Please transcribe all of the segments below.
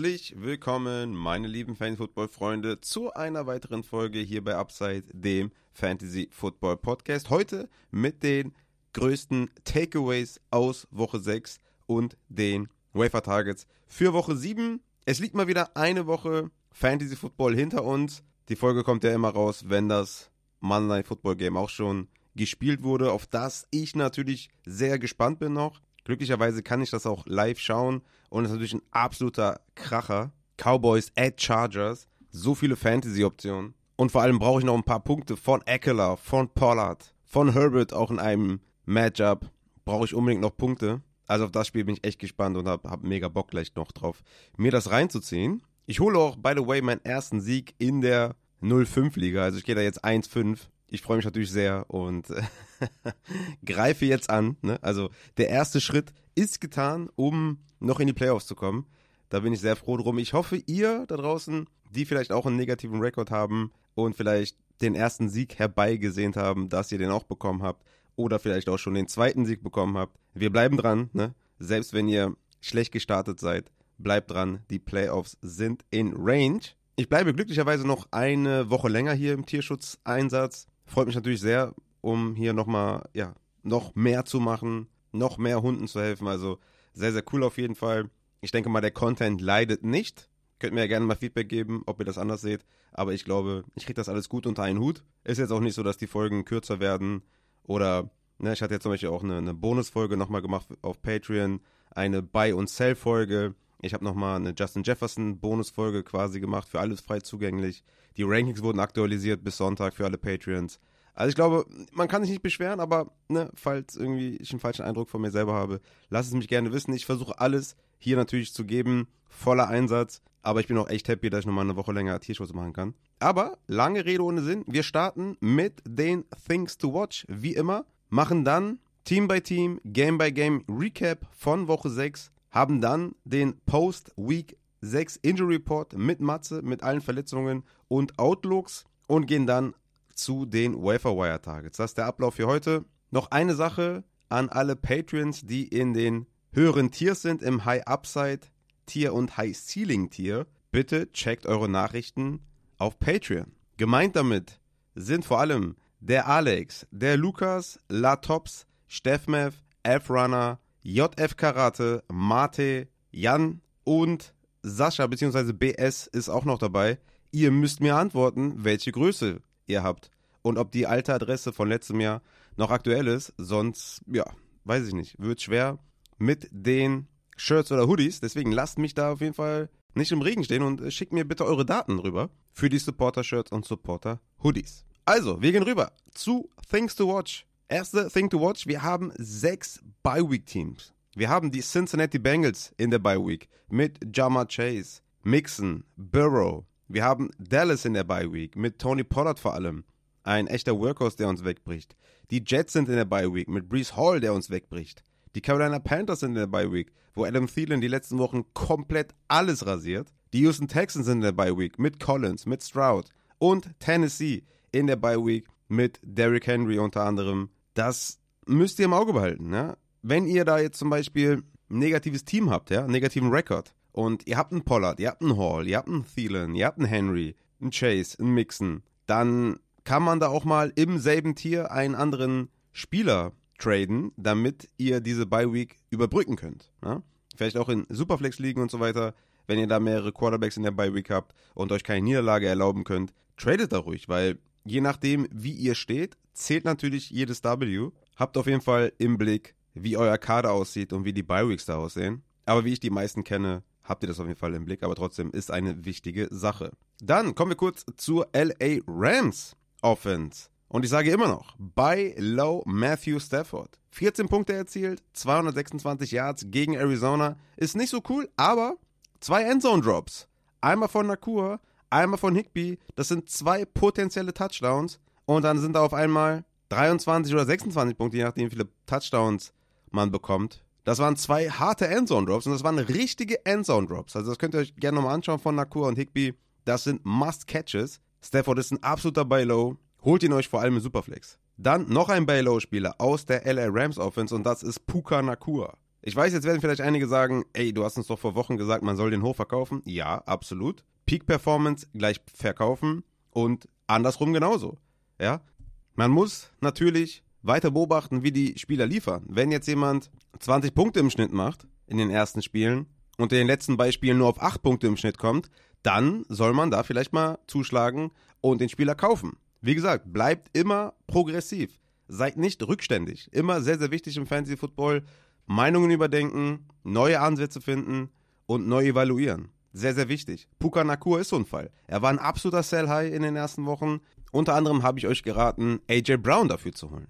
Herzlich willkommen, meine lieben Fantasy-Football-Freunde, zu einer weiteren Folge hier bei Upside, dem Fantasy-Football-Podcast. Heute mit den größten Takeaways aus Woche 6 und den Wafer-Targets für Woche 7. Es liegt mal wieder eine Woche Fantasy-Football hinter uns. Die Folge kommt ja immer raus, wenn das Monday Football Game auch schon gespielt wurde, auf das ich natürlich sehr gespannt bin noch. Glücklicherweise kann ich das auch live schauen und es ist natürlich ein absoluter Kracher. Cowboys at Chargers, so viele Fantasy-Optionen. Und vor allem brauche ich noch ein paar Punkte von Eckler, von Pollard, von Herbert auch in einem Matchup. Brauche ich unbedingt noch Punkte. Also auf das Spiel bin ich echt gespannt und habe hab mega Bock gleich noch drauf, mir das reinzuziehen. Ich hole auch, by the way, meinen ersten Sieg in der 0-5-Liga. Also ich gehe da jetzt 1-5 ich freue mich natürlich sehr und greife jetzt an. Ne? Also der erste Schritt ist getan, um noch in die Playoffs zu kommen. Da bin ich sehr froh drum. Ich hoffe, ihr da draußen, die vielleicht auch einen negativen Rekord haben und vielleicht den ersten Sieg herbeigesehnt haben, dass ihr den auch bekommen habt oder vielleicht auch schon den zweiten Sieg bekommen habt. Wir bleiben dran, ne? Selbst wenn ihr schlecht gestartet seid, bleibt dran. Die Playoffs sind in Range. Ich bleibe glücklicherweise noch eine Woche länger hier im Tierschutzeinsatz. Freut mich natürlich sehr, um hier nochmal, ja, noch mehr zu machen, noch mehr Hunden zu helfen. Also sehr, sehr cool auf jeden Fall. Ich denke mal, der Content leidet nicht. Könnt mir ja gerne mal Feedback geben, ob ihr das anders seht. Aber ich glaube, ich kriege das alles gut unter einen Hut. Ist jetzt auch nicht so, dass die Folgen kürzer werden. Oder, ne, ich hatte jetzt zum Beispiel auch eine, eine Bonusfolge nochmal gemacht auf Patreon. Eine Buy- und Sell-Folge. Ich habe nochmal eine Justin Jefferson Bonusfolge quasi gemacht, für alles frei zugänglich. Die Rankings wurden aktualisiert bis Sonntag für alle Patreons. Also ich glaube, man kann sich nicht beschweren, aber ne, falls irgendwie ich einen falschen Eindruck von mir selber habe, lasst es mich gerne wissen. Ich versuche alles hier natürlich zu geben, voller Einsatz. Aber ich bin auch echt happy, dass ich nochmal eine Woche länger Tierschuss machen kann. Aber lange Rede ohne Sinn. Wir starten mit den Things to Watch, wie immer. Machen dann Team by Team, Game by Game Recap von Woche 6. Haben dann den Post-Week 6 Injury Report mit Matze, mit allen Verletzungen und Outlooks und gehen dann zu den Waferwire Targets. Das ist der Ablauf für heute. Noch eine Sache an alle Patreons, die in den höheren Tiers sind, im High Upside Tier und High Ceiling Tier. Bitte checkt eure Nachrichten auf Patreon. Gemeint damit sind vor allem der Alex, der Lukas, Latops, Steffmev, F-Runner, JF Karate, Mate, Jan und Sascha bzw. BS ist auch noch dabei. Ihr müsst mir antworten, welche Größe ihr habt und ob die alte Adresse von letztem Jahr noch aktuell ist. Sonst, ja, weiß ich nicht, wird schwer mit den Shirts oder Hoodies. Deswegen lasst mich da auf jeden Fall nicht im Regen stehen und schickt mir bitte eure Daten rüber für die Supporter-Shirts und Supporter-Hoodies. Also, wir gehen rüber zu Things to Watch. Erste Thing to Watch, wir haben sechs Bye-Week-Teams. Wir haben die Cincinnati Bengals in der Bye-Week mit Jama Chase, Mixon, Burrow, wir haben Dallas in der Bye Week mit Tony Pollard vor allem. Ein echter Workhorse, der uns wegbricht. Die Jets sind in der Bye Week mit Brees Hall, der uns wegbricht. Die Carolina Panthers sind in der Bye Week, wo Adam Thielen die letzten Wochen komplett alles rasiert. Die Houston Texans sind in der Bye Week mit Collins, mit Stroud. Und Tennessee in der Bye Week mit Derrick Henry unter anderem. Das müsst ihr im Auge behalten. Ja? Wenn ihr da jetzt zum Beispiel ein negatives Team habt, ja, einen negativen Rekord, und ihr habt einen Pollard, ihr habt einen Hall, ihr habt einen Thielen, ihr habt einen Henry, einen Chase, einen Mixon, dann kann man da auch mal im selben Tier einen anderen Spieler traden, damit ihr diese Bye Week überbrücken könnt. Ja? Vielleicht auch in Superflex ligen und so weiter, wenn ihr da mehrere Quarterbacks in der Bye Week habt und euch keine Niederlage erlauben könnt, tradet da ruhig, weil je nachdem, wie ihr steht, zählt natürlich jedes W. Habt auf jeden Fall im Blick, wie euer Kader aussieht und wie die Bye Weeks da aussehen. Aber wie ich die meisten kenne, habt ihr das auf jeden Fall im Blick, aber trotzdem ist eine wichtige Sache. Dann kommen wir kurz zur LA Rams Offense. Und ich sage immer noch, bei Low Matthew Stafford. 14 Punkte erzielt, 226 Yards gegen Arizona. Ist nicht so cool, aber zwei Endzone Drops. Einmal von Nakua, einmal von Higby. Das sind zwei potenzielle Touchdowns. Und dann sind da auf einmal 23 oder 26 Punkte, je nachdem, wie viele Touchdowns man bekommt. Das waren zwei harte Endzone-Drops und das waren richtige Endzone-Drops. Also das könnt ihr euch gerne nochmal anschauen von Nakua und Higby. Das sind Must-Catches. Stafford ist ein absoluter Buy-Low. Holt ihn euch vor allem im Superflex. Dann noch ein Buy-Low-Spieler aus der LA Rams Offense und das ist Puka Nakua. Ich weiß, jetzt werden vielleicht einige sagen, ey, du hast uns doch vor Wochen gesagt, man soll den hoch verkaufen. Ja, absolut. Peak Performance gleich verkaufen und andersrum genauso. Ja? Man muss natürlich weiter beobachten, wie die Spieler liefern. Wenn jetzt jemand 20 Punkte im Schnitt macht in den ersten Spielen und in den letzten Beispielen nur auf 8 Punkte im Schnitt kommt, dann soll man da vielleicht mal zuschlagen und den Spieler kaufen. Wie gesagt, bleibt immer progressiv. Seid nicht rückständig. Immer sehr, sehr wichtig im Fantasy Football. Meinungen überdenken, neue Ansätze finden und neu evaluieren. Sehr, sehr wichtig. Puka Nakur ist so ein Fall. Er war ein absoluter Sell-High in den ersten Wochen. Unter anderem habe ich euch geraten, AJ Brown dafür zu holen.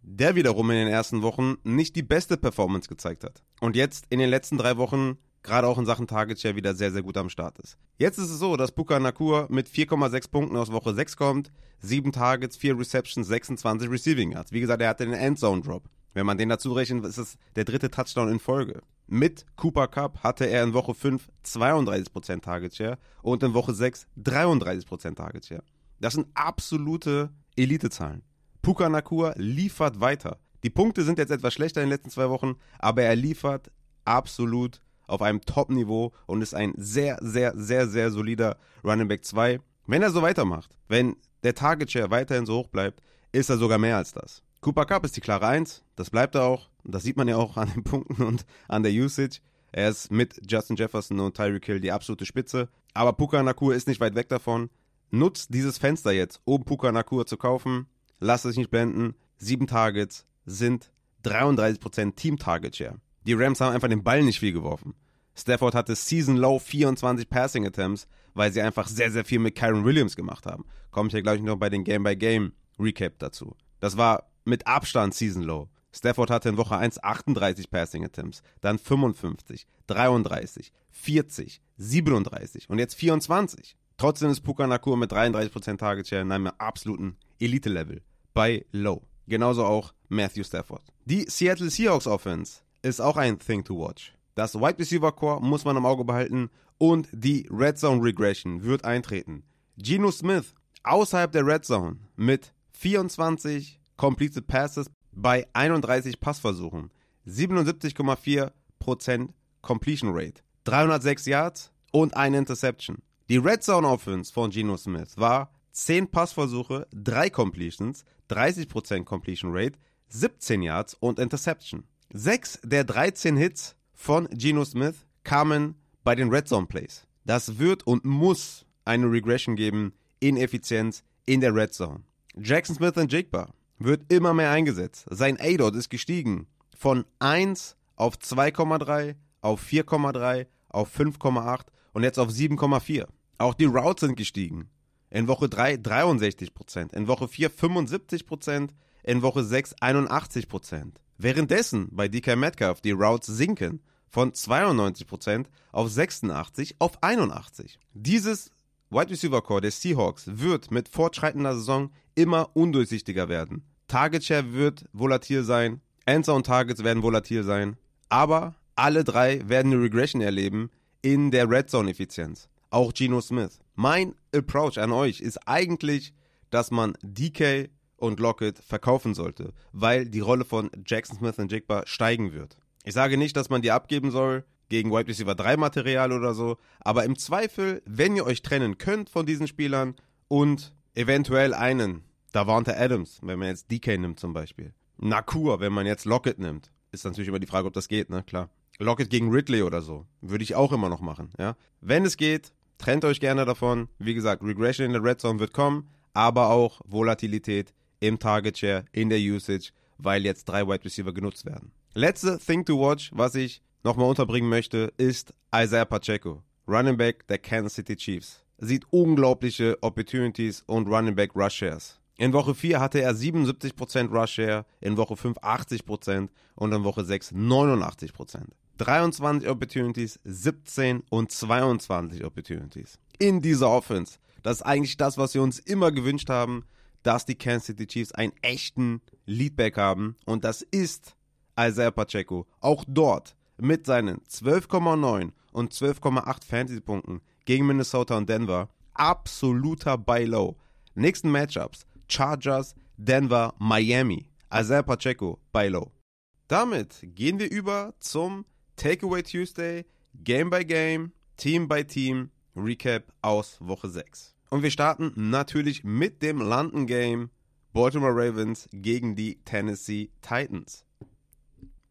Der wiederum in den ersten Wochen nicht die beste Performance gezeigt hat. Und jetzt in den letzten drei Wochen gerade auch in Sachen Target Share wieder sehr, sehr gut am Start ist. Jetzt ist es so, dass Puka Nakur mit 4,6 Punkten aus Woche 6 kommt, 7 Targets, 4 Receptions, 26 Receiving Yards. Wie gesagt, er hatte den Endzone Drop. Wenn man den dazu rechnet, ist es der dritte Touchdown in Folge. Mit Cooper Cup hatte er in Woche 5 32% Target Share und in Woche 6 33% Target Share. Das sind absolute Elitezahlen. Puka Nakur liefert weiter. Die Punkte sind jetzt etwas schlechter in den letzten zwei Wochen, aber er liefert absolut auf einem Top-Niveau und ist ein sehr, sehr, sehr, sehr solider Running Back 2. Wenn er so weitermacht, wenn der Target Share weiterhin so hoch bleibt, ist er sogar mehr als das. Cooper Cup ist die klare 1, das bleibt er auch. Das sieht man ja auch an den Punkten und an der Usage. Er ist mit Justin Jefferson und Tyreek Hill die absolute Spitze. Aber Puka Nakur ist nicht weit weg davon. Nutzt dieses Fenster jetzt, um Puka Nakur zu kaufen. Lasst es nicht blenden. Sieben Targets sind 33% Team Target Share. Die Rams haben einfach den Ball nicht viel geworfen. Stafford hatte Season Low 24 Passing Attempts, weil sie einfach sehr, sehr viel mit Kyron Williams gemacht haben. Komme ich ja gleich noch bei den Game-by-Game Recap dazu. Das war mit Abstand Season Low. Stafford hatte in Woche 1 38 Passing Attempts, dann 55, 33, 40, 37 und jetzt 24. Trotzdem ist Puka Nakur mit 33% Target Share in einem absoluten Elite-Level bei Low. Genauso auch Matthew Stafford. Die Seattle Seahawks Offense ist auch ein Thing to watch. Das Wide Receiver Core muss man im Auge behalten und die Red Zone Regression wird eintreten. Geno Smith außerhalb der Red Zone mit 24 Completed Passes bei 31 Passversuchen, 77,4% Completion Rate, 306 Yards und eine Interception. Die Red Zone Offense von Geno Smith war 10 Passversuche, 3 Completions, 30% Completion Rate, 17 Yards und Interception. 6 der 13 Hits von Geno Smith kamen bei den Red Zone Plays. Das wird und muss eine Regression geben in Effizienz in der Red Zone. Jackson Smith und Jigba wird immer mehr eingesetzt. Sein A-Dot ist gestiegen von 1 auf 2,3, auf 4,3, auf 5,8 und jetzt auf 7,4. Auch die Routes sind gestiegen. In Woche 3 63%, in Woche 4 75%, in Woche 6 81%. Währenddessen bei DK Metcalf die Routes sinken von 92% auf 86 auf 81. Dieses Wide Receiver Core der Seahawks wird mit fortschreitender Saison immer undurchsichtiger werden. Target Share wird volatil sein, Endzone Targets werden volatil sein, aber alle drei werden eine Regression erleben in der Red Zone Effizienz. Auch Geno Smith. Mein Approach an euch ist eigentlich, dass man DK und Lockett verkaufen sollte, weil die Rolle von Jackson Smith und Jigba steigen wird. Ich sage nicht, dass man die abgeben soll gegen Wide Receiver 3 Material oder so, aber im Zweifel, wenn ihr euch trennen könnt von diesen Spielern und eventuell einen, Davante Adams, wenn man jetzt DK nimmt zum Beispiel, Nakur, wenn man jetzt Lockett nimmt, ist natürlich immer die Frage, ob das geht, ne, klar. Lockett gegen Ridley oder so, würde ich auch immer noch machen, ja. Wenn es geht, trennt euch gerne davon. Wie gesagt, Regression in der Red Zone wird kommen, aber auch Volatilität im Target Share, in der Usage, weil jetzt drei Wide Receiver genutzt werden. Letzte Thing to watch, was ich nochmal unterbringen möchte, ist Isaiah Pacheco, Running Back der Kansas City Chiefs. Sieht unglaubliche Opportunities und Running Back Rush Shares. In Woche 4 hatte er 77% Rush Share, in Woche 5 80% und in Woche 6 89%. 23 Opportunities, 17 und 22 Opportunities. In dieser Offense. Das ist eigentlich das, was wir uns immer gewünscht haben, dass die Kansas City Chiefs einen echten Leadback haben. Und das ist Isaiah Pacheco auch dort mit seinen 12,9 und 12,8 Fantasy-Punkten gegen Minnesota und Denver absoluter Buy Low. Nächsten Matchups: Chargers, Denver, Miami. Isaiah Pacheco, Buy Low. damit gehen wir über zum Takeaway Tuesday, Game by Game, Team by Team, Recap aus Woche 6. Und wir starten natürlich mit dem London Game Baltimore Ravens gegen die Tennessee Titans.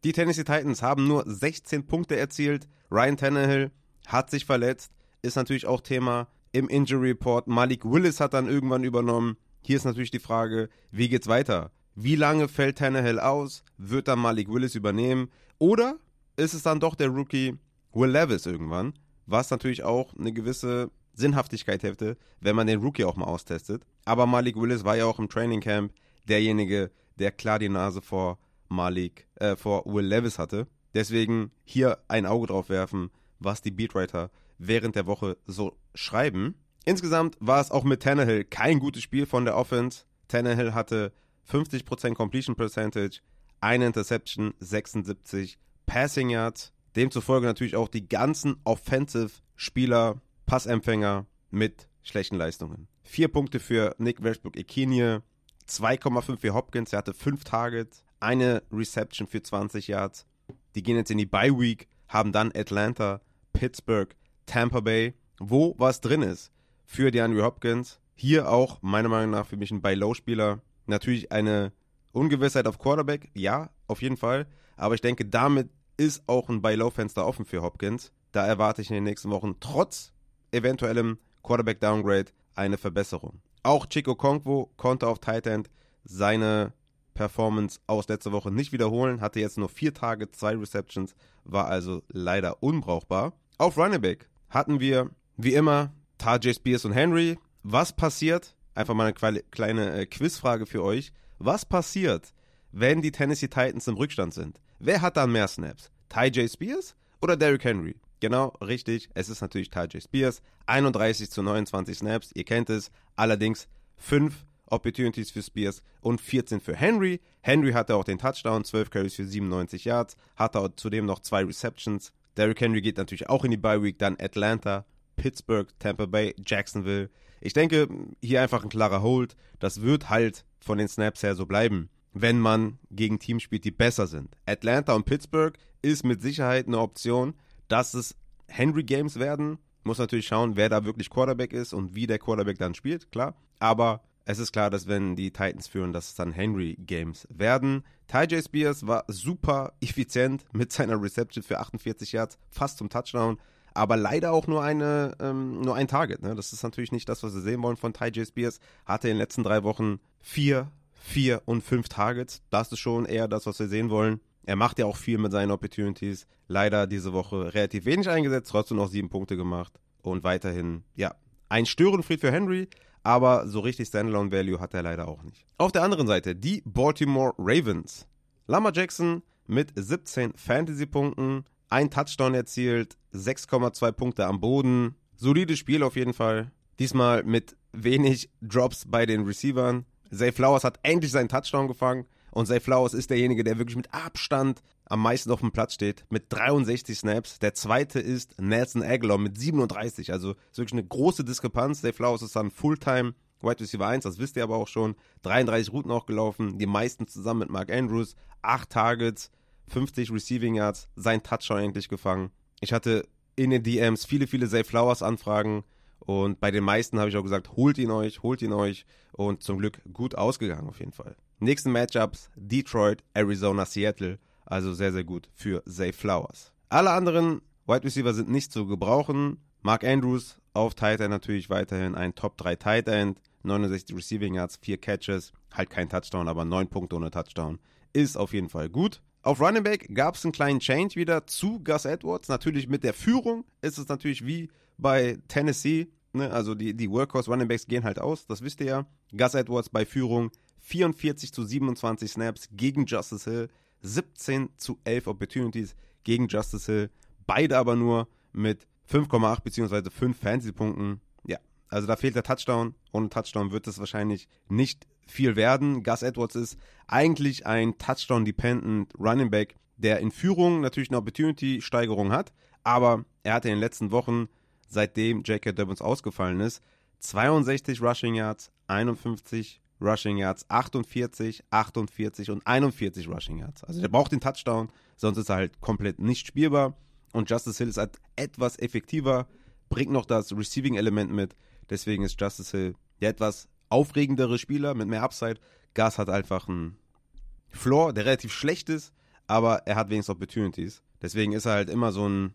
Die Tennessee Titans haben nur 16 Punkte erzielt. Ryan Tannehill hat sich verletzt, ist natürlich auch Thema im Injury Report. Malik Willis hat dann irgendwann übernommen. Hier ist natürlich die Frage, wie geht's weiter? Wie lange fällt Tannehill aus? Wird dann Malik Willis übernehmen? Oder ist es dann doch der Rookie Will Levis irgendwann? Was natürlich auch eine gewisse Sinnhaftigkeit hätte, wenn man den Rookie auch mal austestet. Aber Malik Willis war ja auch im Training Camp derjenige, der klar die Nase vor Malik, äh, vor Will Levis hatte. Deswegen hier ein Auge drauf werfen, was die Beatwriter während der Woche so schreiben. Insgesamt war es auch mit Tannehill kein gutes Spiel von der Offense. Tannehill hatte 50% Completion Percentage, eine Interception, 76 Passing Yards. Demzufolge natürlich auch die ganzen Offensive-Spieler, Passempfänger mit schlechten Leistungen. Vier Punkte für Nick Westbrook Ekinie, 2,5 für Hopkins, er hatte fünf Targets, eine Reception für 20 Yards. Die gehen jetzt in die Bye Week, haben dann Atlanta, Pittsburgh, Tampa Bay, wo was drin ist für die Andrew Hopkins. Hier auch meiner Meinung nach für mich ein Buy-Low-Spieler. Natürlich eine Ungewissheit auf Quarterback, ja, auf jeden Fall. Aber ich denke, damit ist auch ein Buy-Low-Fenster offen für Hopkins. Da erwarte ich in den nächsten Wochen trotz eventuellem Quarterback-Downgrade eine Verbesserung. Auch Chico Konkwo konnte auf Tight End seine Performance aus letzter Woche nicht wiederholen, hatte jetzt nur vier Tage, zwei Receptions, war also leider unbrauchbar. Auf Running Back hatten wir wie immer Tajay Spears und Henry. Was passiert? Einfach mal eine kleine äh, Quizfrage für euch. Was passiert, wenn die Tennessee Titans im Rückstand sind? Wer hat dann mehr Snaps? Tajay Spears oder Derrick Henry? Genau, richtig. Es ist natürlich Tajay Spears. 31 zu 29 Snaps, ihr kennt es. Allerdings 5 Opportunities für Spears und 14 für Henry. Henry hatte auch den Touchdown, 12 Carries für 97 Yards, hatte zudem noch zwei Receptions. Derrick Henry geht natürlich auch in die Bye Week, dann Atlanta, Pittsburgh, Tampa Bay, Jacksonville. Ich denke, hier einfach ein klarer Hold. Das wird halt von den Snaps her so bleiben, wenn man gegen Teams spielt, die besser sind. Atlanta und Pittsburgh ist mit Sicherheit eine Option, dass es Henry Games werden. Muss natürlich schauen, wer da wirklich Quarterback ist und wie der Quarterback dann spielt, klar. Aber es ist klar, dass wenn die Titans führen, dass es dann Henry Games werden. Ty J. Spears war super effizient mit seiner Reception für 48 Yards, fast zum Touchdown. Aber leider auch nur, eine, ähm, nur ein Target. Ne? Das ist natürlich nicht das, was wir sehen wollen von Ty J. Spears. Hatte in den letzten drei Wochen vier, vier und fünf Targets. Das ist schon eher das, was wir sehen wollen. Er macht ja auch viel mit seinen Opportunities. Leider diese Woche relativ wenig eingesetzt, trotzdem noch sieben Punkte gemacht. Und weiterhin, ja, ein Störenfried für Henry, aber so richtig Standalone Value hat er leider auch nicht. Auf der anderen Seite die Baltimore Ravens. Lamar Jackson mit 17 Fantasy-Punkten, ein Touchdown erzielt, 6,2 Punkte am Boden. Solides Spiel auf jeden Fall. Diesmal mit wenig Drops bei den Receivern. Zay Flowers hat endlich seinen Touchdown gefangen. Und Zay Flowers ist derjenige, der wirklich mit Abstand am meisten auf dem Platz steht, mit 63 Snaps. Der zweite ist Nelson Aguilar mit 37. Also ist wirklich eine große Diskrepanz. Zay Flowers ist dann Fulltime Wide Receiver 1, das wisst ihr aber auch schon. 33 Routen auch gelaufen, die meisten zusammen mit Mark Andrews. 8 Targets, 50 Receiving Yards, sein Touchdown endlich gefangen. Ich hatte in den DMs viele, viele Zay Flowers Anfragen und bei den meisten habe ich auch gesagt, holt ihn euch, holt ihn euch und zum Glück gut ausgegangen auf jeden Fall. Nächsten Matchups Detroit, Arizona, Seattle. Also sehr, sehr gut für Zay Flowers. Alle anderen Wide Receiver sind nicht zu gebrauchen. Mark Andrews auf Tight End natürlich weiterhin ein Top 3 Tight End. 69 Receiving Yards, 4 Catches. Halt kein Touchdown, aber 9 Punkte ohne Touchdown. Ist auf jeden Fall gut. Auf Running Back gab es einen kleinen Change wieder zu Gus Edwards. Natürlich mit der Führung ist es natürlich wie bei Tennessee. Ne? Also die, die Workhorse Running Backs gehen halt aus, das wisst ihr ja. Gus Edwards bei Führung 44 zu 27 Snaps gegen Justice Hill. 17 zu 11 Opportunities gegen Justice Hill. Beide aber nur mit 5,8 bzw. 5 Fantasy-Punkten. Ja, also da fehlt der Touchdown. Ohne Touchdown wird es wahrscheinlich nicht viel werden. Gus Edwards ist eigentlich ein Touchdown-dependent Running Back, der in Führung natürlich eine Opportunity-Steigerung hat, aber er hatte in den letzten Wochen, seitdem J.K. Dobbins ausgefallen ist, 62 Rushing Yards, 51 Rushing Yards, 48, 48 und 41 Rushing Yards. Also der braucht den Touchdown, sonst ist er halt komplett nicht spielbar. Und Justice Hill ist halt etwas effektiver, bringt noch das Receiving-Element mit. Deswegen ist Justice Hill der etwas aufregendere Spieler mit mehr Upside. Gas hat einfach einen Floor, der relativ schlecht ist, aber er hat wenigstens Opportunities. Deswegen ist er halt immer so ein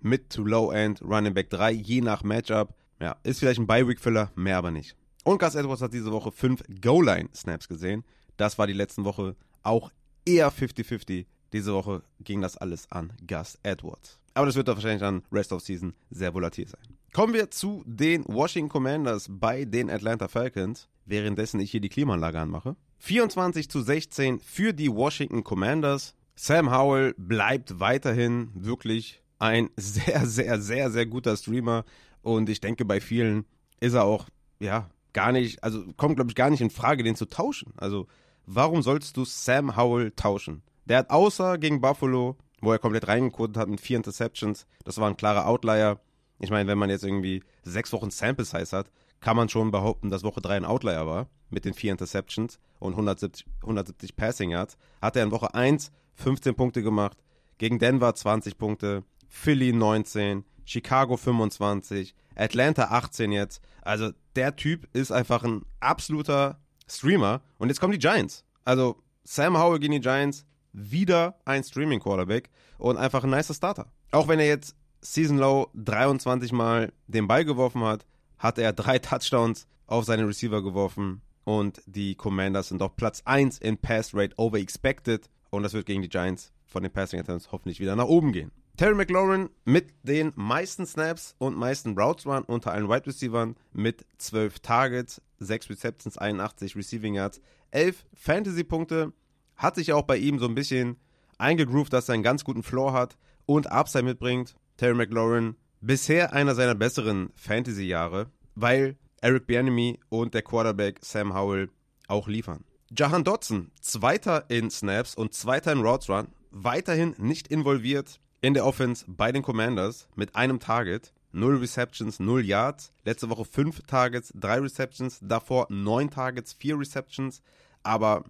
Mid- to Low-End Running Back 3, je nach Matchup. Ja, ist vielleicht ein Bye-Week-Filler, mehr aber nicht. Und Gus Edwards hat diese Woche fünf Goal-Line-Snaps gesehen. Das war die letzten Woche auch eher 50-50. Diese Woche ging das alles an Gus Edwards. Aber das wird doch wahrscheinlich an Rest of Season sehr volatil sein. Kommen wir zu den Washington Commanders bei den Atlanta Falcons, währenddessen ich hier die Klimaanlage anmache. 24 zu 16 für die Washington Commanders. Sam Howell bleibt weiterhin wirklich ein sehr, sehr, sehr, sehr guter Streamer. Und ich denke, bei vielen ist er auch, ja, gar nicht, also kommt, glaube ich, gar nicht in Frage, den zu tauschen. Also, warum sollst du Sam Howell tauschen? Der hat außer gegen Buffalo, wo er komplett reingekotet hat mit vier Interceptions, das war ein klarer Outlier. Ich meine, wenn man jetzt irgendwie sechs Wochen Sample Size hat, kann man schon behaupten, dass Woche 3 ein Outlier war mit den vier Interceptions und 170, 170 Passing Yards. Hat er in Woche 1 15 Punkte gemacht, gegen Denver 20 Punkte, Philly 19, Chicago 25, Atlanta 18 jetzt. Also der Typ ist einfach ein absoluter Streamer. Und jetzt kommen die Giants. Also Sam Howell gegen die Giants, wieder ein Streaming-Quarterback und einfach ein nicer Starter. Auch wenn er jetzt Season Low 23 Mal den Ball geworfen hat, hat er drei Touchdowns auf seine Receiver geworfen und die Commanders sind auf Platz 1 in Pass Rate over expected und das wird gegen die Giants von den Passing Attempts hoffentlich wieder nach oben gehen. Terry McLaurin mit den meisten Snaps und meisten Routes Run unter allen Wide Receivers mit 12 Targets, 6 Receptions, 81 Receiving Yards, 11 Fantasy-Punkte. Hat sich auch bei ihm so ein bisschen eingegroovt, dass er einen ganz guten Floor hat und Upside mitbringt. Terry McLaurin bisher einer seiner besseren Fantasy-Jahre, weil Eric Bieniemy und der Quarterback Sam Howell auch liefern. Jahan Dotson, Zweiter in Snaps und Zweiter in Routes Run, weiterhin nicht involviert in der Offense bei den Commanders mit einem Target. 0 Receptions, 0 Yards. Letzte Woche 5 Targets, 3 Receptions. Davor 9 Targets, 4 Receptions. Aber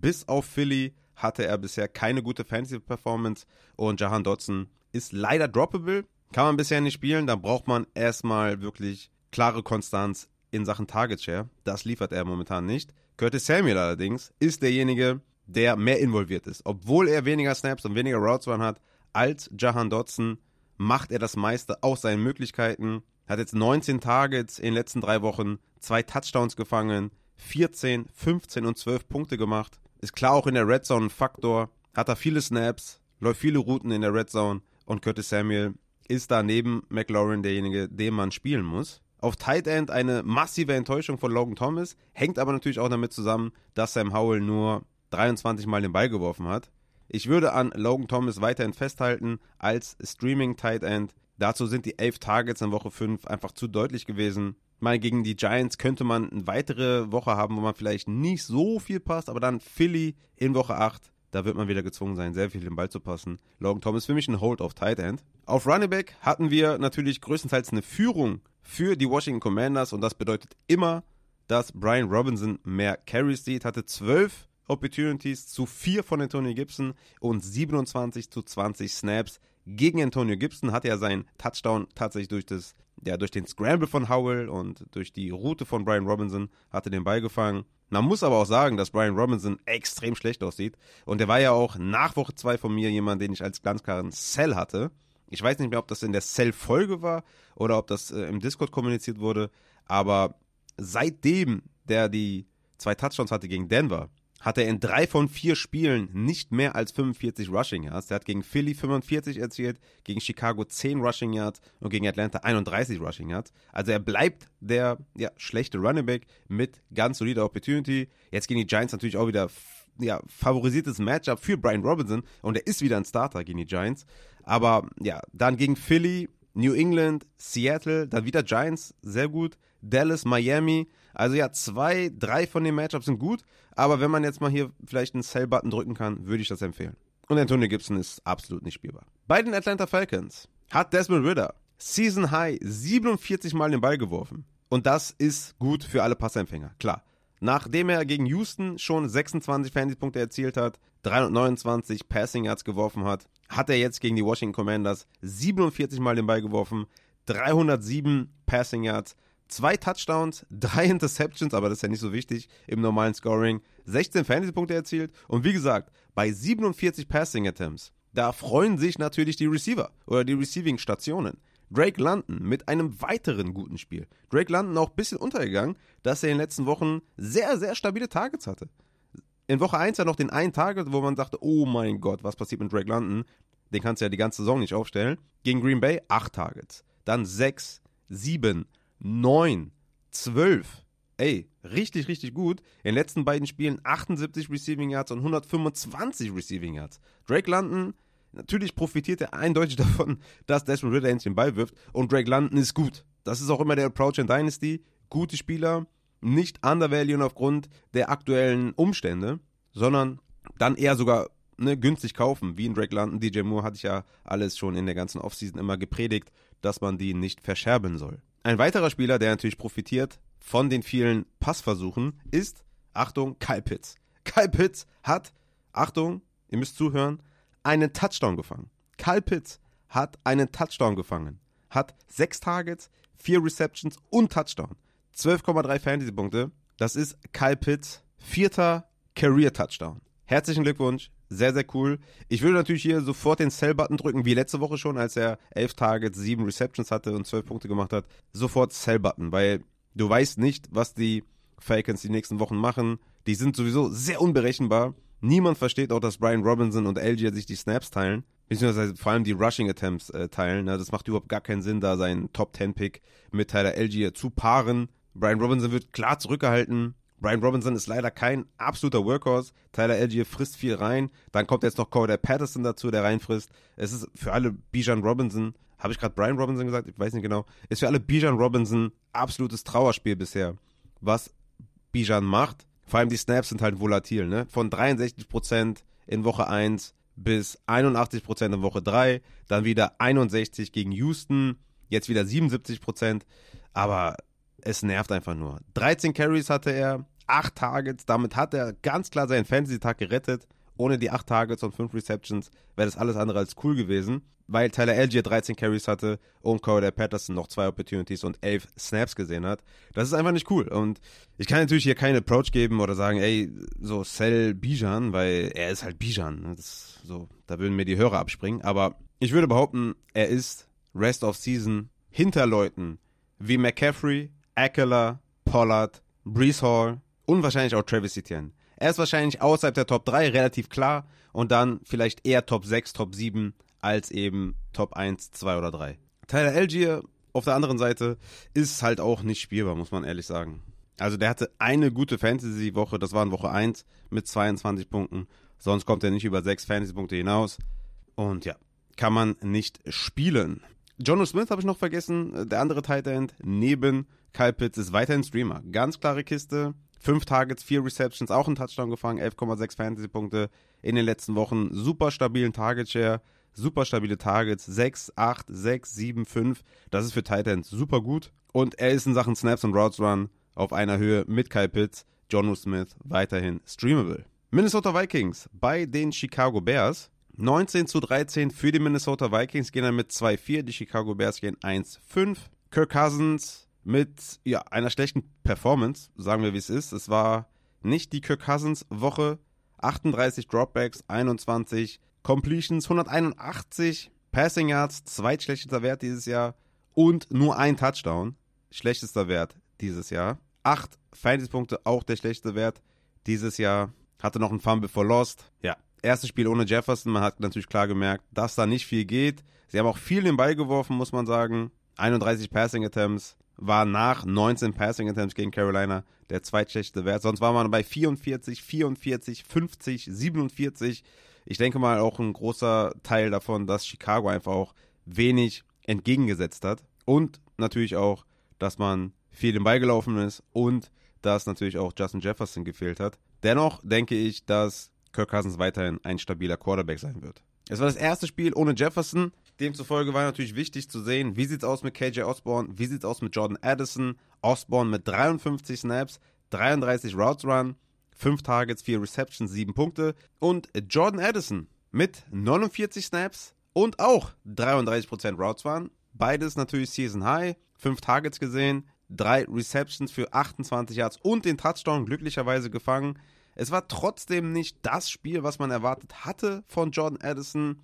bis auf Philly hatte er bisher keine gute Fantasy-Performance. Und Jahan Dotson ist leider droppable. Kann man bisher nicht spielen. Da braucht man erstmal wirklich klare Konstanz in Sachen Target Share. Das liefert er momentan nicht. Curtis Samuel allerdings ist derjenige, der mehr involviert ist. Obwohl er weniger Snaps und weniger Routes Run hat als Jahan Dotson, macht er das meiste aus seinen Möglichkeiten. Hat jetzt 19 Targets in den letzten drei Wochen, zwei Touchdowns gefangen, 14, 15 und 12 Punkte gemacht. Ist klar auch in der Red Zone ein Faktor. Hat er viele Snaps, läuft viele Routen in der Red Zone und Curtis Samuel ist da neben McLaurin derjenige, den man spielen muss. Auf Tight End eine massive Enttäuschung von Logan Thomas, hängt aber natürlich auch damit zusammen, dass Sam Howell nur 23 Mal den Ball geworfen hat. Ich würde an Logan Thomas weiterhin festhalten als Streaming Tight End. Dazu sind die 11 Targets in Woche 5 einfach zu deutlich gewesen. Mal gegen die Giants könnte man eine weitere Woche haben, wo man vielleicht nicht so viel passt, aber dann Philly in Woche 8. Da wird man wieder gezwungen sein, sehr viel den Ball zu passen. Logan Thomas für mich ein Hold auf Tight End. Auf Running Back hatten wir natürlich größtenteils eine Führung für die Washington Commanders und das bedeutet immer, dass Brian Robinson mehr Carries sieht, hatte 12 Opportunities zu 4 von Antonio Gibson und 27 zu 20 Snaps gegen Antonio Gibson hatte er seinen Touchdown tatsächlich durch das ja, durch den Scramble von Howell und durch die Route von Brian Robinson hatte den Ball gefangen. Man muss aber auch sagen, dass Brian Robinson extrem schlecht aussieht. Und er war ja auch nach Woche 2 von mir jemand, den ich als ganz klaren Cell hatte. Ich weiß nicht mehr, ob das in der Cell-Folge war oder ob das äh, im Discord kommuniziert wurde, aber seitdem der die zwei Touchdowns hatte gegen Denver, hat er in drei von vier Spielen nicht mehr als 45 Rushing Yards. Der hat gegen Philly 45 erzielt, gegen Chicago 10 Rushing Yards und gegen Atlanta 31 Rushing Yards. Also er bleibt der ja, schlechte Running Back mit ganz solider Opportunity. Jetzt gegen die Giants natürlich auch wieder ja, favorisiertes Matchup für Brian Robinson und er ist wieder ein Starter gegen die Giants. Aber ja, dann gegen Philly, New England, Seattle, dann wieder Giants, sehr gut. Dallas, Miami. Also ja, zwei, drei von den Matchups sind gut, aber wenn man jetzt mal hier vielleicht einen Sell-Button drücken kann, würde ich das empfehlen. Und Antonio Gibson ist absolut nicht spielbar. Bei den Atlanta Falcons hat Desmond Ritter Season High 47 Mal den Ball geworfen. Und das ist gut für alle Passempfänger, klar. Nachdem er gegen Houston schon 26 Fantasy-Punkte erzielt hat, 329 Passing Yards geworfen hat, hat er jetzt gegen die Washington Commanders 47 Mal den Ball geworfen, 307 Passing Yards, zwei Touchdowns, drei Interceptions, aber das ist ja nicht so wichtig im normalen Scoring, 16 Fantasy-Punkte erzielt und wie gesagt, bei 47 Passing Attempts, da freuen sich natürlich die Receiver oder die Receiving-Stationen. Drake London mit einem weiteren guten Spiel. Drake London auch ein bisschen untergegangen, dass er in den letzten Wochen sehr, sehr stabile Targets hatte. In Woche 1 ja noch den einen Target, wo man dachte, oh mein Gott, was passiert mit Drake London? Den kannst du ja die ganze Saison nicht aufstellen. Gegen Green Bay 8 Targets. Dann 6, 7, 9, 12. Ey, richtig, richtig gut. In den letzten beiden Spielen 78 Receiving Yards und 125 Receiving Yards. Drake London Natürlich profitiert er eindeutig davon, dass Desmond Ritter endlich den Ball wirft und Drake London ist gut. Das ist auch immer der Approach in Dynasty. Gute Spieler, nicht undervaluen aufgrund der aktuellen Umstände, sondern dann eher sogar ne, günstig kaufen, wie in Drake London. DJ Moore hatte ich ja alles schon in der ganzen Offseason immer gepredigt, dass man die nicht verscherben soll. Ein weiterer Spieler, der natürlich profitiert von den vielen Passversuchen, ist, Achtung, Kyle Pitts. Kyle Pitts hat, Achtung, ihr müsst zuhören, einen Touchdown gefangen. Kyle Pitts hat einen Touchdown gefangen. Hat sechs Targets, vier Receptions und Touchdown. 12,3 Fantasy-Punkte. Das ist Kyle Pitts vierter Career-Touchdown. Herzlichen Glückwunsch. Sehr, sehr cool. Ich würde natürlich hier sofort den Sell-Button drücken, wie letzte Woche schon, als er 11 Targets, 7 Receptions hatte und 12 Punkte gemacht hat. Sofort Sell-Button, weil du weißt nicht, was die Falcons die nächsten Wochen machen. Die sind sowieso sehr unberechenbar. Niemand versteht auch, dass Brian Robinson und Algier sich die Snaps teilen, beziehungsweise vor allem die Rushing Attempts äh, teilen. Ne? Das macht überhaupt gar keinen Sinn, da seinen Top 10 Pick mit Tyler Algier zu paaren. Brian Robinson wird klar zurückgehalten. Brian Robinson ist leider kein absoluter Workhorse. Tyler Algier frisst viel rein. Dann kommt jetzt noch Cordell Patterson dazu, der reinfrisst. Es ist für alle Bijan Robinson, habe ich gerade Brian Robinson gesagt? Ich weiß nicht genau. Ist für alle Bijan Robinson absolutes Trauerspiel bisher. Was Bijan macht, vor allem die Snaps sind halt volatil, ne? Von 63% in Woche 1 bis 81% in Woche 3, dann wieder 61 gegen Houston, jetzt wieder 77%, aber es nervt einfach nur. 13 Carries hatte er, 8 Targets, damit hat er ganz klar seinen Fantasy-Tag gerettet. Ohne die 8 Targets und 5 Receptions wäre das alles andere als cool gewesen weil Tyler Algier 13 Carries hatte und Cordell Patterson noch zwei Opportunities und 11 Snaps gesehen hat. Das ist einfach nicht cool. Und ich kann natürlich hier keinen Approach geben oder sagen, ey, so sell Bijan, weil er ist halt Bijan. Ne? So, da würden mir die Hörer abspringen. Aber ich würde behaupten, er ist Rest of Season hinter Leuten wie McCaffrey, Eckler, Pollard, Brees Hall und wahrscheinlich auch Travis Etienne. Er ist wahrscheinlich außerhalb der Top 3 relativ klar und dann vielleicht eher Top 6, Top 7 als eben Top 1, 2 oder 3. Tyler Algier auf der anderen Seite ist halt auch nicht spielbar, muss man ehrlich sagen. Also der hatte eine gute Fantasy-Woche, das war in Woche 1 mit 22 Punkten. Sonst kommt er nicht über 6 Fantasy-Punkte hinaus. Und ja, kann man nicht spielen. Jono Smith habe ich noch vergessen, der andere Tight End neben Kyle Pitts ist weiterhin Streamer. Ganz klare Kiste. 5 Targets, 4 Receptions, auch ein Touchdown gefangen, 11,6 Fantasy-Punkte in den letzten Wochen. Super stabilen Target Share super stabile Targets, 6, 8, 6, 7, 5. Das ist für Titans super gut. Und er ist in Sachen Snaps und Routes Run auf einer Höhe mit Kyle Pitts, Jono Smith weiterhin streamable. Minnesota Vikings bei den Chicago Bears. 19 zu 13 für die Minnesota Vikings gehen dann mit 2-4. Die Chicago Bears gehen 1-5. Kirk Cousins mit ja, einer schlechten Performance, sagen wir wie es ist. Es war nicht die Kirk Cousins Woche. 38 Dropbacks, 21 Completions 181, Passing Yards, zweitschlechtester Wert dieses Jahr und nur ein Touchdown, schlechtester Wert dieses Jahr. Acht Fantasy-Punkte, auch der schlechteste Wert dieses Jahr. Hatte noch ein Fumble for Lost. Ja, erstes Spiel ohne Jefferson. Man hat natürlich klar gemerkt, dass da nicht viel geht. Sie haben auch viel den Ball geworfen, muss man sagen. 31 Passing Attempts war nach 19 Passing Attempts gegen Carolina der zweitschlechteste Wert. Sonst war man bei 44, 44, 50, 47 ich denke mal auch ein großer Teil davon, dass Chicago einfach auch wenig entgegengesetzt hat und natürlich auch, dass man viel im Ball gelaufen ist und dass natürlich auch Justin Jefferson gefehlt hat. Dennoch denke ich, dass Kirk Cousins weiterhin ein stabiler Quarterback sein wird. Es war das erste Spiel ohne Jefferson. Demzufolge war natürlich wichtig zu sehen, wie sieht es aus mit KJ Osborne, wie sieht es aus mit Jordan Addison. Osborne mit 53 Snaps, 33 Routes Run, 5 Targets, 4 Receptions, 7 Punkte. Und Jordan Addison mit 49 Snaps und auch 33% Routes Run. Beides natürlich Season High, 5 Targets gesehen, 3 Receptions für 28 Yards und den Touchdown glücklicherweise gefangen. Es war trotzdem nicht das Spiel, was man erwartet hatte von Jordan Addison.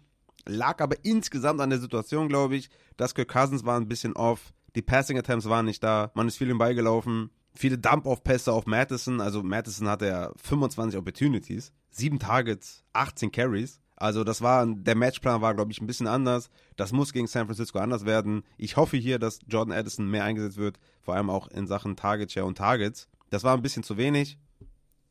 Lag aber insgesamt an der Situation, glaube ich, dass Kirk Cousins war ein bisschen off. Die Passing Attempts waren nicht da. Man ist viel im Ball gelaufen. Viele Dump-Off-Pässe auf Madison. Also Madison hatte ja 25 Opportunities. 7 Targets, 18 Carries. Also das war, der Matchplan war, glaube ich, ein bisschen anders. Das muss gegen San Francisco anders werden. Ich hoffe hier, dass Jordan Addison mehr eingesetzt wird. Vor allem auch in Sachen Target Share und Targets. Das war ein bisschen zu wenig.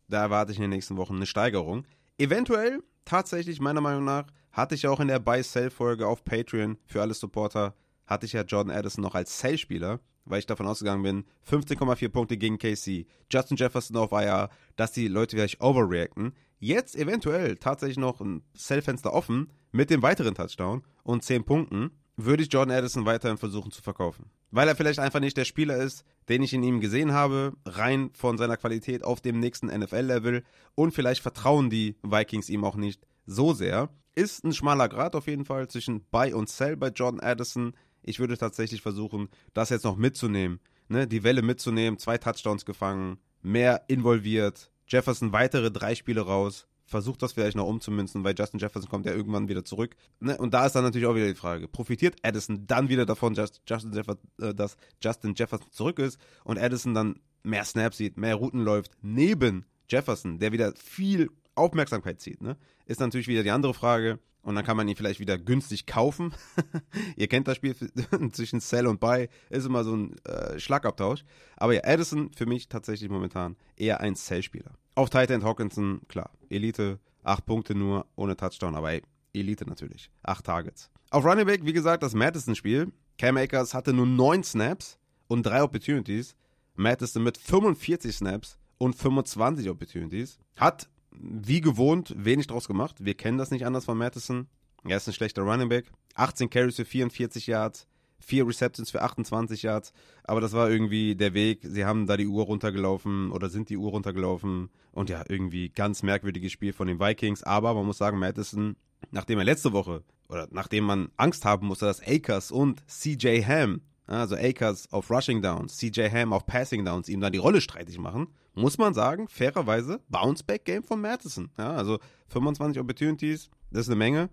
Da erwarte ich in den nächsten Wochen eine Steigerung. Eventuell, tatsächlich, meiner Meinung nach, hatte ich auch in der Buy-Sell-Folge auf Patreon für alle Supporter, hatte ich ja Jordan Addison noch als Sell-Spieler, weil ich davon ausgegangen bin, 15,4 Punkte gegen KC, Justin Jefferson auf IR, dass die Leute vielleicht overreacten. Jetzt eventuell tatsächlich noch ein Sell-Fenster offen mit dem weiteren Touchdown und 10 Punkten würde ich Jordan Addison weiterhin versuchen zu verkaufen. Weil er vielleicht einfach nicht der Spieler ist, den ich in ihm gesehen habe, rein von seiner Qualität auf dem nächsten NFL-Level und vielleicht vertrauen die Vikings ihm auch nicht so sehr. Ist ein schmaler Grad auf jeden Fall zwischen Buy und Sell bei Jordan Addison. Ich würde tatsächlich versuchen, das jetzt noch mitzunehmen. Ne? Die Welle mitzunehmen, zwei Touchdowns gefangen, mehr involviert, Jefferson weitere drei Spiele raus, versucht das vielleicht noch umzumünzen, weil Justin Jefferson kommt ja irgendwann wieder zurück. Ne? Und da ist dann natürlich auch wieder die Frage, profitiert Addison dann wieder davon, dass Justin, Jefferson, äh, dass Justin Jefferson zurück ist und Addison dann mehr Snaps sieht, mehr Routen läuft, neben Jefferson, der wieder viel Aufmerksamkeit zieht, ne? ist natürlich wieder die andere Frage. Und dann kann man ihn vielleicht wieder günstig kaufen. Ihr kennt das Spiel zwischen Sell und Buy, ist immer so ein äh, Schlagabtausch. Aber ja, Addison für mich tatsächlich momentan eher ein Sell-Spieler. Auf Tight End Hawkinson, klar, Elite, 8 Punkte nur, ohne Touchdown, aber ey, Elite natürlich, 8 Targets. Auf Running Back, wie gesagt, das Madison-Spiel. Cam Akers hatte nur 9 Snaps und 3 Opportunities. Madison mit 45 Snaps und 25 Opportunities. Hat wie gewohnt wenig draus gemacht. Wir kennen das nicht anders von Madison. Er ist ein schlechter Running Back. 18 Carries für 44 Yards, 4 Receptions für 28 Yards. Aber das war irgendwie der Weg. Sie haben da die Uhr runtergelaufen oder sind die Uhr runtergelaufen. Und ja, irgendwie ganz merkwürdiges Spiel von den Vikings. Aber man muss sagen, Madison, nachdem er letzte Woche oder nachdem man Angst haben musste, dass Akers und CJ Ham also Akers auf Rushing Downs, CJ Ham auf Passing Downs ihm dann die Rolle streitig machen, muss man sagen, fairerweise, Bounce-Back-Game von Madison. Ja, also 25 Opportunities, das ist eine Menge,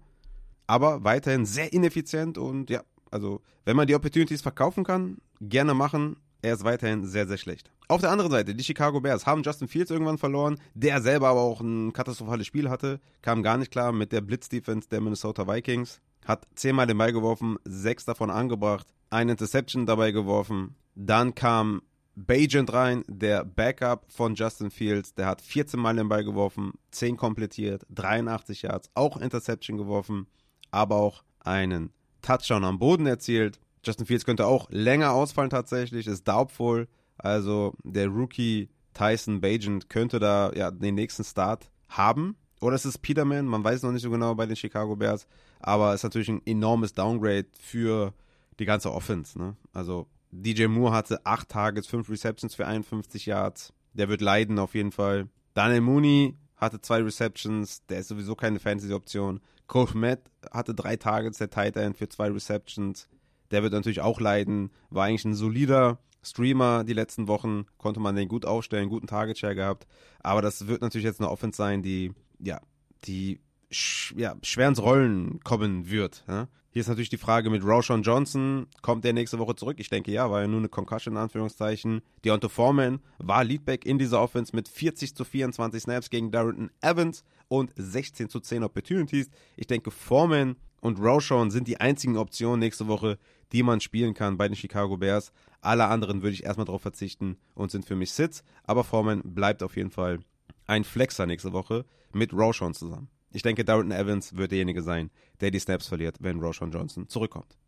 aber weiterhin sehr ineffizient und ja, also wenn man die Opportunities verkaufen kann, gerne machen. Er ist weiterhin sehr, sehr schlecht. Auf der anderen Seite, die Chicago Bears haben Justin Fields irgendwann verloren, der selber aber auch ein katastrophales Spiel hatte, kam gar nicht klar mit der Blitz-Defense der Minnesota Vikings, hat zehnmal den Ball geworfen, sechs davon angebracht, eine Interception dabei geworfen. Dann kam Bajent rein, der Backup von Justin Fields. Der hat 14 Mal den Ball geworfen, 10 komplettiert, 83 Yards, auch Interception geworfen, aber auch einen Touchdown am Boden erzielt. Justin Fields könnte auch länger ausfallen tatsächlich, ist doubtful. Also der Rookie Tyson Bajent könnte da ja den nächsten Start haben. Oder es ist Peterman, man weiß noch nicht so genau bei den Chicago Bears. Aber es ist natürlich ein enormes Downgrade für die ganze Offense. Ne? Also DJ Moore hatte 8 Targets, 5 Receptions für 51 Yards. Der wird leiden auf jeden Fall. Daniel Mooney hatte 2 Receptions, der ist sowieso keine Fantasy-Option. Coach Matt hatte 3 Targets, der Tight End für 2 Receptions. Der wird natürlich auch leiden. War eigentlich ein solider Streamer die letzten Wochen. Konnte man den gut aufstellen, guten Target-Share gehabt. Aber das wird natürlich jetzt eine Offense sein, die, ja, die sch ja, schwer ins Rollen kommen wird. Ja? Hier ist natürlich die Frage mit Roshan Johnson. Kommt der nächste Woche zurück? Ich denke ja, war ja nur eine Concussion in Anführungszeichen. Deontay Foreman war Leadback in dieser Offense mit 40 zu 24 Snaps gegen Darrington Evans und 16 zu 10 Opportunities. Ich denke, Foreman und Roshan sind die einzigen Optionen nächste Woche, die man spielen kann bei den Chicago Bears. Alle anderen würde ich erstmal darauf verzichten und sind für mich Sits. Aber Foreman bleibt auf jeden Fall ein Flexer nächste Woche mit Roshan zusammen. Ich denke, Darrington Evans wird derjenige sein, der die Snaps verliert, wenn Roshan Johnson zurückkommt.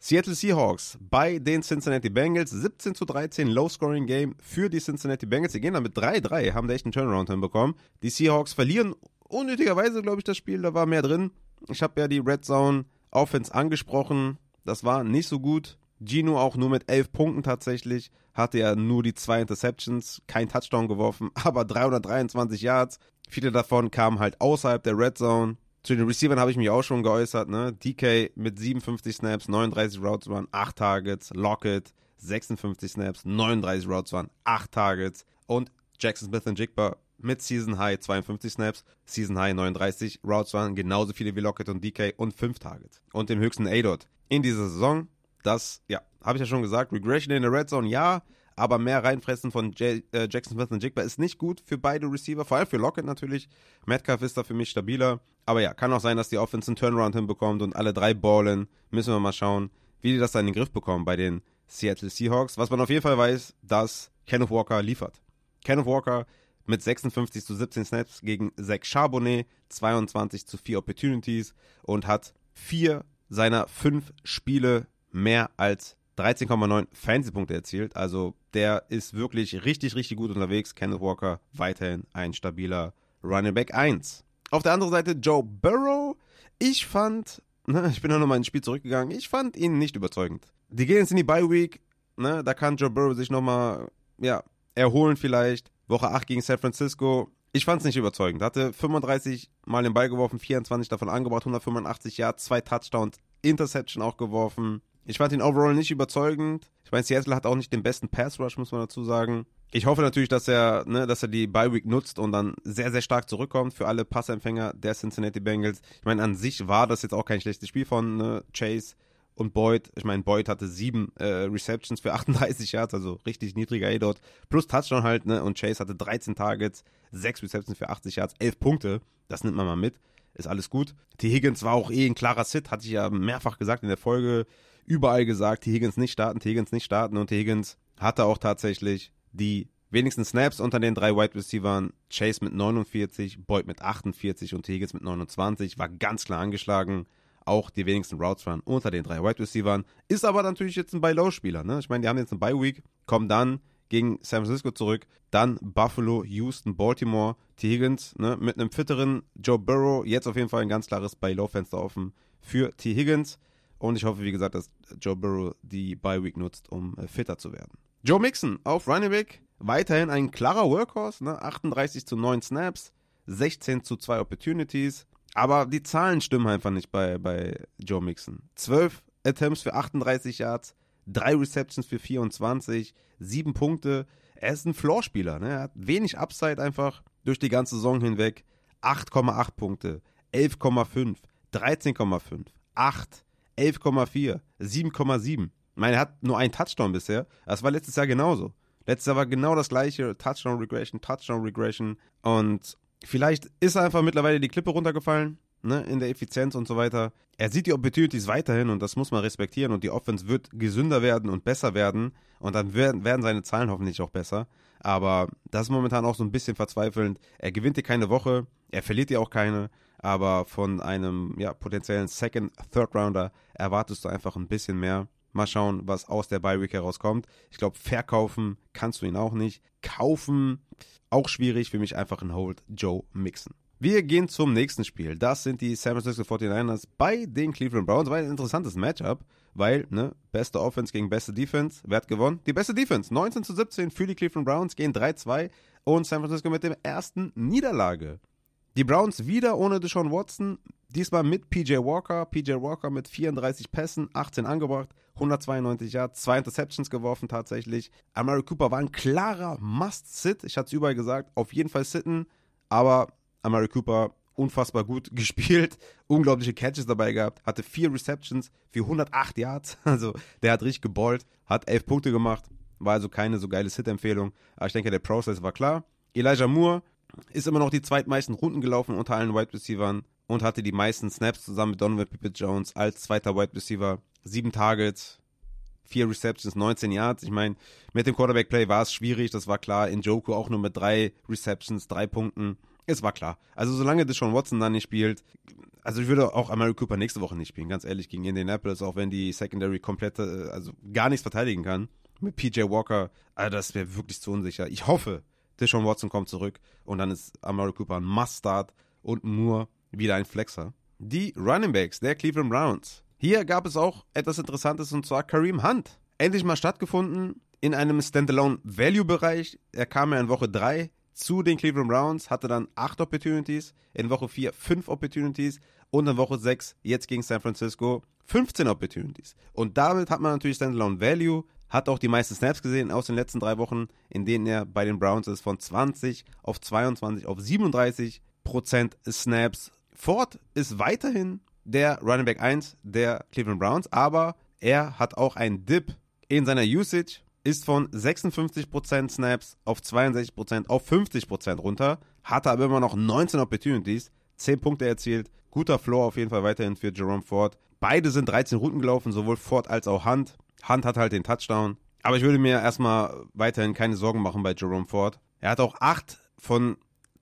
Seattle Seahawks bei den Cincinnati Bengals. 17 zu 13 Low-Scoring Game für die Cincinnati Bengals. Sie gehen dann mit 3-3, haben da echt einen Turnaround hinbekommen. Die Seahawks verlieren unnötigerweise, glaube ich, das Spiel. Da war mehr drin. Ich habe ja die Red Zone Offense angesprochen. Das war nicht so gut. Gino auch nur mit 11 Punkten tatsächlich. Hatte ja nur die zwei Interceptions, kein Touchdown geworfen, aber 323 Yards. Viele davon kamen halt außerhalb der Red Zone. Zu den Receivern habe ich mich auch schon geäußert. Ne? DK mit 57 Snaps, 39 Routes waren 8 Targets. Lockett 56 Snaps, 39 Routes waren 8 Targets. Und Jackson Smith und Jigba mit Season High 52 Snaps, Season High 39 Routes waren genauso viele wie Lockett und DK und 5 Targets. Und den höchsten A-Dot in dieser Saison. Das, ja, habe ich ja schon gesagt. Regression in der Red Zone, ja. Aber mehr reinfressen von J äh, Jackson Smith und Jigba ist nicht gut für beide Receiver, vor allem für Lockett natürlich. Metcalf ist da für mich stabiler. Aber ja, kann auch sein, dass die Offense einen Turnaround hinbekommt und alle drei ballen. Müssen wir mal schauen, wie die das dann in den Griff bekommen bei den Seattle Seahawks. Was man auf jeden Fall weiß, dass Kenneth Walker liefert. Kenneth Walker mit 56 zu 17 Snaps gegen Zach Charbonnet, 22 zu 4 Opportunities und hat vier seiner fünf Spiele mehr als 13,9 Fantasy-Punkte erzielt. Also der ist wirklich richtig, richtig gut unterwegs. Kenneth Walker weiterhin ein stabiler Running Back 1. Auf der anderen Seite Joe Burrow. Ich fand, ne, ich bin noch nochmal ins Spiel zurückgegangen, ich fand ihn nicht überzeugend. Die gehen jetzt in die Bye Week, ne, da kann Joe Burrow sich nochmal, ja, erholen vielleicht. Woche 8 gegen San Francisco. Ich fand es nicht überzeugend. Hatte 35 Mal den Ball geworfen, 24 davon angebracht, 185 Yards, zwei Touchdowns, Interception auch geworfen. Ich fand ihn overall nicht überzeugend. Ich meine, Seattle hat auch nicht den besten Pass Rush, muss man dazu sagen. Ich hoffe natürlich, dass er, ne, dass er die Bye Week nutzt und dann sehr, sehr stark zurückkommt für alle Passempfänger der Cincinnati Bengals. Ich meine, an sich war das jetzt auch kein schlechtes Spiel von ne, Chase und Boyd. Ich meine, Boyd hatte sieben äh, Receptions für 38 Yards, also richtig niedriger A dort. Plus Touchdown halt, ne? Und Chase hatte 13 Targets, sechs Receptions für 80 Yards, 11 Punkte. Das nimmt man mal mit. Ist alles gut. T. Higgins war auch eh ein klarer Sit, hatte ich ja mehrfach gesagt in der Folge. Überall gesagt, T. Higgins nicht starten, T. Higgins nicht starten. Und T. Higgins hatte auch tatsächlich die wenigsten Snaps unter den drei Wide Receivers. Chase mit 49, Boyd mit 48 und T. Higgins mit 29. War ganz klar angeschlagen auch die wenigsten Routes run unter den drei Wide Receivers. Ist aber natürlich jetzt ein Buy-Low-Spieler. Ne? Ich meine, die haben jetzt eine Bye-Week, kommen dann gegen San Francisco zurück, dann Buffalo, Houston, Baltimore, T. Higgins ne? mit einem fitteren Joe Burrow. Jetzt auf jeden Fall ein ganz klares Buy-Low-Fenster offen für T. Higgins. Und ich hoffe, wie gesagt, dass Joe Burrow die Bye-Week nutzt, um äh, fitter zu werden. Joe Mixon auf Running Back. Weiterhin ein klarer Workhorse. Ne? 38 zu 9 Snaps, 16 zu 2 Opportunities. Aber die Zahlen stimmen einfach nicht bei, bei Joe Mixon. 12 Attempts für 38 Yards, 3 Receptions für 24, 7 Punkte. Er ist ein Floorspieler. Ne? Er hat wenig Upside einfach durch die ganze Saison hinweg. 8,8 Punkte, 11,5, 13,5, 8, 11,4, 7,7. Ich meine, er hat nur einen Touchdown bisher. Das war letztes Jahr genauso. Letztes Jahr war genau das gleiche. Touchdown Regression, Touchdown Regression. Und Vielleicht ist er einfach mittlerweile die Klippe runtergefallen, ne, in der Effizienz und so weiter. Er sieht die Opportunities weiterhin und das muss man respektieren und die Offense wird gesünder werden und besser werden und dann werden, werden seine Zahlen hoffentlich auch besser. Aber das ist momentan auch so ein bisschen verzweifelnd. Er gewinnt dir keine Woche, er verliert dir auch keine, aber von einem ja, potenziellen Second, Third Rounder erwartest du einfach ein bisschen mehr. Mal schauen, was aus der Bi-Week herauskommt. Ich glaube, verkaufen kannst du ihn auch nicht. Kaufen auch schwierig. Für mich einfach ein Hold Joe Mixon. Wir gehen zum nächsten Spiel. Das sind die San Francisco 49ers bei den Cleveland Browns. War ein interessantes Matchup, weil, ne, beste Offense gegen beste Defense. Wer hat gewonnen? Die beste Defense. 19 zu 17 für die Cleveland Browns, gehen 3-2 und San Francisco mit der ersten Niederlage. Die Browns wieder ohne Deshaun Watson, diesmal mit PJ Walker. PJ Walker mit 34 Pässen, 18 angebracht, 192 Yards, zwei Interceptions geworfen tatsächlich. Amari Cooper war ein klarer Must-Sit. Ich hatte es überall gesagt, auf jeden Fall sitten. Aber Amari Cooper unfassbar gut gespielt, unglaubliche Catches dabei gehabt, hatte vier Receptions für 108 Yards. Also der hat richtig geballt, hat elf Punkte gemacht. War also keine so geile Sit-Empfehlung. Aber ich denke, der Prozess war klar. Elijah Moore ist immer noch die zweitmeisten Runden gelaufen unter allen Wide Receivers und hatte die meisten Snaps zusammen mit Donovan Pippett Jones als zweiter Wide Receiver. Sieben Targets, vier Receptions, 19 Yards. Ich meine, mit dem Quarterback-Play war es schwierig, das war klar. In Joku auch nur mit drei Receptions, drei Punkten. Es war klar. Also solange Deshaun Watson da nicht spielt, also ich würde auch Amari Cooper nächste Woche nicht spielen, ganz ehrlich, gegen Indianapolis, auch wenn die Secondary komplett, äh, also gar nichts verteidigen kann. Mit PJ Walker, also das wäre wirklich zu unsicher. Ich hoffe, Deshaun Watson kommt zurück und dann ist Amari Cooper ein Must-Start und Moore wieder ein Flexer. Die Running Backs der Cleveland Browns. Hier gab es auch etwas Interessantes und zwar Kareem Hunt. Endlich mal stattgefunden in einem Standalone-Value-Bereich. Er kam ja in Woche 3 zu den Cleveland Browns, hatte dann 8 Opportunities, in Woche 4 5 Opportunities und in Woche 6, jetzt gegen San Francisco, 15 Opportunities. Und damit hat man natürlich Standalone-Value, hat auch die meisten Snaps gesehen aus den letzten drei Wochen, in denen er bei den Browns ist, von 20 auf 22 auf 37 Prozent Snaps. Ford ist weiterhin der Running Back 1 der Cleveland Browns, aber er hat auch einen Dip in seiner Usage, ist von 56% Snaps auf 62% auf 50% runter, hatte aber immer noch 19 Opportunities, 10 Punkte erzielt, guter Floor auf jeden Fall weiterhin für Jerome Ford. Beide sind 13 Routen gelaufen, sowohl Ford als auch Hunt. Hunt hat halt den Touchdown. Aber ich würde mir erstmal weiterhin keine Sorgen machen bei Jerome Ford. Er hat auch 8 von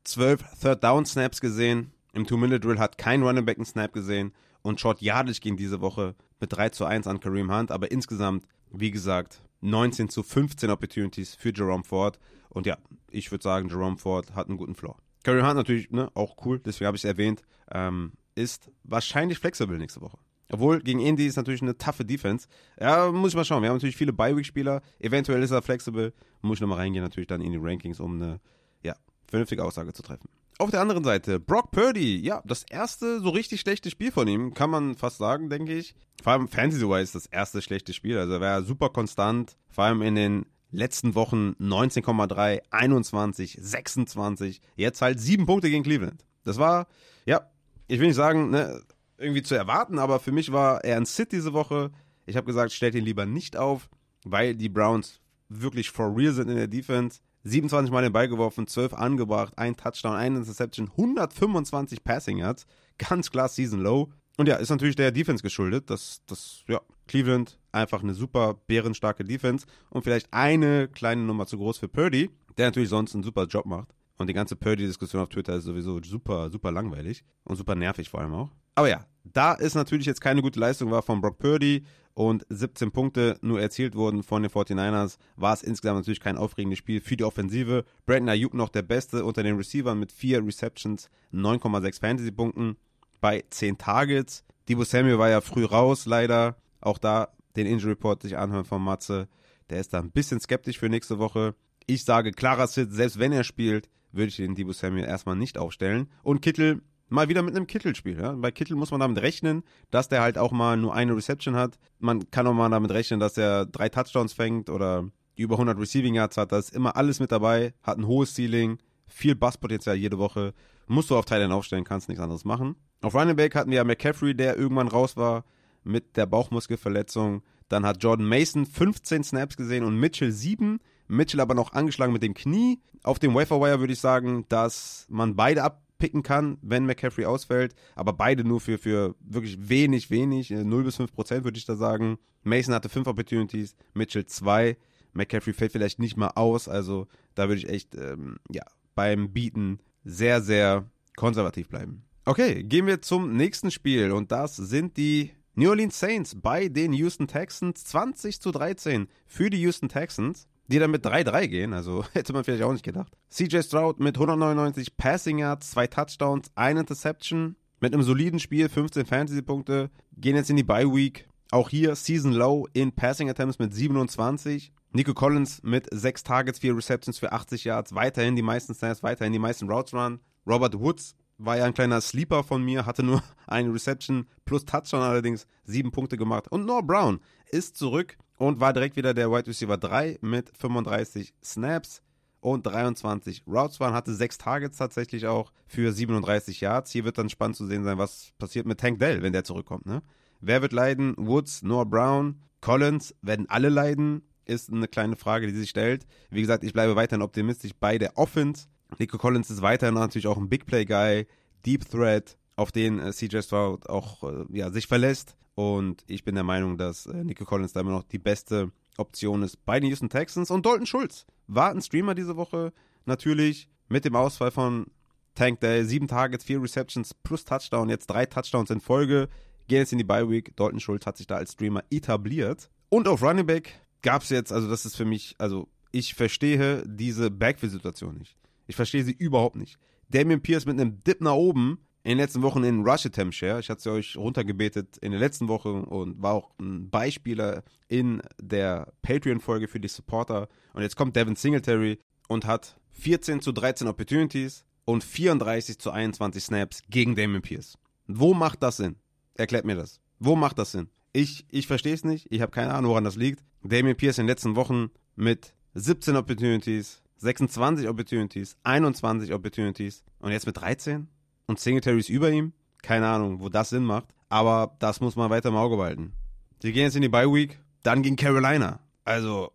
12 Third Down Snaps gesehen. Im Two-Minute-Drill hat kein Running Back einen Snap gesehen. Und Short Yardage ging diese Woche mit 3 zu 1 an Kareem Hunt. Aber insgesamt, wie gesagt, 19 zu 15 Opportunities für Jerome Ford. Und ja, ich würde sagen, Jerome Ford hat einen guten Floor. Kareem Hunt natürlich ne, auch cool, deswegen habe ich es erwähnt. Ähm, ist wahrscheinlich flexibel nächste Woche. Obwohl, gegen Indy ist natürlich eine taffe Defense. Ja, muss ich mal schauen. Wir haben natürlich viele Bi-Week-Spieler. Eventuell ist er flexibel. Muss ich nochmal reingehen, natürlich dann in die Rankings, um eine ja, vernünftige Aussage zu treffen. Auf der anderen Seite, Brock Purdy. Ja, das erste so richtig schlechte Spiel von ihm, kann man fast sagen, denke ich. Vor allem Fantasy-wise das erste schlechte Spiel. Also er war super konstant. Vor allem in den letzten Wochen 19,3, 21, 26. Jetzt halt sieben Punkte gegen Cleveland. Das war, ja, ich will nicht sagen, ne, irgendwie zu erwarten, aber für mich war er ein Sit diese Woche. Ich habe gesagt, stellt ihn lieber nicht auf, weil die Browns wirklich for real sind in der Defense. 27 Mal den Ball geworfen, 12 angebracht, ein Touchdown, ein Interception, 125 Passing Yards. Ganz klar Season Low. Und ja, ist natürlich der Defense geschuldet, dass das, ja, Cleveland einfach eine super bärenstarke Defense und vielleicht eine kleine Nummer zu groß für Purdy, der natürlich sonst einen super Job macht. Und die ganze Purdy-Diskussion auf Twitter ist sowieso super, super langweilig und super nervig vor allem auch. Aber ja, da ist natürlich jetzt keine gute Leistung war von Brock Purdy und 17 Punkte nur erzielt wurden von den 49ers, war es insgesamt natürlich kein aufregendes Spiel für die Offensive. Brandon Ayuk noch der Beste unter den Receivern mit 4 Receptions, 9,6 Fantasy-Punkten bei 10 Targets. Debo Samuel war ja früh raus, leider. Auch da den Injury Report sich anhören von Matze. Der ist da ein bisschen skeptisch für nächste Woche. Ich sage klarer Sit, selbst wenn er spielt, würde ich den Debo Samuel erstmal nicht aufstellen. Und Kittel mal wieder mit einem Kittel-Spiel. Ja? Bei Kittel muss man damit rechnen, dass der halt auch mal nur eine Reception hat. Man kann auch mal damit rechnen, dass er drei Touchdowns fängt oder über 100 Receiving Yards hat. Da ist immer alles mit dabei, hat ein hohes Ceiling, viel Basspotenzial jede Woche. Musst du auf Thailand aufstellen, kannst nichts anderes machen. Auf Running Back hatten wir ja McCaffrey, der irgendwann raus war mit der Bauchmuskelverletzung. Dann hat Jordan Mason 15 Snaps gesehen und Mitchell 7. Mitchell aber noch angeschlagen mit dem Knie. Auf dem Waferwire würde ich sagen, dass man beide abpicken kann, wenn McCaffrey ausfällt, aber beide nur für, für wirklich wenig, wenig, 0 äh, bis 5 Prozent würde ich da sagen. Mason hatte 5 Opportunities, Mitchell 2. McCaffrey fällt vielleicht nicht mal aus, also da würde ich echt, ähm, ja, beim Bieten sehr, sehr konservativ bleiben. Okay, gehen wir zum nächsten Spiel und das sind die New Orleans Saints bei den Houston Texans 20 zu 13 für die Houston Texans die dann mit 3-3 gehen, also hätte man vielleicht auch nicht gedacht. CJ Stroud mit 199 Passing Yards, zwei Touchdowns, ein Interception, mit einem soliden Spiel, 15 Fantasy-Punkte, gehen jetzt in die Bye Week. Auch hier Season Low in Passing Attempts mit 27. Nico Collins mit 6 Targets, 4 Receptions für 80 Yards, weiterhin die meisten Snaps, weiterhin die meisten Routes run. Robert Woods war ja ein kleiner Sleeper von mir, hatte nur eine Reception plus Touchdown allerdings, 7 Punkte gemacht. Und Noah Brown ist zurück und war direkt wieder der Wide Receiver 3 mit 35 Snaps und 23 Routes waren, hatte 6 Targets tatsächlich auch für 37 Yards. Hier wird dann spannend zu sehen sein, was passiert mit Tank Dell, wenn der zurückkommt. Ne? Wer wird leiden? Woods, Noah Brown, Collins, werden alle leiden? Ist eine kleine Frage, die sich stellt. Wie gesagt, ich bleibe weiterhin optimistisch bei der Offense. Nico Collins ist weiterhin natürlich auch ein Big Play Guy, Deep Threat, auf den äh, CJ Stroud auch äh, ja, sich verlässt. Und ich bin der Meinung, dass äh, Nico Collins da immer noch die beste Option ist bei den Houston Texans. Und Dalton Schulz war ein Streamer diese Woche. Natürlich mit dem Ausfall von Tank Day. Sieben Targets, vier Receptions plus Touchdown. Jetzt drei Touchdowns in Folge. Gehen jetzt in die Bye Week. Dalton Schulz hat sich da als Streamer etabliert. Und auf Running Back gab es jetzt, also das ist für mich, also ich verstehe diese Backfield-Situation nicht. Ich verstehe sie überhaupt nicht. Damian Pierce mit einem Dip nach oben in den letzten Wochen in Rush Attempt Share. Ich hatte es euch runtergebetet in der letzten Woche und war auch ein Beispieler in der Patreon-Folge für die Supporter. Und jetzt kommt Devin Singletary und hat 14 zu 13 Opportunities und 34 zu 21 Snaps gegen Damien Pierce. Wo macht das Sinn? Erklärt mir das. Wo macht das Sinn? Ich, ich verstehe es nicht. Ich habe keine Ahnung, woran das liegt. Damien Pierce in den letzten Wochen mit 17 Opportunities, 26 Opportunities, 21 Opportunities und jetzt mit 13? Und Singletary ist über ihm. Keine Ahnung, wo das Sinn macht. Aber das muss man weiter im Auge behalten. Sie gehen jetzt in die Bye Week, dann gegen Carolina. Also,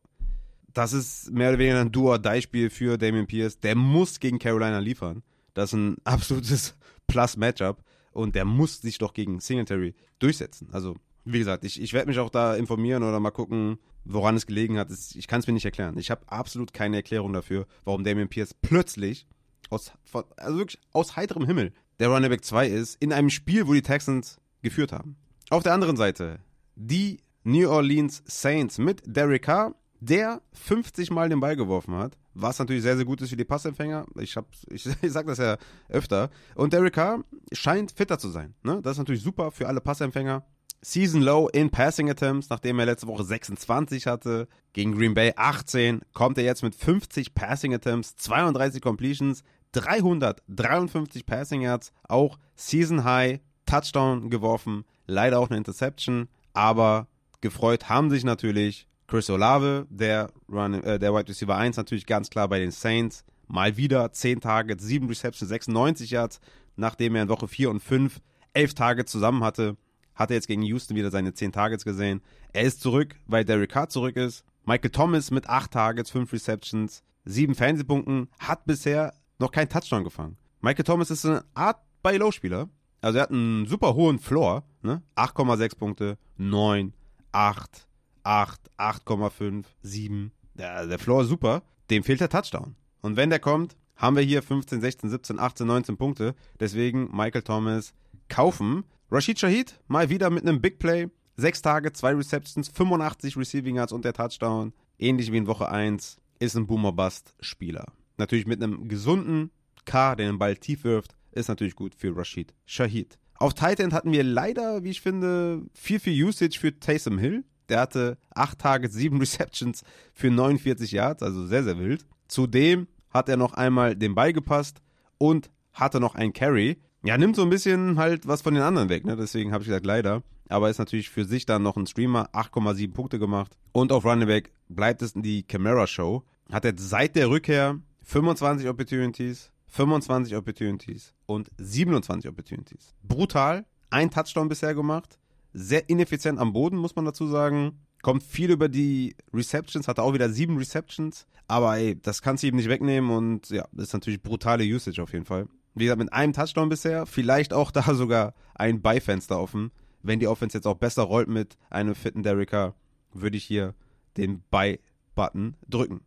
das ist mehr oder weniger ein Do-or-Die-Spiel für Damian Pierce. Der muss gegen Carolina liefern. Das ist ein absolutes Plus-Matchup. Und der muss sich doch gegen Singletary durchsetzen. Also, wie gesagt, ich, ich werde mich auch da informieren oder mal gucken, woran es gelegen hat. Ich kann es mir nicht erklären. Ich habe absolut keine Erklärung dafür, warum Damian Pierce plötzlich aus, also wirklich aus heiterem Himmel der Running Back 2 ist, in einem Spiel, wo die Texans geführt haben. Auf der anderen Seite, die New Orleans Saints mit Derek Carr, der 50 Mal den Ball geworfen hat, was natürlich sehr, sehr gut ist für die Passempfänger. Ich, hab, ich, ich sage das ja öfter. Und Derek Carr scheint fitter zu sein. Ne? Das ist natürlich super für alle Passempfänger. Season Low in Passing Attempts, nachdem er letzte Woche 26 hatte, gegen Green Bay 18, kommt er jetzt mit 50 Passing Attempts, 32 Completions, 353 Passing Yards, auch Season High, Touchdown geworfen, leider auch eine Interception, aber gefreut haben sich natürlich Chris Olave, der, Run, äh, der Wide Receiver 1, natürlich ganz klar bei den Saints. Mal wieder 10 Targets, 7 Receptions, 96 Yards, nachdem er in Woche 4 und 5 11 Targets zusammen hatte, hat er jetzt gegen Houston wieder seine 10 Targets gesehen. Er ist zurück, weil Derek Carr zurück ist. Michael Thomas mit 8 Targets, 5 Receptions, 7 Fernsehpunkten, hat bisher noch keinen Touchdown gefangen. Michael Thomas ist eine Art Buy-Low-Spieler. Also er hat einen super hohen Floor, ne? 8,6 Punkte, 9, 8, 8, 8,5, 7. Der, der Floor ist super. Dem fehlt der Touchdown. Und wenn der kommt, haben wir hier 15, 16, 17, 18, 19 Punkte. Deswegen Michael Thomas kaufen. Rashid Shahid mal wieder mit einem Big Play. Sechs Tage, zwei Receptions, 85 Receiving Yards und der Touchdown. Ähnlich wie in Woche 1 ist ein Boomer-Bust-Spieler. Natürlich mit einem gesunden K, der den Ball tief wirft, ist natürlich gut für Rashid Shahid. Auf Tight End hatten wir leider, wie ich finde, viel, viel Usage für Taysom Hill. Der hatte 8 Targets, 7 Receptions für 49 Yards, also sehr, sehr wild. Zudem hat er noch einmal den Ball gepasst und hatte noch einen Carry. Ja, nimmt so ein bisschen halt was von den anderen weg, ne? Deswegen habe ich gesagt, leider. Aber ist natürlich für sich dann noch ein Streamer, 8,7 Punkte gemacht. Und auf Running Back bleibt es die Camara Show. Hat er seit der Rückkehr 25 Opportunities, 25 Opportunities und 27 Opportunities. Brutal. Ein Touchdown bisher gemacht. Sehr ineffizient am Boden, muss man dazu sagen. Kommt viel über die Receptions, hatte auch wieder sieben Receptions. Aber ey, das kannst du ihm nicht wegnehmen und ja, das ist natürlich brutale Usage auf jeden Fall. Wie gesagt, mit einem Touchdown bisher, vielleicht auch da sogar ein Beifenster offen. Wenn die Offense jetzt auch besser rollt mit einem fitten Derricker, würde ich hier den Buy-Button drücken.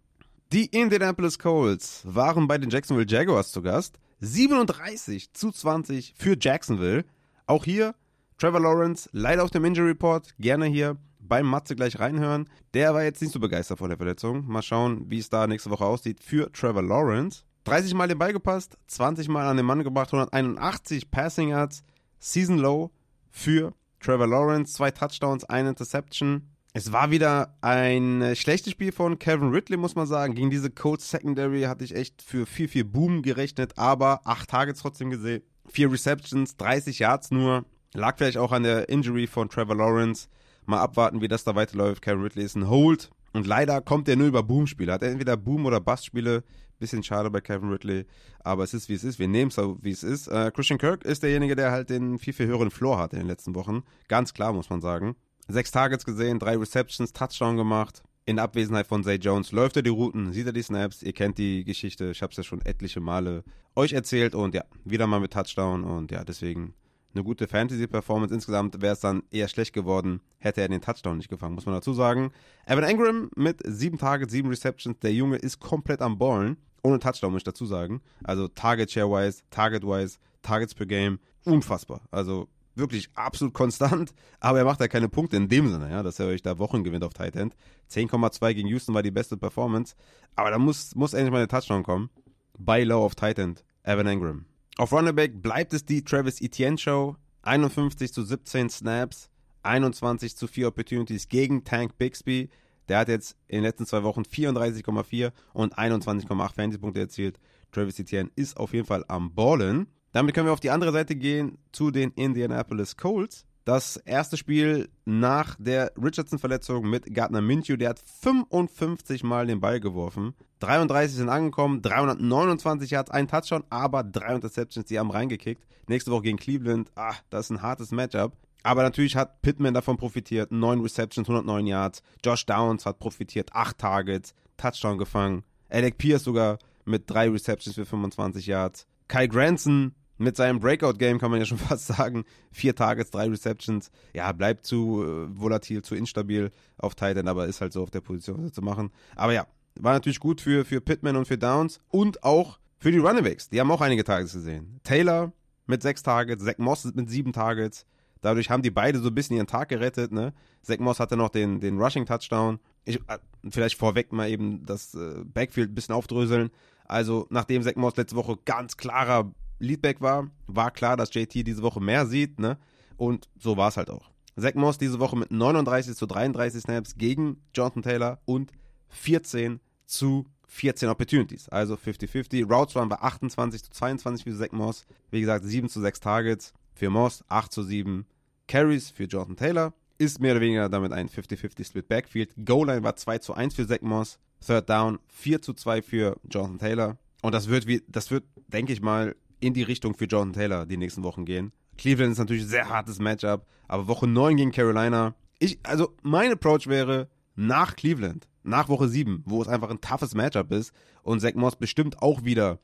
Die Indianapolis Colts waren bei den Jacksonville Jaguars zu Gast. 37 zu 20 für Jacksonville. Auch hier Trevor Lawrence, leider auf dem Injury Report. Gerne hier beim Matze gleich reinhören. Der war jetzt nicht so begeistert von der Verletzung. Mal schauen, wie es da nächste Woche aussieht für Trevor Lawrence. 30 Mal den Ball gepasst, 20 Mal an den Mann gebracht, 181 Passing Yards, Season Low für Trevor Lawrence, zwei Touchdowns, eine Interception. Es war wieder ein äh, schlechtes Spiel von Kevin Ridley, muss man sagen. Gegen diese Colts Secondary hatte ich echt für viel, viel Boom gerechnet, aber acht Tage trotzdem gesehen. Vier Receptions, 30 Yards nur. Lag vielleicht auch an der Injury von Trevor Lawrence. Mal abwarten, wie das da weiterläuft. Kevin Ridley ist ein Hold. Und leider kommt er nur über Boom-Spiele. Hat entweder Boom- oder Bust-Spiele. Bisschen schade bei Kevin Ridley. Aber es ist, wie es ist. Wir nehmen es so, wie es ist. Äh, Christian Kirk ist derjenige, der halt den viel, viel höheren Floor hat in den letzten Wochen. Ganz klar, muss man sagen. Sechs Targets gesehen, drei Receptions, Touchdown gemacht. In Abwesenheit von Zay Jones läuft er die Routen, sieht er die Snaps. Ihr kennt die Geschichte. Ich habe es ja schon etliche Male euch erzählt. Und ja, wieder mal mit Touchdown. Und ja, deswegen eine gute Fantasy-Performance. Insgesamt wäre es dann eher schlecht geworden, hätte er den Touchdown nicht gefangen, muss man dazu sagen. Evan Engram mit sieben Targets, sieben Receptions. Der Junge ist komplett am Ballen. Ohne Touchdown, muss ich dazu sagen. Also Target-Share-wise, Target-wise, Targets per Game. Unfassbar. Also wirklich absolut konstant, aber er macht ja keine Punkte in dem Sinne, ja, dass er euch da Wochen gewinnt auf Tight End. 10,2 gegen Houston war die beste Performance, aber da muss, muss endlich mal eine Touchdown kommen. Bei Low auf Tight End, Evan Engram. Auf Running Back bleibt es die Travis Etienne Show. 51 zu 17 Snaps, 21 zu 4 Opportunities gegen Tank Bixby. Der hat jetzt in den letzten zwei Wochen 34,4 und 21,8 Fantasy-Punkte erzielt. Travis Etienne ist auf jeden Fall am Ballen. Damit können wir auf die andere Seite gehen zu den Indianapolis Colts. Das erste Spiel nach der Richardson-Verletzung mit Gardner Minshew, der hat 55 Mal den Ball geworfen. 33 sind angekommen, 329 Yards, ein Touchdown, aber drei Interceptions, die haben reingekickt. Nächste Woche gegen Cleveland, ah, das ist ein hartes Matchup. Aber natürlich hat Pittman davon profitiert, 9 Receptions, 109 Yards. Josh Downs hat profitiert, 8 Targets, Touchdown gefangen. Alec Pierce sogar mit 3 Receptions für 25 Yards. Kai Granson mit seinem Breakout-Game kann man ja schon fast sagen. Vier Targets, drei Receptions. Ja, bleibt zu äh, volatil, zu instabil auf Titan, aber ist halt so auf der Position zu machen. Aber ja, war natürlich gut für, für Pittman und für Downs und auch für die Runningbacks. Die haben auch einige Targets gesehen. Taylor mit sechs Targets, Zach Moss mit sieben Targets. Dadurch haben die beide so ein bisschen ihren Tag gerettet. Ne? Zach Moss hatte noch den, den Rushing-Touchdown. Ich, äh, vielleicht vorweg mal eben das äh, Backfield ein bisschen aufdröseln. Also, nachdem Zach Moss letzte Woche ganz klarer Leadback war, war klar, dass JT diese Woche mehr sieht, ne? Und so war es halt auch. Zach Moss diese Woche mit 39 zu 33 Snaps gegen Jonathan Taylor und 14 zu 14 Opportunities. Also 50-50. Routes waren bei 28 zu 22 für Zach Moss. Wie gesagt, 7 zu 6 Targets für Moss, 8 zu 7 Carries für Jonathan Taylor. Ist mehr oder weniger damit ein 50-50 Split Backfield. Goal Line war 2 zu 1 für Zach Moss. Third Down 4 zu 2 für Jonathan Taylor. Und das wird, wie, das wird, denke ich mal, in die Richtung für Jordan Taylor die nächsten Wochen gehen. Cleveland ist natürlich ein sehr hartes Matchup, aber Woche 9 gegen Carolina. Ich, also mein Approach wäre nach Cleveland, nach Woche 7, wo es einfach ein toughes Matchup ist und Zach Moss bestimmt auch wieder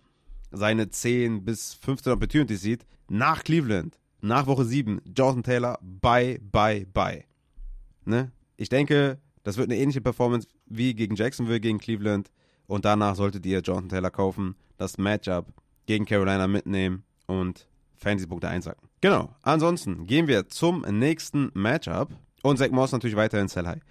seine 10 bis 15 Opportunities sieht, nach Cleveland, nach Woche 7, Jonathan Taylor, bye, bye, bye. Ne? Ich denke, das wird eine ähnliche Performance wie gegen Jacksonville, gegen Cleveland. Und danach solltet ihr Jonathan Taylor kaufen. Das Matchup gegen Carolina mitnehmen und Fantasy-Punkte einsacken. Genau. Ansonsten gehen wir zum nächsten Matchup. Und Zach Moss natürlich weiterhin Sell High.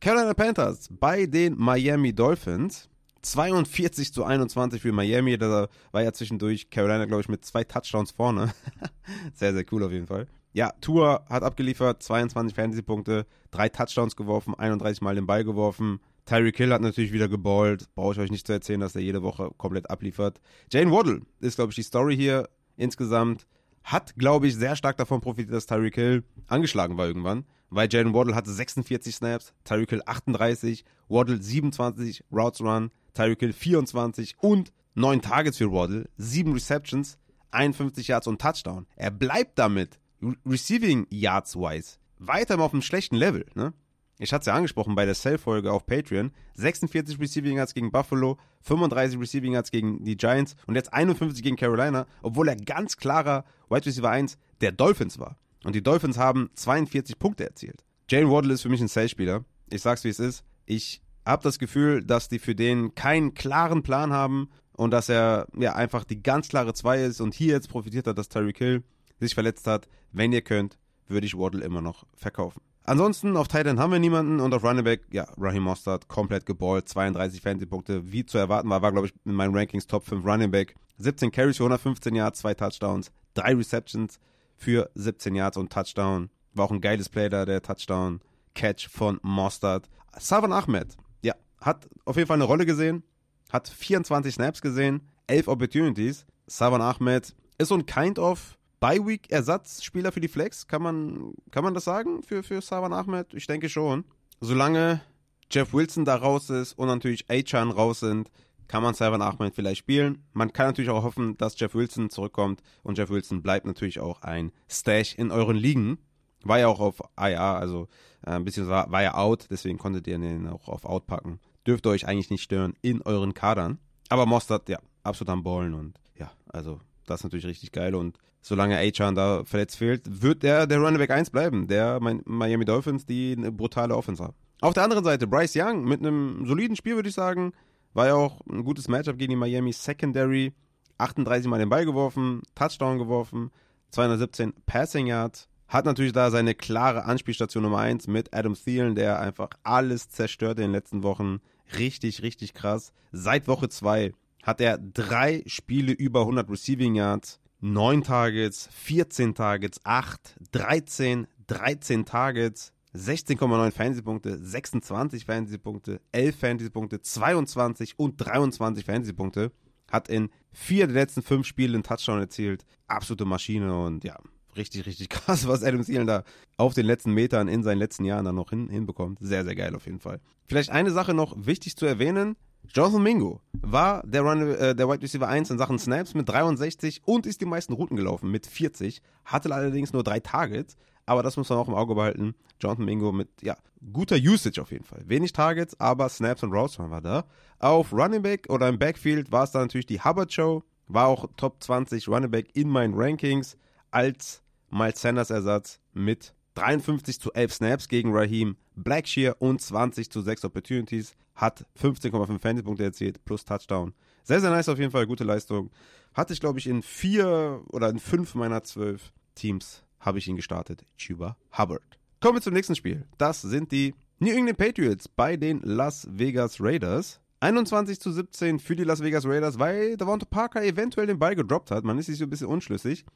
Carolina Panthers bei den Miami Dolphins. 42 zu 21 für Miami. Da war ja zwischendurch Carolina, glaube ich, mit zwei Touchdowns vorne. sehr, sehr cool auf jeden Fall. Ja, Tour hat abgeliefert, 22 Fantasy-Punkte, drei Touchdowns geworfen, 31 Mal den Ball geworfen. Tyreek Hill hat natürlich wieder geballt. Brauche ich euch nicht zu erzählen, dass er jede Woche komplett abliefert. Jane Waddle ist, glaube ich, die Story hier insgesamt. Hat, glaube ich, sehr stark davon profitiert, dass Tyreek Hill angeschlagen war irgendwann. Weil Jalen Waddle hatte 46 Snaps, Tyreek Hill 38, Waddle 27 Routes Run, Tyreek Hill 24 und 9 Targets für Waddle, 7 Receptions, 51 Yards und Touchdown. Er bleibt damit, Receiving Yards wise, weiter auf einem schlechten Level. Ne? Ich hatte es ja angesprochen bei der Cell-Folge auf Patreon, 46 Receiving Yards gegen Buffalo, 35 Receiving Yards gegen die Giants und jetzt 51 gegen Carolina, obwohl er ganz klarer Wide Receiver 1 der Dolphins war. Und die Dolphins haben 42 Punkte erzielt. Jane Waddle ist für mich ein Sale-Spieler. Ich sag's wie es ist. Ich habe das Gefühl, dass die für den keinen klaren Plan haben und dass er ja einfach die ganz klare 2 ist und hier jetzt profitiert hat, dass Tyreek Hill sich verletzt hat. Wenn ihr könnt, würde ich Waddle immer noch verkaufen. Ansonsten auf Titan haben wir niemanden und auf Running Back, ja, Raheem Mostert komplett geballt, 32 Fantasy-Punkte, wie zu erwarten war, war glaube ich in meinen Rankings Top 5 Running Back. 17 Carries für 115 Yards, 2 Touchdowns, 3 Receptions für 17 Yards und Touchdown. War auch ein geiles Play da, der Touchdown. Catch von Mostert. Savan Ahmed, ja, hat auf jeden Fall eine Rolle gesehen, hat 24 Snaps gesehen, 11 Opportunities. Savan Ahmed ist so ein kind of Bye-Week-Ersatzspieler für die Flex, kann man, kann man das sagen für, für Saban Ahmed? Ich denke schon. Solange Jeff Wilson da raus ist und natürlich Achan raus sind, kann man Saban Ahmed vielleicht spielen. Man kann natürlich auch hoffen, dass Jeff Wilson zurückkommt und Jeff Wilson bleibt natürlich auch ein Stash in euren Ligen. War ja auch auf IA, also äh, ein bisschen war, war ja out, deswegen konntet ihr ihn auch auf out packen. Dürfte euch eigentlich nicht stören in euren Kadern. Aber Mostert, ja, absolut am Ballen und ja, also das ist natürlich richtig geil und solange Achan da verletzt fehlt, wird der der Runnerback 1 bleiben, der Miami Dolphins, die eine brutale Offense haben. Auf der anderen Seite, Bryce Young mit einem soliden Spiel, würde ich sagen, war ja auch ein gutes Matchup gegen die Miami Secondary. 38 Mal den Ball geworfen, Touchdown geworfen, 217 Passing Yards. Hat natürlich da seine klare Anspielstation Nummer 1 mit Adam Thielen, der einfach alles zerstört in den letzten Wochen. Richtig, richtig krass. Seit Woche 2 hat er drei Spiele über 100 Receiving Yards 9 Targets, 14 Targets, 8, 13, 13 Targets, 16,9 Fantasy-Punkte, 26 Fantasy-Punkte, 11 Fantasy-Punkte, 22 und 23 Fantasy-Punkte. Hat in vier der letzten fünf Spiele einen Touchdown erzielt. Absolute Maschine und ja, richtig, richtig krass, was Adam Thielen da auf den letzten Metern in seinen letzten Jahren dann noch hin, hinbekommt. Sehr, sehr geil auf jeden Fall. Vielleicht eine Sache noch wichtig zu erwähnen. Jonathan Mingo war der, Run, äh, der Wide Receiver 1 in Sachen Snaps mit 63 und ist die meisten Routen gelaufen mit 40, hatte allerdings nur drei Targets, aber das muss man auch im Auge behalten. Jonathan Mingo mit, ja, guter Usage auf jeden Fall. Wenig Targets, aber Snaps und Routes war da. Auf Running Back oder im Backfield war es dann natürlich die Hubbard Show, war auch Top 20 Running Back in meinen Rankings als Miles Sanders Ersatz mit 53 zu 11 Snaps gegen Raheem Blackshear und 20 zu 6 Opportunities. Hat 15,5 Fantasy-Punkte erzielt plus Touchdown. Sehr, sehr nice auf jeden Fall, gute Leistung. Hatte ich, glaube ich, in vier oder in fünf meiner zwölf Teams habe ich ihn gestartet. Chuba Hubbard. Kommen wir zum nächsten Spiel. Das sind die New England Patriots bei den Las Vegas Raiders. 21 zu 17 für die Las Vegas Raiders, weil Davante Parker eventuell den Ball gedroppt hat. Man ist sich so ein bisschen unschlüssig.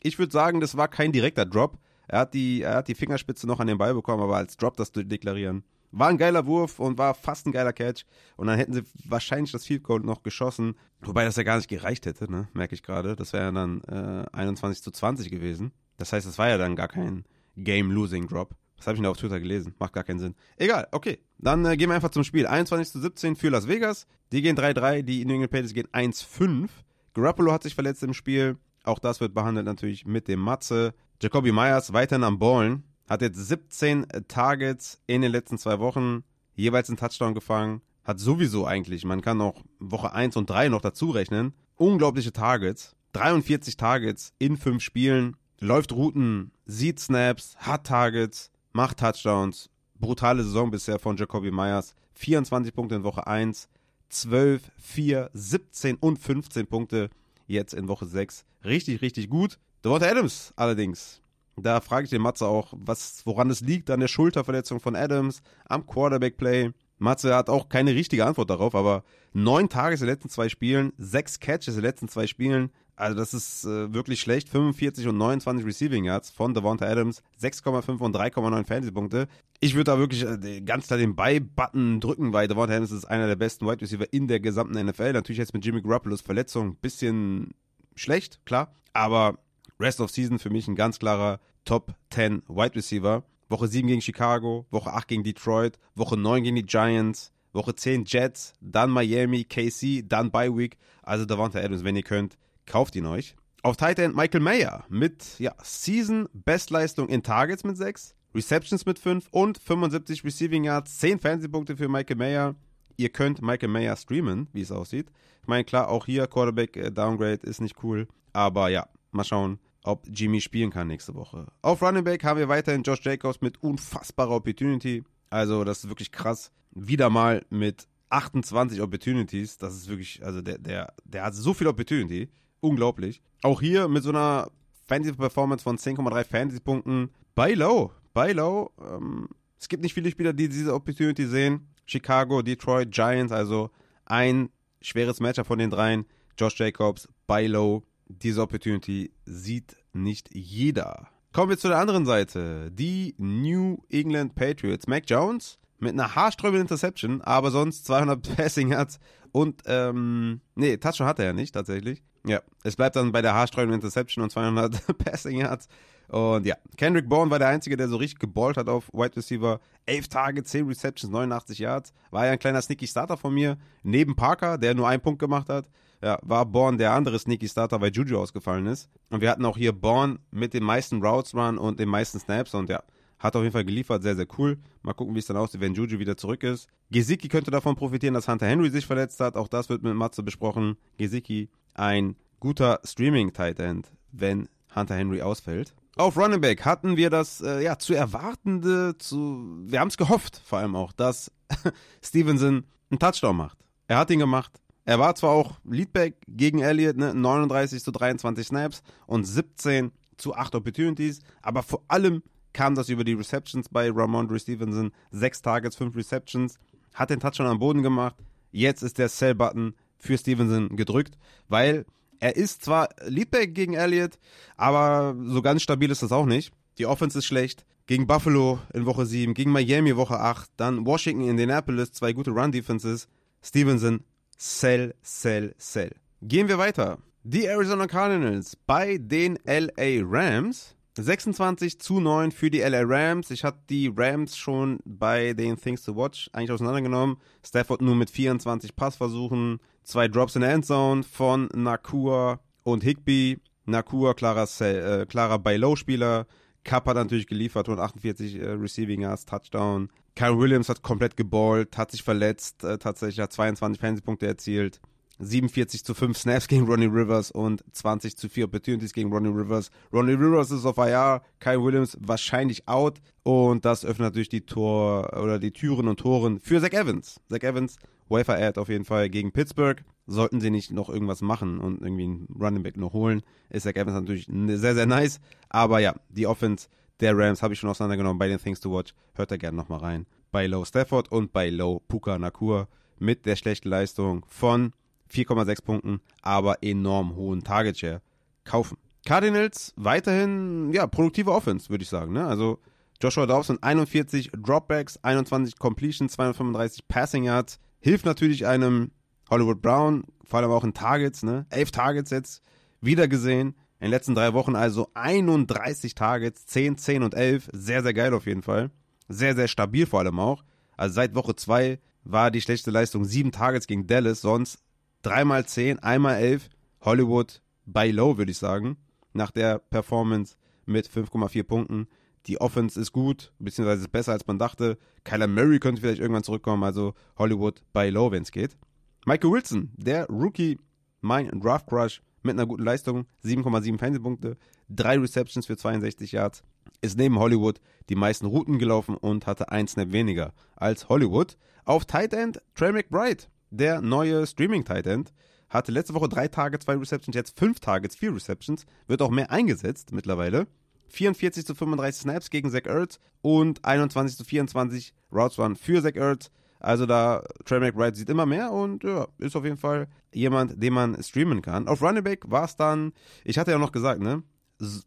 Ich würde sagen, das war kein direkter Drop. Er hat, die, er hat die Fingerspitze noch an den Ball bekommen, aber als Drop das zu deklarieren. War ein geiler Wurf und war fast ein geiler Catch. Und dann hätten sie wahrscheinlich das Field Goal noch geschossen. Wobei das ja gar nicht gereicht hätte, ne? merke ich gerade. Das wäre ja dann äh, 21 zu 20 gewesen. Das heißt, es war ja dann gar kein Game-Losing-Drop. Das habe ich noch auf Twitter gelesen. Macht gar keinen Sinn. Egal, okay. Dann äh, gehen wir einfach zum Spiel. 21 zu 17 für Las Vegas. Die gehen 3-3, die New England Patriots gehen 1-5. Garoppolo hat sich verletzt im Spiel. Auch das wird behandelt natürlich mit dem Matze. Jacoby Myers weiterhin am Ballen. Hat jetzt 17 Targets in den letzten zwei Wochen. Jeweils einen Touchdown gefangen. Hat sowieso eigentlich, man kann auch Woche 1 und 3 noch dazu rechnen. Unglaubliche Targets. 43 Targets in fünf Spielen. Läuft Routen, sieht Snaps, hat Targets, macht Touchdowns. Brutale Saison bisher von Jacoby Myers. 24 Punkte in Woche 1, 12, 4, 17 und 15 Punkte jetzt in Woche 6. Richtig, richtig gut. Devonta Adams allerdings. Da frage ich den Matze auch, was, woran es liegt an der Schulterverletzung von Adams, am Quarterback-Play. Matze hat auch keine richtige Antwort darauf, aber neun Tage in den letzten zwei Spielen, sechs Catches in den letzten zwei Spielen. Also das ist äh, wirklich schlecht. 45 und 29 Receiving Yards von Devonta Adams, 6,5 und 3,9 Fantasy-Punkte. Ich würde da wirklich äh, ganz klar den Buy-Button drücken, weil Devonta Adams ist einer der besten Wide Receiver in der gesamten NFL. Natürlich jetzt mit Jimmy Garoppolo's Verletzung ein bisschen schlecht, klar. Aber Rest of Season für mich ein ganz klarer Top 10 Wide Receiver. Woche 7 gegen Chicago, Woche 8 gegen Detroit, Woche 9 gegen die Giants, Woche 10 Jets, dann Miami, KC, dann Bye Week. Also Devonta Adams, wenn ihr könnt, kauft ihn euch. Auf Tight End Michael Mayer mit ja, Season Bestleistung in Targets mit 6, Receptions mit 5 und 75 Receiving Yards, 10 Fantasy-Punkte für Michael Mayer. Ihr könnt Michael Mayer streamen, wie es aussieht. Ich meine, klar, auch hier Quarterback äh, Downgrade ist nicht cool. Aber ja, mal schauen, ob Jimmy spielen kann nächste Woche. Auf Running Back haben wir weiterhin Josh Jacobs mit unfassbarer Opportunity. Also, das ist wirklich krass. Wieder mal mit 28 Opportunities. Das ist wirklich, also der, der, der hat so viel Opportunity. Unglaublich. Auch hier mit so einer Fantasy-Performance von 10,3 Fantasy-Punkten. Bei low. Bei low. Ähm, es gibt nicht viele Spieler, die diese Opportunity sehen. Chicago, Detroit, Giants, also ein schweres Matchup von den dreien. Josh Jacobs, bei low. Diese Opportunity sieht nicht jeder. Kommen wir zu der anderen Seite. Die New England Patriots. Mac Jones mit einer haarsträubenden Interception, aber sonst 200 Passing Yards und, ähm, nee, Touchdown hat er ja nicht, tatsächlich. Ja, es bleibt dann bei der haarsträubenden Interception und 200 Passing Yards. Und ja, Kendrick Bourne war der Einzige, der so richtig geballt hat auf Wide Receiver. 11 Tage, 10 Receptions, 89 Yards. War ja ein kleiner Sneaky Starter von mir. Neben Parker, der nur einen Punkt gemacht hat, ja, war Bourne der andere Sneaky Starter, weil Juju ausgefallen ist. Und wir hatten auch hier Bourne mit den meisten Routes Run und den meisten Snaps. Und ja, hat auf jeden Fall geliefert, sehr, sehr cool. Mal gucken, wie es dann aussieht, wenn Juju wieder zurück ist. Gesicki könnte davon profitieren, dass Hunter Henry sich verletzt hat. Auch das wird mit Matze besprochen. Gesicki, ein guter Streaming-Tight End, wenn Hunter Henry ausfällt. Auf Running Back hatten wir das äh, ja zu erwartende, zu wir haben es gehofft, vor allem auch, dass Stevenson einen Touchdown macht. Er hat ihn gemacht. Er war zwar auch Leadback gegen Elliott, ne, 39 zu 23 Snaps und 17 zu 8 Opportunities, aber vor allem kam das über die Receptions bei Ramondre Stevenson. Sechs Targets, fünf Receptions, hat den Touchdown am Boden gemacht. Jetzt ist der Sell-Button für Stevenson gedrückt, weil Er ist zwar Leadback gegen Elliott, aber so ganz stabil ist das auch nicht. Die Offense ist schlecht. Gegen Buffalo in Woche 7, gegen Miami Woche 8, dann Washington, Indianapolis, zwei gute Run-Defenses. Stevenson, sell, sell, sell. Gehen wir weiter. Die Arizona Cardinals bei den LA Rams. 26 zu 9 für die LA Rams. Ich hatte die Rams schon bei den Things to Watch eigentlich auseinandergenommen. Stafford nur mit 24 Passversuchen, zwei Drops in der Endzone von Nakua und Higby. Nakua, klarer, äh, klarer Buy-Low-Spieler. Cup hat natürlich geliefert, 148 äh, Receiving Yards, Touchdown. Kyle Williams hat komplett geballt, hat sich verletzt, äh, tatsächlich hat 22 Fantasy-Punkte erzielt. 47 zu 5 Snaps gegen Ronnie Rivers und 20 zu 4 Opportunities gegen Ronnie Rivers. Ronnie Rivers ist auf IR, Kyle Williams wahrscheinlich out und das öffnet natürlich die Tor oder die Türen und Toren für Zach Evans. Zach Evans, Wafer Ad auf jeden Fall gegen Pittsburgh. Sollten sie nicht noch irgendwas machen und irgendwie einen Running Back noch holen, ist Zach Evans natürlich sehr, sehr nice. Aber ja, die Offense der Rams habe ich schon auseinandergenommen bei den Things to Watch. Hört da gerne nochmal rein. Bei Low Stafford und bei Low Puka Nakur mit der schlechten Leistung von 4,6 Punkten, aber enorm hohen Target Share kaufen. Cardinals weiterhin, ja, produktive Offense, würde ich sagen. Ne? Also Joshua Dawson 41 Dropbacks, 21 Completions, 235 Passing Yards. Hilft natürlich einem Hollywood Brown, vor allem auch in Targets, ne? 11 Targets jetzt wieder gesehen. In den letzten drei Wochen also 31 Targets, 10, 10 und 11. Sehr, sehr geil auf jeden Fall. Sehr, sehr stabil vor allem auch. Also seit Woche 2 war die schlechte Leistung 7 Targets gegen Dallas, sonst dreimal 10, einmal 11. Hollywood bei Low, würde ich sagen. Nach der Performance mit 5,4 Punkten. Die Offense ist gut, beziehungsweise ist besser als man dachte. Kyler Murray könnte vielleicht irgendwann zurückkommen, also Hollywood bei Low, wenn es geht. Michael Wilson, der Rookie, mein Draft Crush mit einer guten Leistung, 7,7 Fantasy-Punkte, drei Receptions für 62 Yards, ist neben Hollywood die meisten Routen gelaufen und hatte ein Snap weniger als Hollywood. Auf Tight End Trey McBride, der neue Streaming-Tight End, hatte letzte Woche drei Tage, zwei Receptions, jetzt fünf Targets, vier Receptions, wird auch mehr eingesetzt mittlerweile. 44 zu 35 Snaps gegen Zach Ertz und 21 zu 24 Routes Run für Zach Ertz. Also da Trey McBride sieht immer mehr und ja, ist auf jeden Fall jemand, den man streamen kann. Auf Running Back war es dann, ich hatte ja noch gesagt, ne,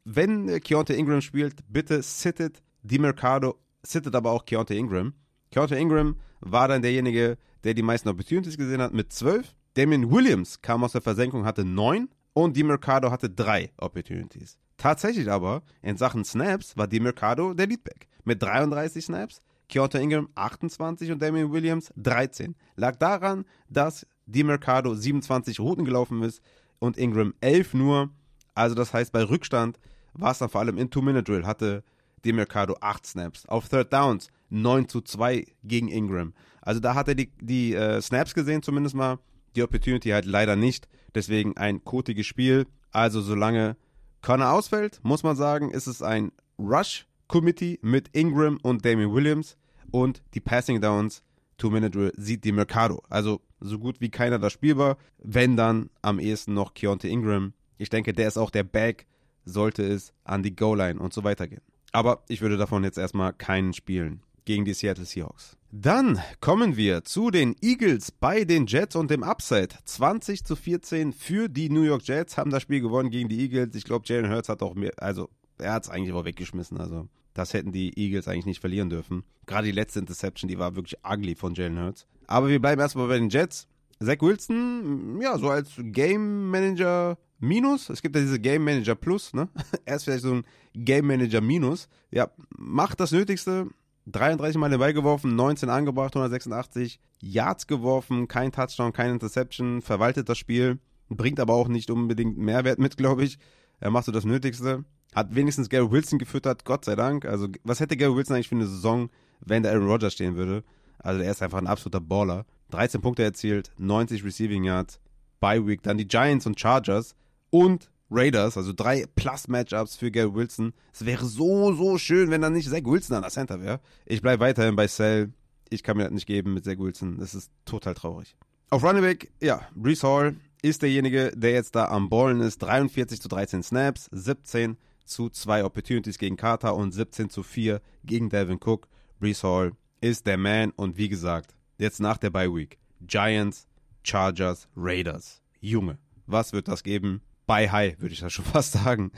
wenn Keontae Ingram spielt, bitte sittet die Mercado, sittet aber auch Keontae Ingram. Keontae Ingram war dann derjenige, der die meisten Opportunities gesehen hat mit 12. Damien Williams kam aus der Versenkung, hatte 9 und die Mercado hatte 3 Opportunities. Tatsächlich aber, in Sachen Snaps war die Mercado der Leadback mit 33 Snaps, Keontae Ingram 28 und Damien Williams 13. Lag daran, dass die Mercado 27 Routen gelaufen ist und Ingram 11 nur. Also das heißt, bei Rückstand war es dann vor allem in Two-Minute-Drill, hatte die Mercado 8 Snaps. Auf Third Downs 9 zu 2 gegen Ingram. Also da hat er die, die äh, Snaps gesehen zumindest mal, die Opportunity halt leider nicht. Deswegen ein kotiges Spiel. Also solange Connor ausfällt, muss man sagen, ist es ein Rush-Committee mit Ingram und Damien Williams. Und die Passing Downs, Two-Minute sieht die Mercado. Also so gut wie keiner da spielbar. Wenn dann am ehesten noch Keontae Ingram. Ich denke, der ist auch der Back, sollte es an die Goal-Line und so weiter gehen. Aber ich würde davon jetzt erstmal keinen spielen gegen die Seattle Seahawks. Dann kommen wir zu den Eagles bei den Jets und dem Upside. 20 zu 14 für die New York Jets haben das Spiel gewonnen gegen die Eagles. Ich glaube, Jalen Hurts hat auch mehr, also er hat es eigentlich auch weggeschmissen. Also das hätten die Eagles eigentlich nicht verlieren dürfen. Gerade die letzte Interception, die war wirklich ugly von Jalen Hurts. Aber wir bleiben erstmal bei den Jets. Zach Wilson, ja, so als Game Manager Minus. Es gibt ja diese Game Manager Plus, ne? Er ist vielleicht so ein Game Manager Minus. Ja, macht das Nötigste. 33 Mal den Ball geworfen, 19 angebracht, 186 Yards geworfen, kein Touchdown, kein Interception, verwaltet das Spiel, bringt aber auch nicht unbedingt Mehrwert mit, glaube ich. Er macht so das Nötigste. Hat wenigstens Gary Wilson gefüttert, Gott sei Dank. Also, was hätte Gary Wilson eigentlich für eine Saison, wenn der Aaron Rodgers stehen würde? Also, er ist einfach ein absoluter Baller. 13 Punkte erzielt, 90 Receiving Yards, Bye Week, dann die Giants und Chargers und Raiders, also drei Plus-Matchups für Gary Wilson. Es wäre so, so schön, wenn dann nicht Zach Wilson an der Center wäre. Ich bleibe weiterhin bei Cell. Ich kann mir das nicht geben mit Zach Wilson. Das ist total traurig. Auf Running Back, ja, Brees Hall ist derjenige, der jetzt da am Ballen ist. 43 zu 13 Snaps, 17 zu 2 Opportunities gegen Carter und 17 zu 4 gegen Devin Cook. Brees Hall ist der Man und wie gesagt, jetzt nach der Bye Week, Giants, Chargers, Raiders. Junge, Was wird das geben? Bei High, würde ich das schon fast sagen.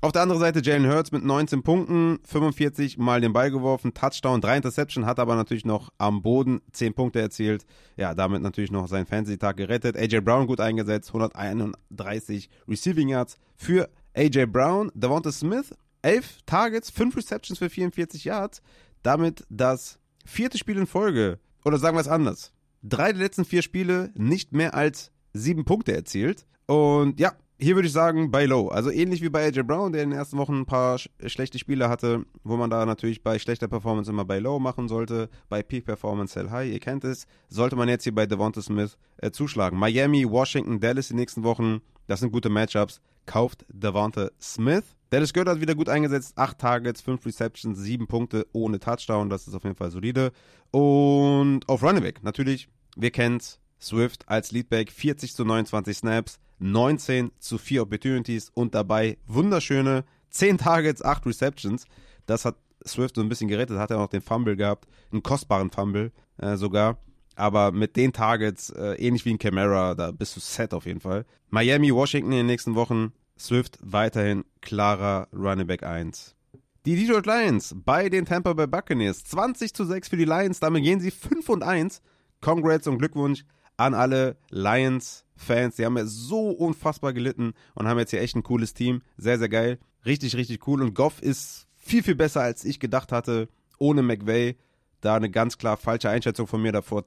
Auf der anderen Seite Jalen Hurts mit 19 Punkten, 45 Mal den Ball geworfen, Touchdown, 3 Interception, hat aber natürlich noch am Boden 10 Punkte erzielt. Ja, damit natürlich noch seinen Fantasy-Tag gerettet. AJ Brown gut eingesetzt, 131 Receiving Yards für AJ Brown. Devonta Smith, 11 Targets, 5 Receptions für 44 Yards. Damit das vierte Spiel in Folge, oder sagen wir es anders, drei der letzten vier Spiele nicht mehr als 7 Punkte erzielt. Und ja, hier würde ich sagen, bei Low. Also ähnlich wie bei AJ Brown, der in den ersten Wochen ein paar sch schlechte Spiele hatte, wo man da natürlich bei schlechter Performance immer bei Low machen sollte. Bei Peak Performance Sell High, ihr kennt es. Sollte man jetzt hier bei Devonta Smith äh, zuschlagen. Miami, Washington, Dallas die nächsten Wochen. Das sind gute Matchups. Kauft Devonta Smith. Dallas Goddard wieder gut eingesetzt. 8 Targets, 5 Receptions, 7 Punkte ohne Touchdown. Das ist auf jeden Fall solide. Und auf Running Back, natürlich, wir kennen Swift als Leadback. 40 zu 29 Snaps. 19 zu 4 Opportunities und dabei wunderschöne 10 Targets, 8 Receptions. Das hat Swift so ein bisschen gerettet, hat er auch den Fumble gehabt, einen kostbaren Fumble äh, sogar. Aber mit den Targets, äh, ähnlich wie in Camara, da bist du set auf jeden Fall. Miami, Washington in den nächsten Wochen. Swift weiterhin klarer Running Back 1. Die Detroit Lions bei den Tampa Bay Buccaneers. 20 zu 6 für die Lions. Damit gehen sie 5 und 1. Congrats und Glückwunsch an alle Lions-Fans. Die haben ja so unfassbar gelitten und haben jetzt hier echt ein cooles Team. Sehr, sehr geil. Richtig, richtig cool. Und Goff ist viel, viel besser, als ich gedacht hatte. Ohne McVay. Da eine ganz klar falsche Einschätzung von mir davor.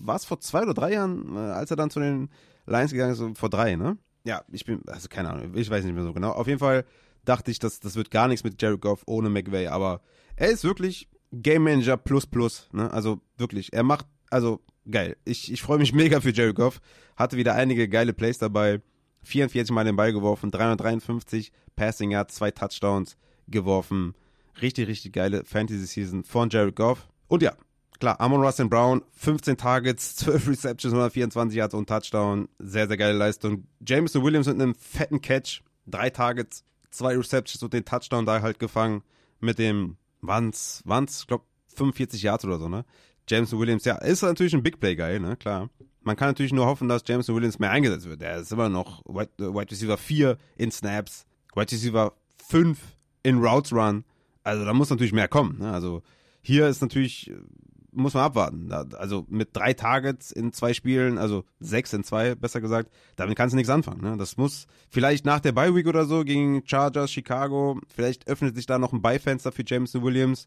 Was vor zwei oder drei Jahren, äh, als er dann zu den Lions gegangen ist? Vor drei, ne? Ja, ich bin, also keine Ahnung, ich weiß nicht mehr so genau. Auf jeden Fall dachte ich, dass das wird gar nichts mit Jared Goff ohne McVay. Aber er ist wirklich Game Manager plus plus. Ne? Also wirklich, er macht, also geil. Ich, ich freue mich mega für Jerry Goff. Hatte wieder einige geile Plays dabei. 44 Mal den Ball geworfen, 353 Passing Yards, zwei Touchdowns geworfen. Richtig, richtig geile Fantasy-Season von Jared Goff. Und ja, klar, Amon Russell Brown, 15 Targets, 12 Receptions, 124 Yards und Touchdown. Sehr, sehr geile Leistung. Jameson Williams mit einem fetten Catch, drei Targets, zwei Receptions und den Touchdown da halt gefangen. Mit dem, waren's, waren's, ich glaube, 45 Yards oder so, ne? Jameson Williams, ja, ist natürlich ein Big Play Guy, ne, klar. Man kann natürlich nur hoffen, dass Jameson Williams mehr eingesetzt wird. Er ist immer noch Wide, Wide Receiver 4 in Snaps, Wide Receiver 5 in Routes Run. Also da muss natürlich mehr kommen. Ne? Also hier ist natürlich, muss man abwarten. Also mit drei Targets in zwei Spielen, also sechs in zwei, besser gesagt, damit kannst du nichts anfangen. Ne? Das muss vielleicht nach der Bye Week oder so gegen Chargers, Chicago, vielleicht öffnet sich da noch ein Beifenster für Jameson Williams.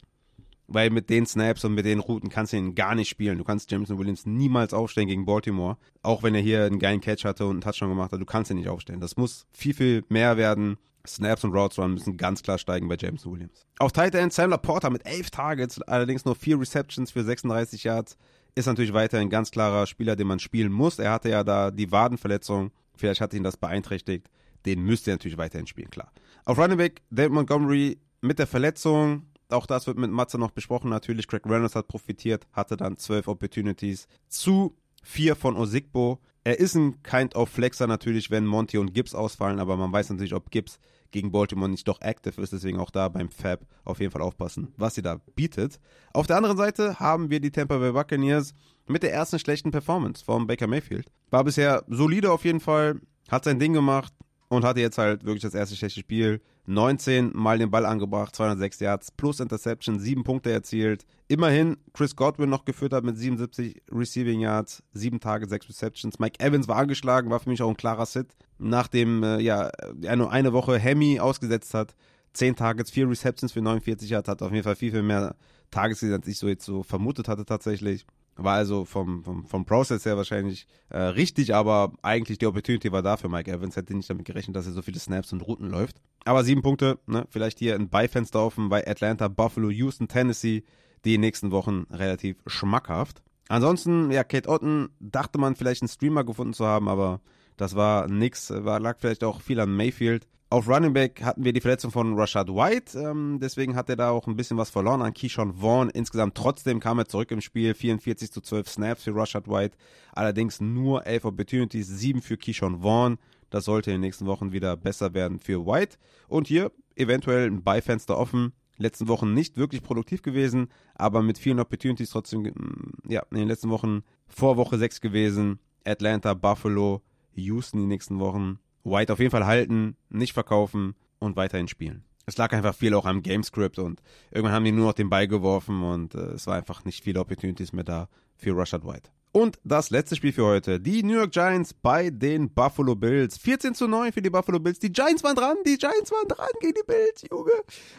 Weil mit den Snaps und mit den Routen kannst du ihn gar nicht spielen. Du kannst Jameson Williams niemals aufstellen gegen Baltimore. Auch wenn er hier einen geilen Catch hatte und einen Touchdown gemacht hat, du kannst ihn nicht aufstellen. Das muss viel, viel mehr werden. Snaps und Routes Run müssen ganz klar steigen bei Jameson Williams. Auf Tight End Sam Porter mit 11 Targets, allerdings nur 4 Receptions für 36 Yards. Ist natürlich weiterhin ein ganz klarer Spieler, den man spielen muss. Er hatte ja da die Wadenverletzung. Vielleicht hat ihn das beeinträchtigt. Den müsste er natürlich weiterhin spielen, klar. Auf Running Back David Montgomery mit der Verletzung auch das wird mit Matze noch besprochen. Natürlich, Craig Reynolds hat profitiert, hatte dann zwölf Opportunities zu vier von Osigbo. Er ist ein Kind of Flexer natürlich, wenn Monty und Gibbs ausfallen, aber man weiß natürlich, ob Gibbs gegen Baltimore nicht doch active ist, deswegen auch da beim Fab auf jeden Fall aufpassen, was sie da bietet. Auf der anderen Seite haben wir die Tampa Bay Buccaneers mit der ersten schlechten Performance vom Baker Mayfield. War bisher solide auf jeden Fall, hat sein Ding gemacht, und hatte jetzt halt wirklich das erste schlechte Spiel. 19 Mal den Ball angebracht, 206 Yards plus Interception, 7 Punkte erzielt. Immerhin Chris Godwin noch geführt hat mit 77 Receiving Yards, 7 Tage, 6 Receptions. Mike Evans war angeschlagen, war für mich auch ein klarer Sit. Nachdem äh, ja, er nur eine Woche Hemi ausgesetzt hat, 10 Targets, 4 Receptions für 49 Yards, hat auf jeden Fall viel, viel mehr Tages, als ich so jetzt so vermutet hatte tatsächlich. War also vom, vom, vom Process her wahrscheinlich äh, richtig, aber eigentlich die Opportunity war da für Mike Evans. Hätte nicht damit gerechnet, dass er so viele Snaps und Routen läuft. Aber sieben Punkte, ne? vielleicht hier ein Beifenster offen bei Atlanta, Buffalo, Houston, Tennessee. Die nächsten Wochen relativ schmackhaft. Ansonsten, ja, Kate Otten dachte man vielleicht einen Streamer gefunden zu haben, aber das war nix. War, lag vielleicht auch viel an Mayfield. Auf Running Back hatten wir die Verletzung von Rashad White, ähm, deswegen hat er da auch ein bisschen was verloren an Keyshawn Vaughn. Insgesamt trotzdem kam er zurück im Spiel, 44 zu 12 Snaps für Rashad White, allerdings nur 11 Opportunities, 7 für Keyshawn Vaughn. Das sollte in den nächsten Wochen wieder besser werden für White. Und hier eventuell ein Beifenster offen. Letzten Wochen nicht wirklich produktiv gewesen, aber mit vielen Opportunities trotzdem, mm, ja, in den letzten Wochen vor Woche 6 gewesen. Atlanta, Buffalo, Houston die nächsten Wochen. White auf jeden Fall halten, nicht verkaufen und weiterhin spielen. Es lag einfach viel auch am Gamescript und irgendwann haben die nur noch den Ball geworfen und äh, es war einfach nicht viele Opportunities mehr da für Rashad White. Und das letzte Spiel für heute. Die New York Giants bei den Buffalo Bills. 14 zu 9 für die Buffalo Bills. Die Giants waren dran. Die Giants waren dran gegen die Bills, Junge.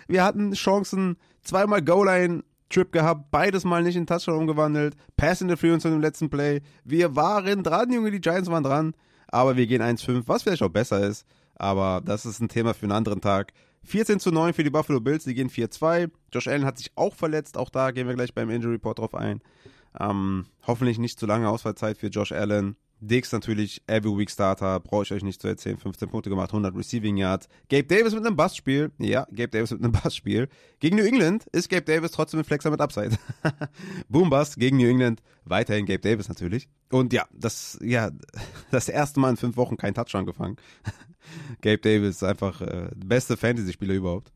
Wir hatten Chancen. Zweimal Goal-Line. Trip gehabt, beides mal nicht in Touchdown umgewandelt, Pass Interference in dem letzten Play. Wir waren dran, Junge, die Giants waren dran, aber wir gehen 1-5, was vielleicht auch besser ist, aber das ist ein Thema für einen anderen Tag. 14 zu 9 für die Buffalo Bills, die gehen 4-2. Josh Allen hat sich auch verletzt, auch da gehen wir gleich beim Injury Report drauf ein. Ähm, hoffentlich nicht zu lange Ausfallzeit für Josh Allen. Dix natürlich Every Week Starter, brauche ich euch nicht zu erzählen. 15 Punkte gemacht, 100 Receiving Yards. Gabe Davis mit einem Bassspiel. Ja, Gabe Davis mit einem Bassspiel. Gegen New England ist Gabe Davis trotzdem ein Flexer mit Upside. Boom Bust gegen New England. Weiterhin Gabe Davis natürlich. Und ja, das, ja, das erste Mal in fünf Wochen kein Touchdown gefangen. Gabe Davis ist einfach äh, beste Fantasy-Spieler überhaupt.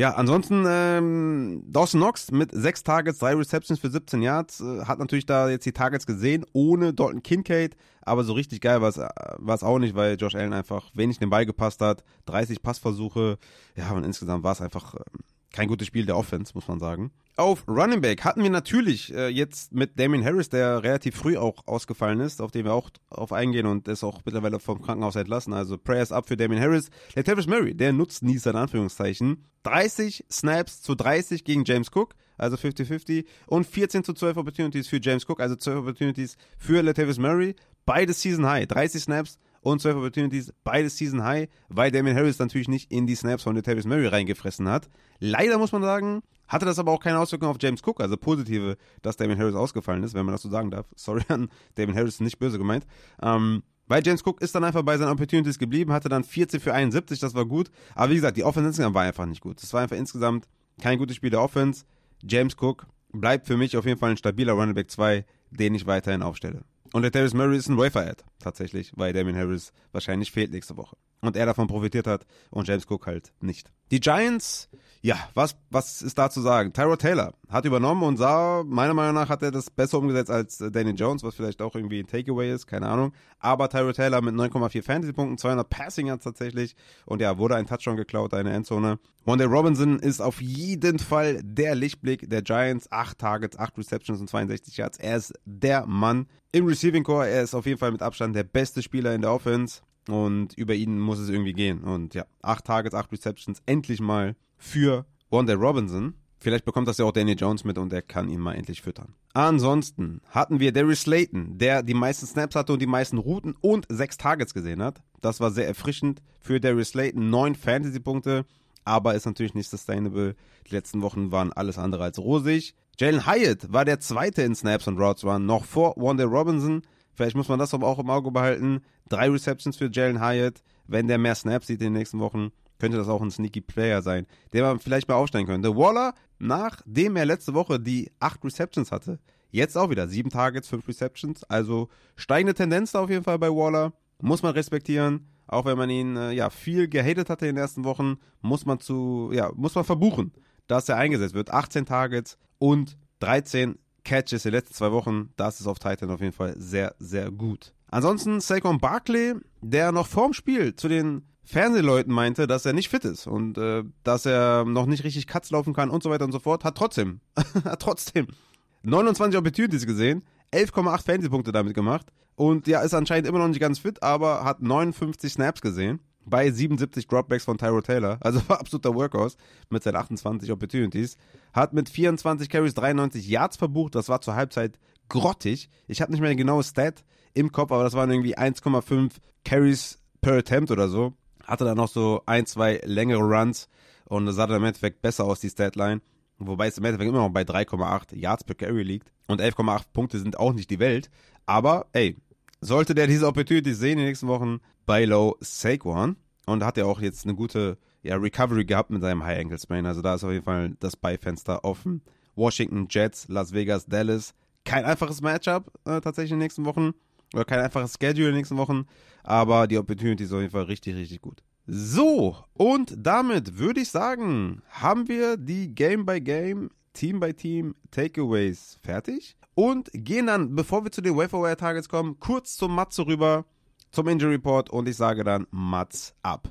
Ja, ansonsten ähm, Dawson Knox mit sechs Targets, drei Receptions für 17 Yards, äh, hat natürlich da jetzt die Targets gesehen, ohne Dalton Kincaid, aber so richtig geil war es auch nicht, weil Josh Allen einfach wenig den Ball gepasst hat, 30 Passversuche, ja, und insgesamt war es einfach ähm, kein gutes Spiel der Offense, muss man sagen. Auf Running Back hatten wir natürlich äh, jetzt mit Damien Harris, der relativ früh auch ausgefallen ist, auf den wir auch auf eingehen und ist auch mittlerweile vom Krankenhaus entlassen. Also Prayers up für Damien Harris. Latavius Murray, der nutzt nie in Anführungszeichen. 30 Snaps zu 30 gegen James Cook, also 50-50 und 14 zu 12 Opportunities für James Cook, also 12 Opportunities für Latavius Murray. Beides Season High, 30 Snaps und 12 Opportunities, beides Season High, weil Damien Harris natürlich nicht in die Snaps von Latavius Murray reingefressen hat. Leider muss man sagen, hatte das aber auch keine Auswirkungen auf James Cook, also positive, dass Damien Harris ausgefallen ist, wenn man das so sagen darf. Sorry an Damien Harris, nicht böse gemeint. Ähm, weil James Cook ist dann einfach bei seinen Opportunities geblieben, hatte dann 14 für 71, das war gut. Aber wie gesagt, die Offense insgesamt war einfach nicht gut. Das war einfach insgesamt kein gutes Spiel der Offense. James Cook bleibt für mich auf jeden Fall ein stabiler Running Back 2, den ich weiterhin aufstelle. Und der Darius Murray ist ein Wafer-Ad, tatsächlich, weil Damien Harris wahrscheinlich fehlt nächste Woche. Und er davon profitiert hat und James Cook halt nicht. Die Giants, ja, was, was ist da zu sagen? Tyrod Taylor hat übernommen und sah, meiner Meinung nach hat er das besser umgesetzt als äh, Danny Jones, was vielleicht auch irgendwie ein Takeaway ist, keine Ahnung. Aber Tyrod Taylor mit 9,4 Fantasy-Punkten, 200 Passing Yards tatsächlich und ja, wurde ein Touchdown geklaut, eine Endzone. Wanda Robinson ist auf jeden Fall der Lichtblick der Giants. 8 Targets, 8 Receptions und 62 Yards. Er ist der Mann im Receiving Core. Er ist auf jeden Fall mit Abstand der beste Spieler in der Offense. Und über ihn muss es irgendwie gehen. Und ja, 8 Targets, 8 Receptions, endlich mal für Wanda Robinson. Vielleicht bekommt das ja auch Danny Jones mit und er kann ihn mal endlich füttern. Ansonsten hatten wir Darius Slayton, der die meisten Snaps hatte und die meisten Routen und sechs Targets gesehen hat. Das war sehr erfrischend für Darius Slayton. Neun Fantasy-Punkte, aber ist natürlich nicht sustainable. Die letzten Wochen waren alles andere als rosig. Jalen Hyatt war der zweite in Snaps und Routes Run, noch vor Wanda Robinson. Vielleicht muss man das aber auch im Auge behalten. Drei Receptions für Jalen Hyatt. Wenn der mehr Snaps sieht in den nächsten Wochen, könnte das auch ein sneaky Player sein, der man vielleicht mal aufstellen könnte. Waller, nachdem er letzte Woche die acht Receptions hatte, jetzt auch wieder sieben Targets, fünf Receptions. Also steigende Tendenz da auf jeden Fall bei Waller. Muss man respektieren. Auch wenn man ihn äh, ja viel gehatet hatte in den ersten Wochen, muss man zu ja muss man verbuchen, dass er eingesetzt wird. 18 Targets und 13 Catches den letzten zwei Wochen. Das ist auf Titan auf jeden Fall sehr sehr gut. Ansonsten Saquon Barkley, der noch vorm Spiel zu den Fernsehleuten meinte, dass er nicht fit ist und äh, dass er noch nicht richtig Cuts laufen kann und so weiter und so fort, hat trotzdem, hat trotzdem 29 Opportunities gesehen, 11,8 Fantasy-Punkte damit gemacht und ja, ist anscheinend immer noch nicht ganz fit, aber hat 59 Snaps gesehen bei 77 Dropbacks von Tyro Taylor, also war absoluter Workhorse mit seinen 28 Opportunities, hat mit 24 Carries 93 Yards verbucht, das war zur Halbzeit grottig. Ich habe nicht mehr eine genaue Stat im Kopf, aber das waren irgendwie 1,5 Carries per Attempt oder so hatte dann noch so ein, zwei längere Runs und das sah dann im Endeffekt besser aus, die Statline. Wobei es im Endeffekt immer noch bei 3,8 Yards per Carry liegt. Und 11,8 Punkte sind auch nicht die Welt. Aber, ey, sollte der diese Opportunity sehen in den nächsten Wochen bei Low Saquon und hat ja auch jetzt eine gute ja, Recovery gehabt mit seinem High Ankle Sprain. Also da ist auf jeden Fall das Beifenster offen. Washington Jets, Las Vegas, Dallas. Kein einfaches Matchup äh, tatsächlich in den nächsten Wochen. Oder kein einfaches Schedule in den nächsten Wochen. Aber die Opportunity ist auf jeden Fall richtig, richtig gut. So, und damit würde ich sagen, haben wir die Game by Game, Team by Team Takeaways fertig. Und gehen dann, bevor wir zu den Waferwire Targets kommen, kurz zum Matze rüber. zum Injury Report und ich sage dann Mats ab.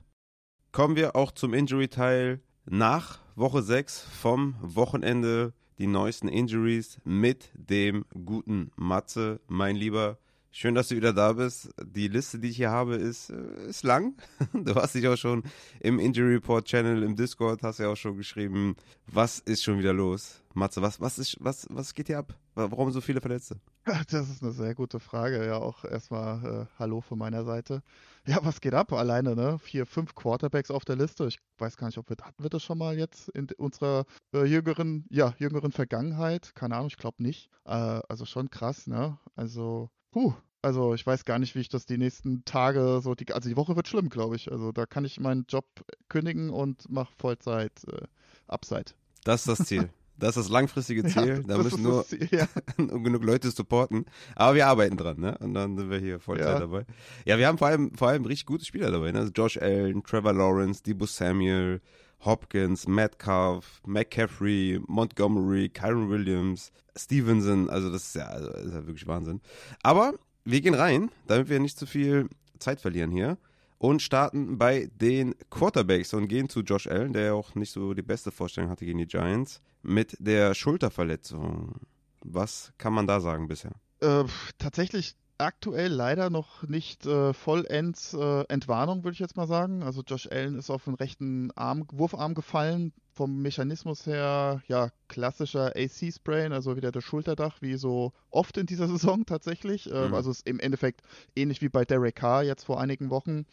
Kommen wir auch zum Injury-Teil nach Woche 6 vom Wochenende. Die neuesten Injuries mit dem guten Matze, mein Lieber. Schön, dass du wieder da bist. Die Liste, die ich hier habe, ist, äh, ist lang. Du hast dich auch schon im Injury Report Channel im Discord, hast ja auch schon geschrieben, was ist schon wieder los? Matze, was, was, ist, was, was geht hier ab? Warum so viele Verletzte? Das ist eine sehr gute Frage. Ja, auch erstmal äh, Hallo von meiner Seite. Ja, was geht ab? Alleine, ne? Vier, fünf Quarterbacks auf der Liste. Ich weiß gar nicht, ob wir, hatten wir das schon mal jetzt in unserer äh, jüngeren, ja, jüngeren Vergangenheit? Keine Ahnung, ich glaube nicht. Äh, also schon krass, ne? Also, puh, also ich weiß gar nicht, wie ich das die nächsten Tage so, die, also die Woche wird schlimm, glaube ich. Also da kann ich meinen Job kündigen und mache Vollzeit äh, Upside. Das ist das Ziel. Das ist das langfristige Ziel. Ja, da müssen nur Ziel, ja. genug Leute supporten. Aber wir arbeiten dran, ne? Und dann sind wir hier Vollzeit ja. dabei. Ja, wir haben vor allem, vor allem richtig gute Spieler dabei, ne? Also Josh Allen, Trevor Lawrence, Debo Samuel, Hopkins, Metcalf, McCaffrey, Montgomery, Kyron Williams, Stevenson. Also das ist ja, also, ist ja wirklich Wahnsinn. Aber wir gehen rein, damit wir nicht zu viel Zeit verlieren hier und starten bei den Quarterbacks und gehen zu Josh Allen, der ja auch nicht so die beste Vorstellung hatte gegen die Giants, mit der Schulterverletzung. Was kann man da sagen bisher? Äh, tatsächlich aktuell leider noch nicht äh, vollends äh, Entwarnung, würde ich jetzt mal sagen. Also Josh Allen ist auf den rechten Arm, Wurfarm gefallen. Vom Mechanismus her, ja, klassischer AC-Sprain, also wieder das Schulterdach, wie so oft in dieser Saison tatsächlich. Äh, mhm. Also ist im Endeffekt ähnlich wie bei Derek Carr jetzt vor einigen Wochen.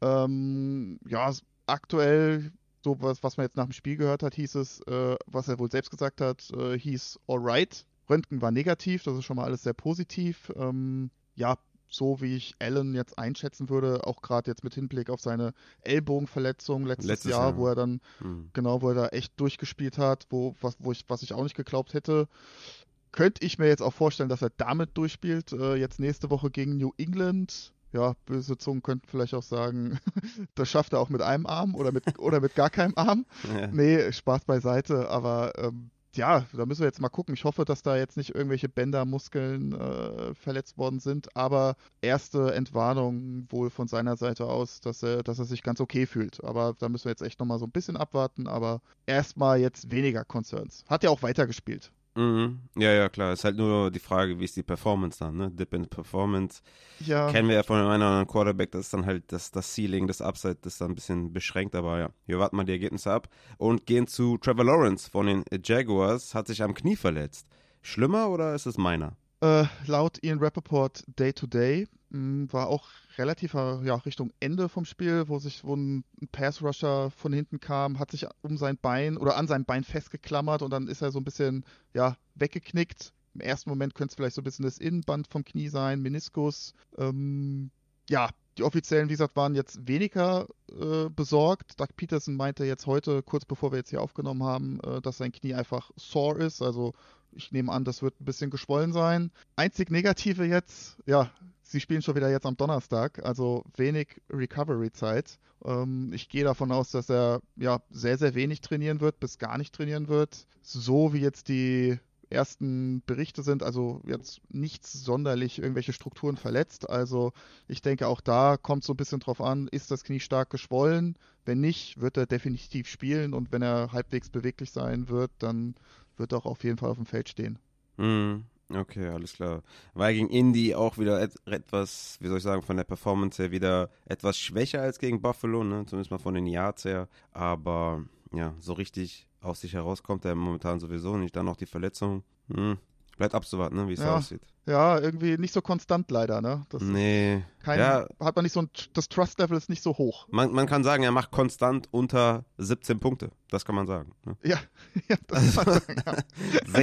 Ähm, ja, aktuell so was, was man jetzt nach dem Spiel gehört hat, hieß es, äh, was er wohl selbst gesagt hat, äh, hieß alright. Röntgen war negativ, das ist schon mal alles sehr positiv. Ähm, ja, so wie ich Allen jetzt einschätzen würde, auch gerade jetzt mit Hinblick auf seine Ellbogenverletzung letztes, letztes Jahr, Jahr, wo er dann, hm. genau, wo er da echt durchgespielt hat, wo, was, wo ich, was ich auch nicht geglaubt hätte. Könnte ich mir jetzt auch vorstellen, dass er damit durchspielt. Äh, jetzt nächste Woche gegen New England. Ja, böse Zungen könnten vielleicht auch sagen, das schafft er auch mit einem Arm oder mit, oder mit gar keinem Arm. Ja. Nee, Spaß beiseite, aber ähm, ja, da müssen wir jetzt mal gucken. Ich hoffe, dass da jetzt nicht irgendwelche Bänder, Muskeln äh, verletzt worden sind, aber erste Entwarnung wohl von seiner Seite aus, dass er, dass er sich ganz okay fühlt. Aber da müssen wir jetzt echt nochmal so ein bisschen abwarten, aber erstmal jetzt weniger Concerns. Hat ja auch weitergespielt. Mhm. Ja, ja, klar. Ist halt nur die Frage, wie ist die Performance dann, ne? Dip in Performance. Ja. Kennen wir ja von einem oder anderen Quarterback, das ist dann halt das, das Ceiling, das Upside ist dann ein bisschen beschränkt, aber ja. Wir warten mal die Ergebnisse ab und gehen zu Trevor Lawrence von den Jaguars. Hat sich am Knie verletzt. Schlimmer oder ist es meiner? Äh, laut Ian Rappaport Day to Day war auch relativ äh, ja, Richtung Ende vom Spiel, wo sich wo ein Pass-Rusher von hinten kam, hat sich um sein Bein oder an sein Bein festgeklammert und dann ist er so ein bisschen ja, weggeknickt. Im ersten Moment könnte es vielleicht so ein bisschen das Innenband vom Knie sein, Meniskus. Ähm, ja, die Offiziellen, wie gesagt, waren jetzt weniger äh, besorgt. Doug Peterson meinte jetzt heute, kurz bevor wir jetzt hier aufgenommen haben, äh, dass sein Knie einfach sore ist. Also ich nehme an, das wird ein bisschen geschwollen sein. Einzig Negative jetzt, ja, sie spielen schon wieder jetzt am Donnerstag, also wenig Recovery-Zeit. Ähm, ich gehe davon aus, dass er ja sehr, sehr wenig trainieren wird, bis gar nicht trainieren wird. So wie jetzt die ersten Berichte sind, also jetzt nichts sonderlich irgendwelche Strukturen verletzt. Also ich denke, auch da kommt so ein bisschen drauf an, ist das Knie stark geschwollen? Wenn nicht, wird er definitiv spielen und wenn er halbwegs beweglich sein wird, dann wird er auch auf jeden Fall auf dem Feld stehen. Mhm. Okay, alles klar. Weil gegen Indy auch wieder et etwas, wie soll ich sagen, von der Performance her wieder etwas schwächer als gegen Buffalo, ne? zumindest mal von den Yards her. Aber ja, so richtig aus sich herauskommt er momentan sowieso nicht. Dann noch die Verletzung. Hm. Bleibt abzuwarten, ne, wie es ja. aussieht. Ja, irgendwie nicht so konstant leider, ne? Das nee. Kein, ja. Hat man nicht so ein, das Trust-Level ist nicht so hoch. Man, man kann sagen, er macht konstant unter 17 Punkte. Das kann man sagen. Ne? Ja, ja, das kann man sagen, ja.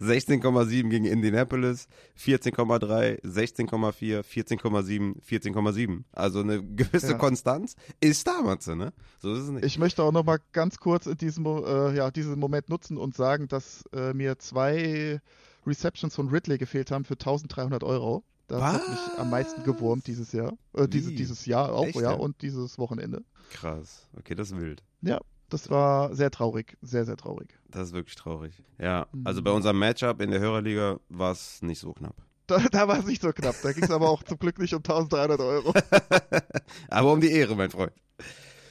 16,7 gegen Indianapolis, 14,3, 16,4, 14,7, 14,7. Also eine gewisse ja. Konstanz ist da, Matze, ne? So ist es nicht. Ich möchte auch noch mal ganz kurz in diesem, äh, ja, diesen Moment nutzen und sagen, dass äh, mir zwei Receptions von Ridley gefehlt haben für 1300 Euro. Das Was? hat mich am meisten gewurmt dieses Jahr. Äh, diese, dieses Jahr auch, Echt, ja, und dieses Wochenende. Krass. Okay, das ist wild. Ja, das war sehr traurig. Sehr, sehr traurig. Das ist wirklich traurig. Ja, mhm. also bei unserem Matchup in der Hörerliga war es nicht so knapp. Da, da war es nicht so knapp. Da ging es aber auch zum Glück nicht um 1300 Euro. aber um die Ehre, mein Freund.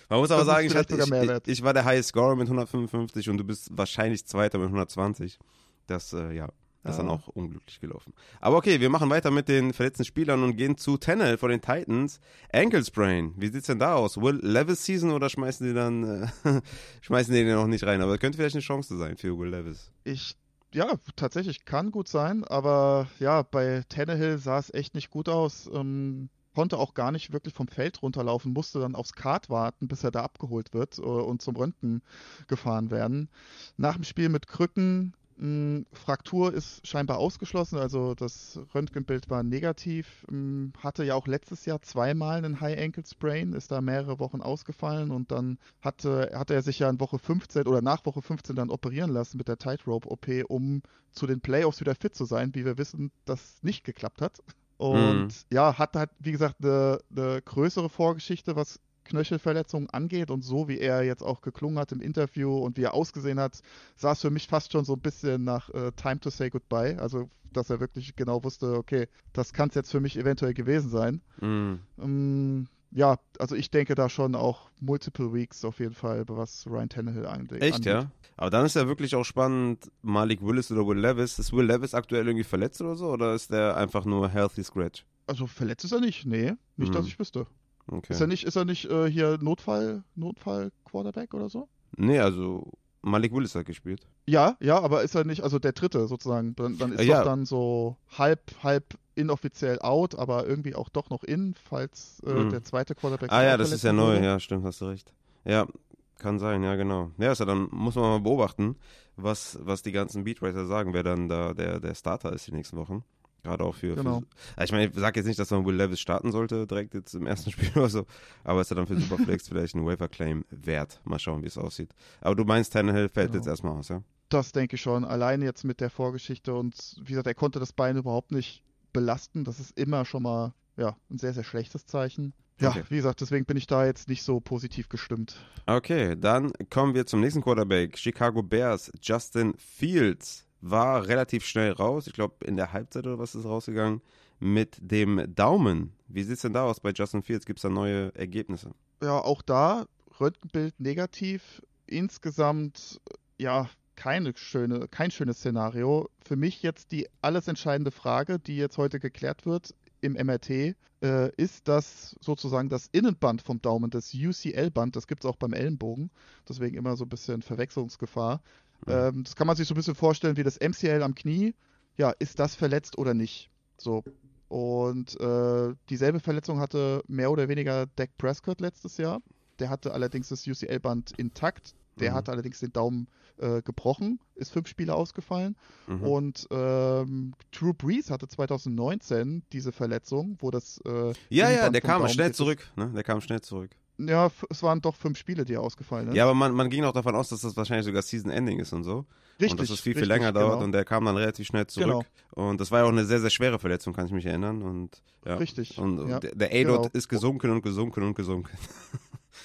Man muss aber sagen, ich, hatte, ich, ich, war der High Scorer mit 155 und du bist wahrscheinlich Zweiter mit 120. Das, äh, ja, das ist dann auch unglücklich gelaufen. Aber okay, wir machen weiter mit den verletzten Spielern und gehen zu Tennel von den Titans. Ankle Sprain, wie sieht's denn da aus? Will Levis Season oder schmeißen die dann, äh, schmeißen die den noch nicht rein? Aber das könnte vielleicht eine Chance sein für Will Levis. Ich, ja, tatsächlich kann gut sein, aber ja, bei Tannehill sah es echt nicht gut aus. Ähm, konnte auch gar nicht wirklich vom Feld runterlaufen, musste dann aufs Kart warten, bis er da abgeholt wird äh, und zum Röntgen gefahren werden. Nach dem Spiel mit Krücken Fraktur ist scheinbar ausgeschlossen, also das Röntgenbild war negativ. Hm, hatte ja auch letztes Jahr zweimal einen High Ankle Sprain, ist da mehrere Wochen ausgefallen und dann hatte, hatte er sich ja in Woche 15 oder nach Woche 15 dann operieren lassen mit der Tightrope OP, um zu den Playoffs wieder fit zu sein, wie wir wissen, das nicht geklappt hat. Und mhm. ja, hat halt, wie gesagt, eine, eine größere Vorgeschichte, was Knöchelverletzungen angeht und so wie er jetzt auch geklungen hat im Interview und wie er ausgesehen hat, sah es für mich fast schon so ein bisschen nach äh, Time to Say Goodbye. Also, dass er wirklich genau wusste, okay, das kann es jetzt für mich eventuell gewesen sein. Mm. Ähm, ja, also ich denke da schon auch multiple Weeks auf jeden Fall, was Ryan Tannehill angeht. Echt, ja? Aber dann ist ja wirklich auch spannend, Malik Willis oder Will Levis. Ist Will Levis aktuell irgendwie verletzt oder so? Oder ist der einfach nur healthy scratch? Also verletzt ist er nicht, nee. Nicht, mm. dass ich wüsste. Okay. Ist er nicht, ist er nicht äh, hier Notfall, Notfall-Quarterback oder so? Nee, also Malik Willis hat gespielt. Ja, ja, aber ist er nicht, also der dritte sozusagen, dann, dann ist äh, ja. doch dann so halb, halb inoffiziell out, aber irgendwie auch doch noch in, falls äh, mhm. der zweite Quarterback. Ah ja, das ist ja neu, ja, stimmt, hast du recht. Ja, kann sein, ja, genau. Ja, also dann muss man mal beobachten, was, was die ganzen Beatwriter sagen, wer dann da der, der Starter ist die nächsten Wochen. Gerade auch für. Genau. für ich meine, ich sage jetzt nicht, dass man Will Levis starten sollte, direkt jetzt im ersten Spiel oder so. Aber ist ja dann für Superflex vielleicht ein Waiver Claim wert. Mal schauen, wie es aussieht. Aber du meinst, Tannehill fällt genau. jetzt erstmal aus, ja? Das denke ich schon. Allein jetzt mit der Vorgeschichte und wie gesagt, er konnte das Bein überhaupt nicht belasten. Das ist immer schon mal ja, ein sehr, sehr schlechtes Zeichen. Ja, okay. wie gesagt, deswegen bin ich da jetzt nicht so positiv gestimmt. Okay, dann kommen wir zum nächsten Quarterback. Chicago Bears, Justin Fields war relativ schnell raus. Ich glaube, in der Halbzeit oder was ist rausgegangen mit dem Daumen. Wie sieht es denn da aus bei Justin Fields? Gibt es da neue Ergebnisse? Ja, auch da Röntgenbild negativ. Insgesamt, ja, keine schöne, kein schönes Szenario. Für mich jetzt die alles entscheidende Frage, die jetzt heute geklärt wird im MRT, äh, ist das sozusagen das Innenband vom Daumen, das UCL-Band, das gibt es auch beim Ellenbogen, deswegen immer so ein bisschen Verwechslungsgefahr. Mhm. Ähm, das kann man sich so ein bisschen vorstellen wie das MCL am Knie. Ja, ist das verletzt oder nicht? So. Und äh, dieselbe Verletzung hatte mehr oder weniger Dak Prescott letztes Jahr. Der hatte allerdings das UCL-Band intakt. Der mhm. hatte allerdings den Daumen äh, gebrochen, ist fünf Spiele ausgefallen. Mhm. Und ähm, Drew Brees hatte 2019 diese Verletzung, wo das. Äh, ja, ja, der kam schnell zurück. Ne? Der kam schnell zurück. Ja, es waren doch fünf Spiele, die ausgefallen sind. Ja, aber man, man ging auch davon aus, dass das wahrscheinlich sogar Season-Ending ist und so. Richtig. Und dass es viel, viel länger dauert genau. und der kam dann relativ schnell zurück. Genau. Und das war ja auch eine sehr, sehr schwere Verletzung, kann ich mich erinnern. Und, ja. Richtig. Und ja. der, der A-Dot genau. ist gesunken und gesunken und gesunken.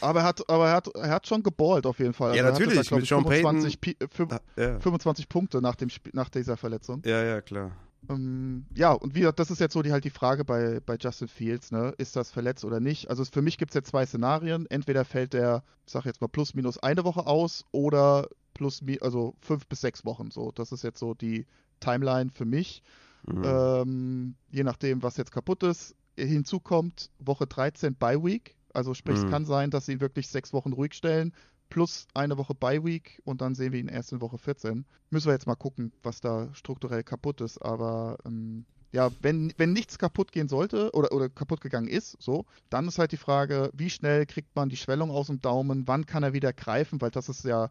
Aber er hat, aber er hat, er hat schon geballt auf jeden Fall. Also ja, natürlich. Da, mit Sean 25, Payton. 25 Punkte nach, dem, nach dieser Verletzung. Ja, ja, klar. Ähm, ja, und wie das ist jetzt so die halt die Frage bei, bei Justin Fields, ne? Ist das verletzt oder nicht? Also für mich gibt es jetzt zwei Szenarien. Entweder fällt der, ich sag jetzt mal, plus minus eine Woche aus oder plus also fünf bis sechs Wochen. So, das ist jetzt so die Timeline für mich. Mhm. Ähm, je nachdem, was jetzt kaputt ist. Hinzu kommt Woche 13 Bye Week. Also sprich, mhm. es kann sein, dass sie ihn wirklich sechs Wochen ruhig stellen, plus eine Woche Bye Week und dann sehen wir ihn erst in Woche 14. Müssen wir jetzt mal gucken, was da strukturell kaputt ist. Aber ähm, ja, wenn, wenn nichts kaputt gehen sollte oder, oder kaputt gegangen ist, so, dann ist halt die Frage, wie schnell kriegt man die Schwellung aus dem Daumen, wann kann er wieder greifen, weil das ist ja,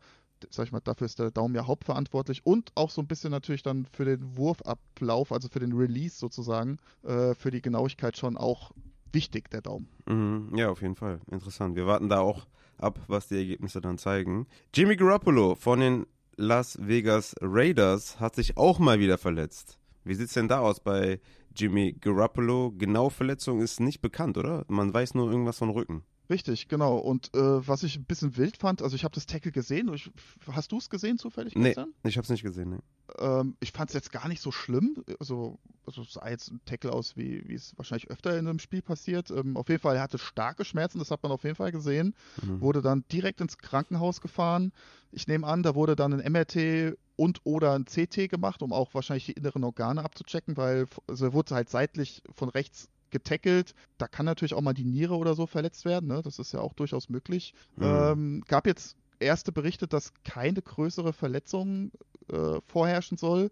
sag ich mal, dafür ist der Daumen ja hauptverantwortlich und auch so ein bisschen natürlich dann für den Wurfablauf, also für den Release sozusagen, äh, für die Genauigkeit schon auch wichtig, der Daumen. Mhm, ja, auf jeden Fall. Interessant. Wir warten da auch ab, was die Ergebnisse dann zeigen. Jimmy Garoppolo von den Las Vegas Raiders hat sich auch mal wieder verletzt. Wie sieht es denn da aus bei Jimmy Garoppolo? Genau Verletzung ist nicht bekannt, oder? Man weiß nur irgendwas von Rücken. Richtig, genau. Und äh, was ich ein bisschen wild fand, also ich habe das Tackle gesehen. Ich, hast du es gesehen zufällig nee, gestern? ich habe es nicht gesehen. Nee. Ähm, ich fand es jetzt gar nicht so schlimm. Also, also es sah jetzt ein Tackle aus, wie, wie es wahrscheinlich öfter in einem Spiel passiert. Ähm, auf jeden Fall, er hatte starke Schmerzen, das hat man auf jeden Fall gesehen. Mhm. Wurde dann direkt ins Krankenhaus gefahren. Ich nehme an, da wurde dann ein MRT und oder ein CT gemacht, um auch wahrscheinlich die inneren Organe abzuchecken, weil also er wurde halt seitlich von rechts getackelt. Da kann natürlich auch mal die Niere oder so verletzt werden. Ne? Das ist ja auch durchaus möglich. Mhm. Ähm, gab jetzt erste Berichte, dass keine größere Verletzung äh, vorherrschen soll.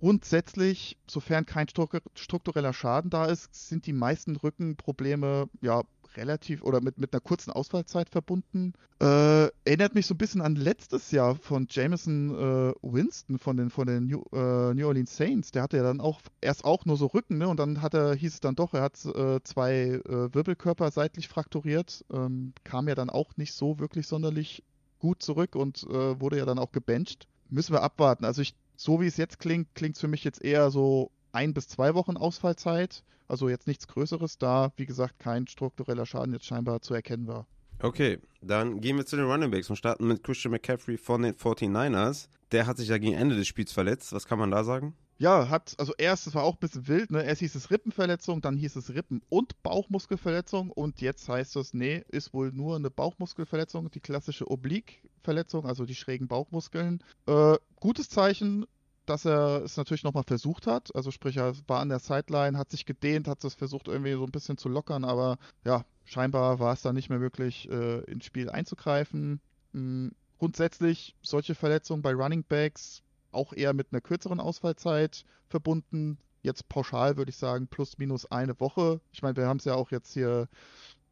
Grundsätzlich, sofern kein struktureller Schaden da ist, sind die meisten Rückenprobleme ja relativ oder mit, mit einer kurzen Ausfallzeit verbunden. Äh, erinnert mich so ein bisschen an letztes Jahr von Jameson äh, Winston von den, von den New, äh, New, Orleans Saints. Der hatte ja dann auch erst auch nur so Rücken, ne? Und dann hat er, hieß es dann doch, er hat äh, zwei äh, Wirbelkörper seitlich frakturiert. Ähm, kam ja dann auch nicht so wirklich sonderlich gut zurück und äh, wurde ja dann auch gebencht. Müssen wir abwarten. Also ich, so wie es jetzt klingt, klingt es für mich jetzt eher so ein bis zwei Wochen Ausfallzeit. Also jetzt nichts Größeres, da, wie gesagt, kein struktureller Schaden jetzt scheinbar zu erkennen war. Okay, dann gehen wir zu den Running Backs und starten mit Christian McCaffrey von den 49ers. Der hat sich ja gegen Ende des Spiels verletzt. Was kann man da sagen? Ja, hat, also erst, das war auch ein bisschen wild, ne? Erst hieß es Rippenverletzung, dann hieß es Rippen- und Bauchmuskelverletzung und jetzt heißt es, nee, ist wohl nur eine Bauchmuskelverletzung, die klassische Oblique-Verletzung, also die schrägen Bauchmuskeln. Äh, gutes Zeichen, dass er es natürlich nochmal versucht hat. Also sprich, er war an der Sideline, hat sich gedehnt, hat es versucht irgendwie so ein bisschen zu lockern, aber ja, scheinbar war es dann nicht mehr möglich, äh, ins Spiel einzugreifen. Mhm. Grundsätzlich solche Verletzungen bei Running Backs auch eher mit einer kürzeren Ausfallzeit verbunden. Jetzt pauschal würde ich sagen, plus minus eine Woche. Ich meine, wir haben es ja auch jetzt hier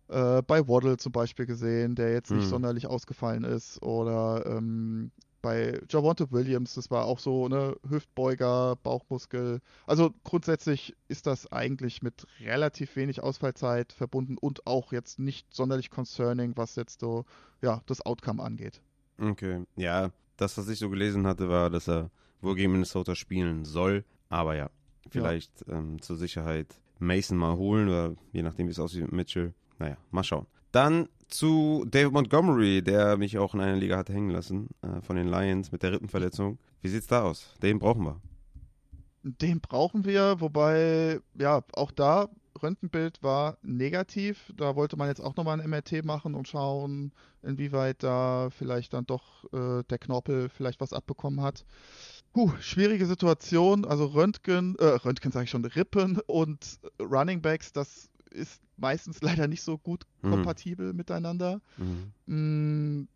äh, bei Waddle zum Beispiel gesehen, der jetzt nicht hm. sonderlich ausgefallen ist. Oder ähm, bei Javonte Williams, das war auch so, ne, Hüftbeuger, Bauchmuskel. Also grundsätzlich ist das eigentlich mit relativ wenig Ausfallzeit verbunden und auch jetzt nicht sonderlich concerning, was jetzt so, ja, das Outcome angeht. Okay, ja, das, was ich so gelesen hatte, war, dass er wohl gegen Minnesota spielen soll, aber ja, vielleicht ja. Ähm, zur Sicherheit Mason mal holen oder je nachdem, wie es aussieht mit Mitchell. Naja, mal schauen. Dann zu David Montgomery, der mich auch in einer Liga hatte hängen lassen, äh, von den Lions mit der Rippenverletzung. Wie sieht's da aus? Den brauchen wir. Den brauchen wir, wobei, ja, auch da, Röntgenbild war negativ. Da wollte man jetzt auch nochmal ein MRT machen und schauen, inwieweit da vielleicht dann doch äh, der Knorpel vielleicht was abbekommen hat. Puh, schwierige Situation. Also Röntgen, äh, Röntgen sage ich schon, Rippen und Running Backs, das ist meistens leider nicht so gut mhm. kompatibel miteinander. Mhm. Mm,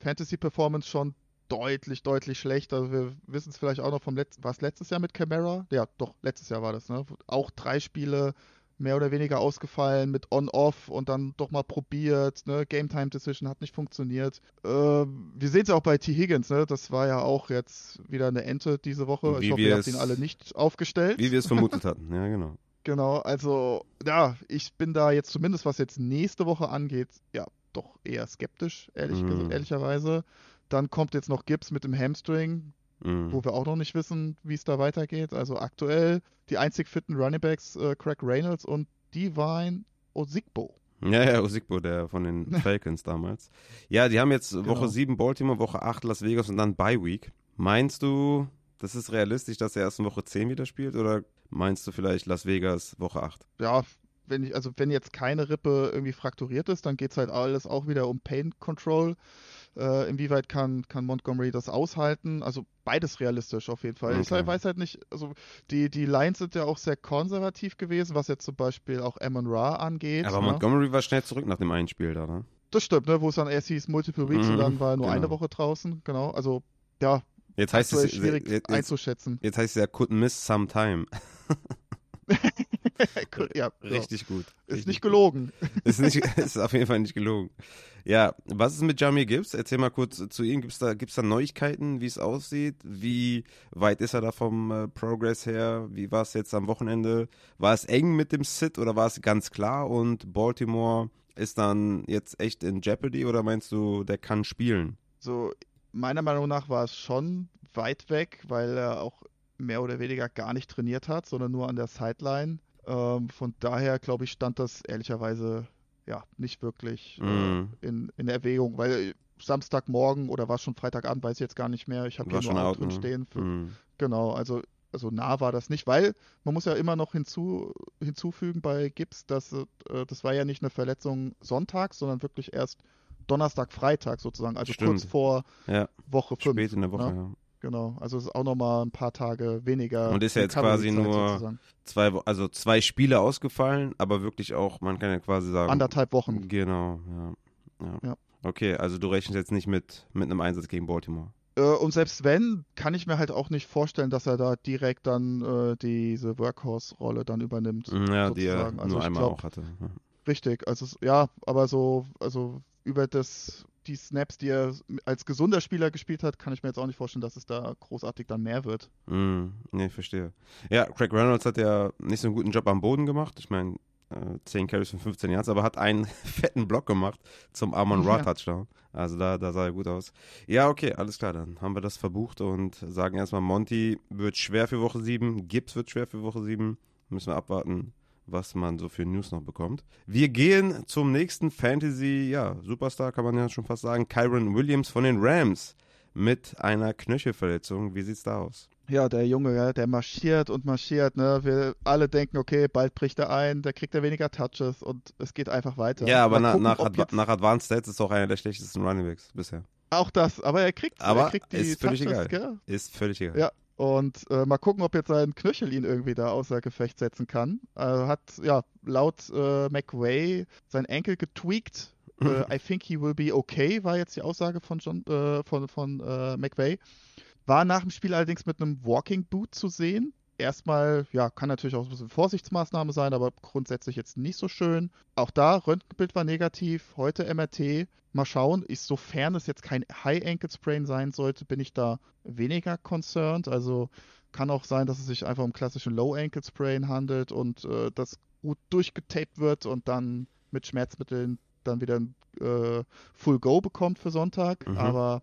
Fantasy Performance schon deutlich, deutlich schlechter. Wir wissen es vielleicht auch noch vom letzten, war es letztes Jahr mit Camara? Ja, doch, letztes Jahr war das, ne? Auch drei Spiele mehr oder weniger ausgefallen mit On-Off und dann doch mal probiert, ne? Game Time Decision hat nicht funktioniert. Äh, wir sehen es ja auch bei T. Higgins, ne? Das war ja auch jetzt wieder eine Ente diese Woche. Wie ich hoffe, ihr habt ihn alle nicht aufgestellt. Wie wir es vermutet hatten, ja, genau. Genau, also ja, ich bin da jetzt zumindest, was jetzt nächste Woche angeht, ja, doch eher skeptisch, ehrlich, mm. ehrlicherweise. Dann kommt jetzt noch Gibbs mit dem Hamstring, mm. wo wir auch noch nicht wissen, wie es da weitergeht. Also aktuell die einzig fitten Runningbacks äh, Craig Reynolds und Divine Osigbo. Ja, ja, Osigbo, der von den Falcons damals. Ja, die haben jetzt Woche genau. 7 Baltimore, Woche 8 Las Vegas und dann Bye Week. Meinst du, das ist realistisch, dass er erst in Woche 10 wieder spielt oder meinst du vielleicht Las Vegas Woche 8? Ja, wenn ich, also wenn jetzt keine Rippe irgendwie frakturiert ist, dann geht es halt alles auch wieder um Pain Control. Äh, inwieweit kann, kann Montgomery das aushalten? Also beides realistisch auf jeden Fall. Okay. Ich weiß halt nicht, also die, die Lines sind ja auch sehr konservativ gewesen, was jetzt zum Beispiel auch Amon Ra angeht. Aber ne? Montgomery war schnell zurück nach dem einen Spiel da, ne? Das stimmt, ne? wo es dann erst hieß Multiple Weeks mhm, und dann war er nur genau. eine Woche draußen, genau. Also ja, Jetzt heißt es schwierig jetzt, einzuschätzen. Jetzt heißt es ja could miss some time. ja, Richtig gut. Ist Richtig nicht gelogen. Ist, nicht, ist auf jeden Fall nicht gelogen. Ja, was ist mit Jamie Gibbs? Erzähl mal kurz zu ihm. Gibt es da, gibt's da Neuigkeiten, wie es aussieht? Wie weit ist er da vom äh, Progress her? Wie war es jetzt am Wochenende? War es eng mit dem Sit oder war es ganz klar? Und Baltimore ist dann jetzt echt in Jeopardy oder meinst du, der kann spielen? So, meiner Meinung nach war es schon weit weg, weil er auch mehr oder weniger gar nicht trainiert hat, sondern nur an der Sideline. Ähm, von daher, glaube ich, stand das ehrlicherweise ja nicht wirklich Mhm. äh, in, in Erwägung, weil Samstagmorgen oder war es schon Freitagabend, weiß ich jetzt gar nicht mehr. Ich habe hier schon nur out drin ne? stehen. Für, Mhm. Genau, also, also nah war das nicht, weil man muss ja immer noch hinzu, hinzufügen bei Gibbs, dass äh, das war ja nicht eine Verletzung sonntags, sondern wirklich erst Donnerstag, Freitag sozusagen, also kurz Stimmt. vor Ja, Woche 5. spät in der Woche. ne? Ja. Genau, also es ist auch nochmal ein paar Tage weniger. Und ist ja jetzt quasi nur- sozusagen. Zwei, also zwei Spiele ausgefallen, aber wirklich auch, man kann ja quasi sagen. Anderthalb Wochen. Genau, ja. ja. Ja. Okay, also du rechnest jetzt nicht mit, mit einem Einsatz gegen Baltimore. Äh, und selbst wenn, kann ich mir halt auch nicht vorstellen, dass er da direkt dann äh, diese Workhorse-Rolle dann übernimmt. Ja, die er sozusagen. Also nur einmal glaub- auch hatte. Richtig, also ja, aber so, also über das, die Snaps, die er als gesunder Spieler gespielt hat, kann ich mir jetzt auch nicht vorstellen, dass es da großartig dann mehr wird. Mm, nee, verstehe. Ja, Craig Reynolds hat ja nicht so einen guten Job am Boden gemacht. Ich meine, äh, 10 Carries von 15 Yards, aber hat einen fetten Block gemacht zum Amon Ra Ja. Touchdown. Also da, da sah er gut aus. Ja, okay, alles klar, dann haben wir das verbucht und sagen erstmal, Monty wird schwer für Woche 7, Gibbs wird schwer für Woche 7. Müssen wir abwarten, was man so für News noch bekommt. Wir gehen zum nächsten Fantasy, ja, Superstar kann man ja schon fast sagen, Kyron Williams von den Rams mit einer Knöchelverletzung. Wie sieht's da aus? Ja, der Junge, der marschiert und marschiert, ne? Wir alle denken, okay, bald bricht er ein, da kriegt er weniger Touches und es geht einfach weiter. Ja, aber na, gucken, nach, Adva nach Advanced Stats ist auch einer der schlechtesten Runningbacks bisher. auch das, aber er kriegt, Aber er kriegt die ist völlig Touches, egal. gell? Ist völlig egal. Ja, und äh, mal gucken, ob jetzt sein Knöchel ihn irgendwie da außer Gefecht setzen kann. Äh, hat ja laut äh, McWay sein Enkel getweakt. Äh, I think he will be okay, war jetzt die Aussage von, John, äh, von, von äh, McVay. War nach dem Spiel allerdings mit einem Walking Boot zu sehen. Erstmal, ja, kann natürlich auch ein bisschen Vorsichtsmaßnahme sein, aber grundsätzlich jetzt nicht so schön. Auch da, Röntgenbild war negativ, heute MRT. Mal schauen, ich, sofern es jetzt kein High Ankle Sprain sein sollte, bin ich da weniger concerned. Also kann auch sein, dass es sich einfach um klassischen Low Ankle Sprain handelt und äh, das gut durchgetaped wird und dann mit Schmerzmitteln dann wieder ein äh, Full Go bekommt für Sonntag. Mhm. Aber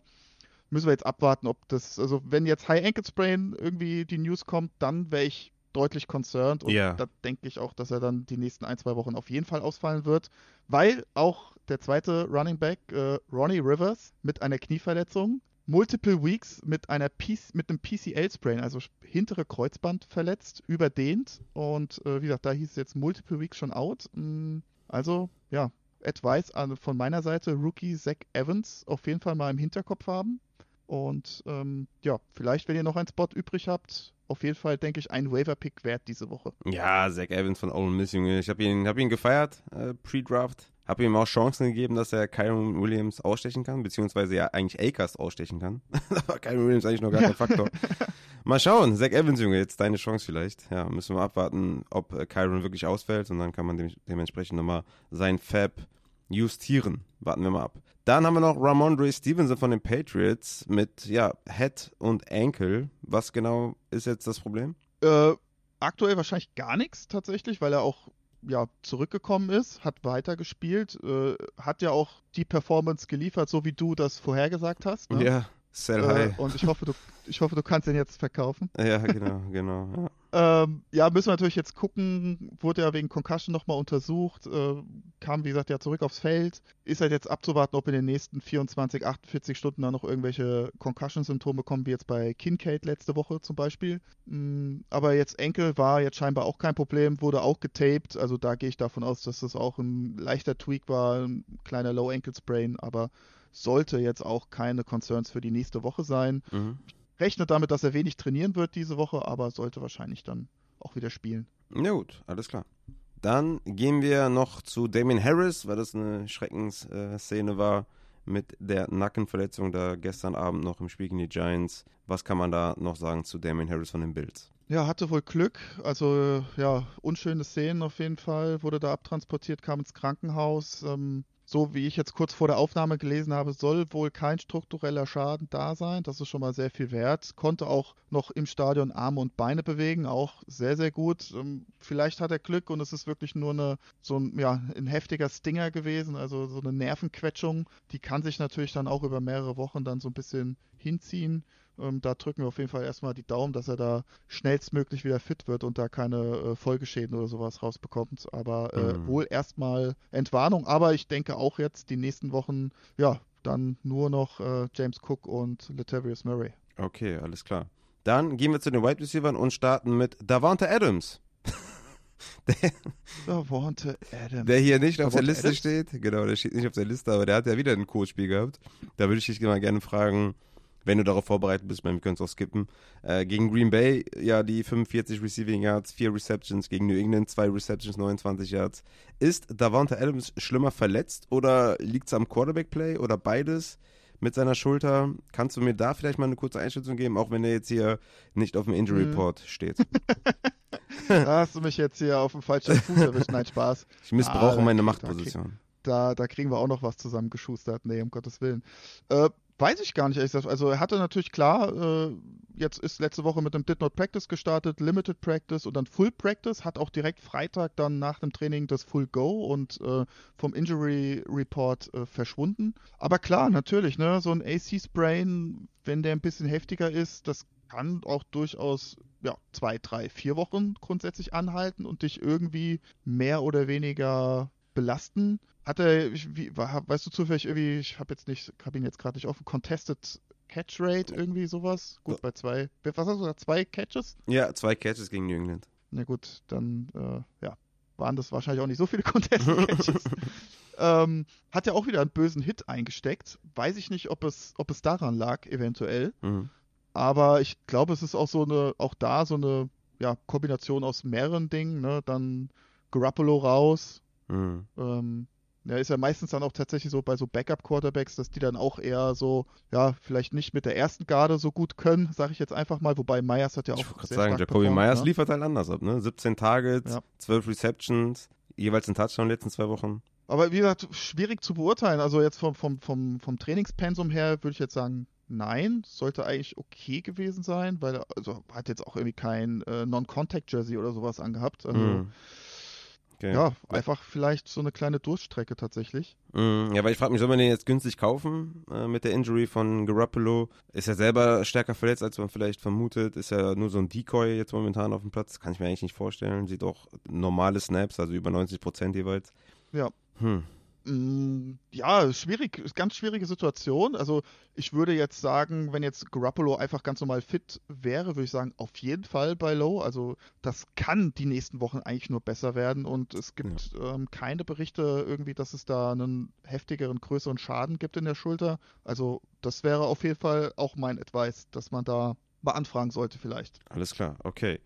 müssen wir jetzt abwarten, ob das, also wenn jetzt High Ankle Sprain irgendwie die News kommt, dann wäre ich deutlich concerned und Ja. da denke ich auch, dass er dann die nächsten ein, zwei Wochen auf jeden Fall ausfallen wird, weil auch der zweite Running Back, äh, Ronnie Rivers, mit einer Knieverletzung, Multiple Weeks mit einer PC, mit einem PCL-Sprain, also hintere Kreuzband verletzt, überdehnt und äh, wie gesagt, da hieß es jetzt Multiple Weeks schon out. Mm, Also ja, Advice an, von meiner Seite, Rookie Zach Evans auf jeden Fall mal im Hinterkopf haben. Und ähm, ja, vielleicht, wenn ihr noch einen Spot übrig habt, auf jeden Fall, denke ich, ein Waiver-Pick wert diese Woche. Ja, Zach Evans von Ole Miss, Junge. Ich habe ihn, hab ihn gefeiert, äh, Pre-Draft. Habe ihm auch Chancen gegeben, dass er Kyron Williams ausstechen kann, beziehungsweise ja eigentlich Akers ausstechen kann. da war Kyron Williams eigentlich noch gar kein Faktor. Mal schauen, Zach Evans, Junge, jetzt deine Chance vielleicht. Ja, müssen wir abwarten, ob äh, Kyron wirklich ausfällt und dann kann man dem, dementsprechend nochmal sein Fab justieren. Warten wir mal ab. Dann haben wir noch Ramondre Stevenson von den Patriots mit, ja, Head und Ankle. Was genau ist jetzt das Problem? Äh, aktuell wahrscheinlich gar nichts tatsächlich, weil er auch ja, zurückgekommen ist, hat weitergespielt, äh, hat ja auch die Performance geliefert, so wie du das vorhergesagt hast. Ne? Ja, sell Äh, high. und ich hoffe, du, ich hoffe, du kannst ihn jetzt verkaufen. Ja, genau, genau. Ja. Ähm, ja, müssen wir natürlich jetzt gucken. Wurde ja wegen Concussion nochmal untersucht. Äh, kam, wie gesagt, ja zurück aufs Feld. Ist halt jetzt abzuwarten, ob in den nächsten 24, 48 Stunden da noch irgendwelche Concussion-Symptome kommen, wie jetzt bei Kincaid letzte Woche zum Beispiel. Mm, aber jetzt Enkel war jetzt scheinbar auch kein Problem, wurde auch getaped. Also da gehe ich davon aus, dass das auch ein leichter Tweak war, ein kleiner Low-Ankle-Sprain, aber sollte jetzt auch keine Concerns für die nächste Woche sein Mhm. rechnet damit, dass er wenig trainieren wird diese Woche, aber sollte wahrscheinlich dann auch wieder spielen. Ja gut, alles klar. Dann gehen wir noch zu Damien Harris, weil das eine Schreckensszene war mit der Nackenverletzung da gestern Abend noch im Spiel gegen die Giants. Was kann man da noch sagen zu Damien Harris von den Bills? Ja, hatte wohl Glück. Also ja, unschöne Szenen auf jeden Fall. Wurde da abtransportiert, kam ins Krankenhaus. Ähm, so wie ich jetzt kurz vor der Aufnahme gelesen habe, soll wohl kein struktureller Schaden da sein. Das ist schon mal sehr viel wert. Konnte auch noch im Stadion Arme und Beine bewegen, auch sehr, sehr gut. Ähm, vielleicht hat er Glück und es ist wirklich nur eine, so ein, ja, ein heftiger Stinger gewesen, also so eine Nervenquetschung. Die kann sich natürlich dann auch über mehrere Wochen dann so ein bisschen hinziehen. Ähm, da drücken wir auf jeden Fall erstmal die Daumen, dass er da schnellstmöglich wieder fit wird und da keine äh, Folgeschäden oder sowas rausbekommt. Aber äh, Mhm. wohl erstmal Entwarnung. Aber ich denke auch jetzt die nächsten Wochen, ja, dann nur noch äh, James Cook und Latavius Murray. Okay, alles klar. Dann gehen wir zu den Wide Receivers und starten mit Davante Adams. der, Davante Adams. der hier nicht auf der Liste Adams? steht. Genau, der steht nicht auf der Liste, aber der hat ja wieder ein Coachspiel gehabt. Da würde ich dich mal gerne fragen, wenn du darauf vorbereitet bist, wir können es auch skippen. Äh, gegen Green Bay, ja, die 45 Receiving Yards, 4 Receptions. Gegen New England, 2 Receptions, 29 Yards. Ist Davante Adams schlimmer verletzt oder liegt es am Quarterback-Play oder beides mit seiner Schulter? Kannst du mir da vielleicht mal eine kurze Einschätzung geben, auch wenn er jetzt hier nicht auf dem Injury Mhm. Report steht? Da hast du mich jetzt hier auf dem falschen Fuß erwischt. Nein, Spaß. Ich missbrauche Ah, meine okay, Machtposition. Da, da kriegen wir auch noch was zusammengeschustert. Nee, um Gottes Willen. Äh, weiß ich gar nicht, ehrlich gesagt. Also er hatte natürlich klar, äh, jetzt ist letzte Woche mit einem Did Not Practice gestartet, Limited Practice und dann Full Practice, hat auch direkt Freitag dann nach dem Training das Full Go und äh, vom Injury Report äh, verschwunden. Aber klar, natürlich, ne, so ein AC-Sprain, wenn der ein bisschen heftiger ist, das kann auch durchaus ja, zwei, drei, vier Wochen grundsätzlich anhalten und dich irgendwie mehr oder weniger belasten. Hat er, wie, weißt du zufällig irgendwie, ich habe jetzt nicht, habe ihn jetzt gerade nicht offen, Contested Catch Rate, irgendwie sowas? Gut, bei zwei, was hast du gesagt, zwei Catches? Ja, zwei Catches gegen New England. Na gut, dann, äh, ja, waren das wahrscheinlich auch nicht so viele Contested Catches. ähm, hat ja auch wieder einen bösen Hit eingesteckt. Weiß ich nicht, ob es, ob es daran lag, eventuell. Mhm. Aber ich glaube, es ist auch so eine, auch da so eine ja, Kombination aus mehreren Dingen. Ne? Dann Garoppolo raus. Mhm. Ähm, ja, ist ja meistens dann auch tatsächlich so bei so Backup-Quarterbacks, dass die dann auch eher so, ja, vielleicht nicht mit der ersten Garde so gut können, sage ich jetzt einfach mal. Wobei Myers hat ja auch Ich wollte sagen, Jacoby Myers ne? liefert halt anders ab, ne? 17 Targets, Ja. 12 Receptions, jeweils ein Touchdown in den letzten zwei Wochen. Aber wie gesagt, schwierig zu beurteilen. Also jetzt vom, vom, vom, vom Trainingspensum her würde ich jetzt sagen, nein, sollte eigentlich okay gewesen sein, weil er also hat jetzt auch irgendwie kein äh, Non-Contact-Jersey oder sowas angehabt. Also, Mhm. Okay. Ja, einfach vielleicht so eine kleine Durststrecke tatsächlich. Mhm. Ja, weil ich frage mich, soll man den jetzt günstig kaufen äh, mit der Injury von Garoppolo? Ist er selber stärker verletzt, als man vielleicht vermutet? Ist er nur so ein Decoy jetzt momentan auf dem Platz? Kann ich mir eigentlich nicht vorstellen. Sieht auch normale Snaps, also über 90 Prozent jeweils. Ja. Hm. Mm, Ja, schwierig, ist ganz schwierige Situation. Also ich würde jetzt sagen, wenn jetzt Garoppolo einfach ganz normal fit wäre, würde ich sagen, auf jeden Fall bei Low. Also das kann die nächsten Wochen eigentlich nur besser werden und es gibt ähm, keine Berichte irgendwie, dass es da einen heftigeren, größeren Schaden gibt in der Schulter. Also das wäre auf jeden Fall auch mein Advice, dass man da mal anfragen sollte vielleicht. Alles klar, okay.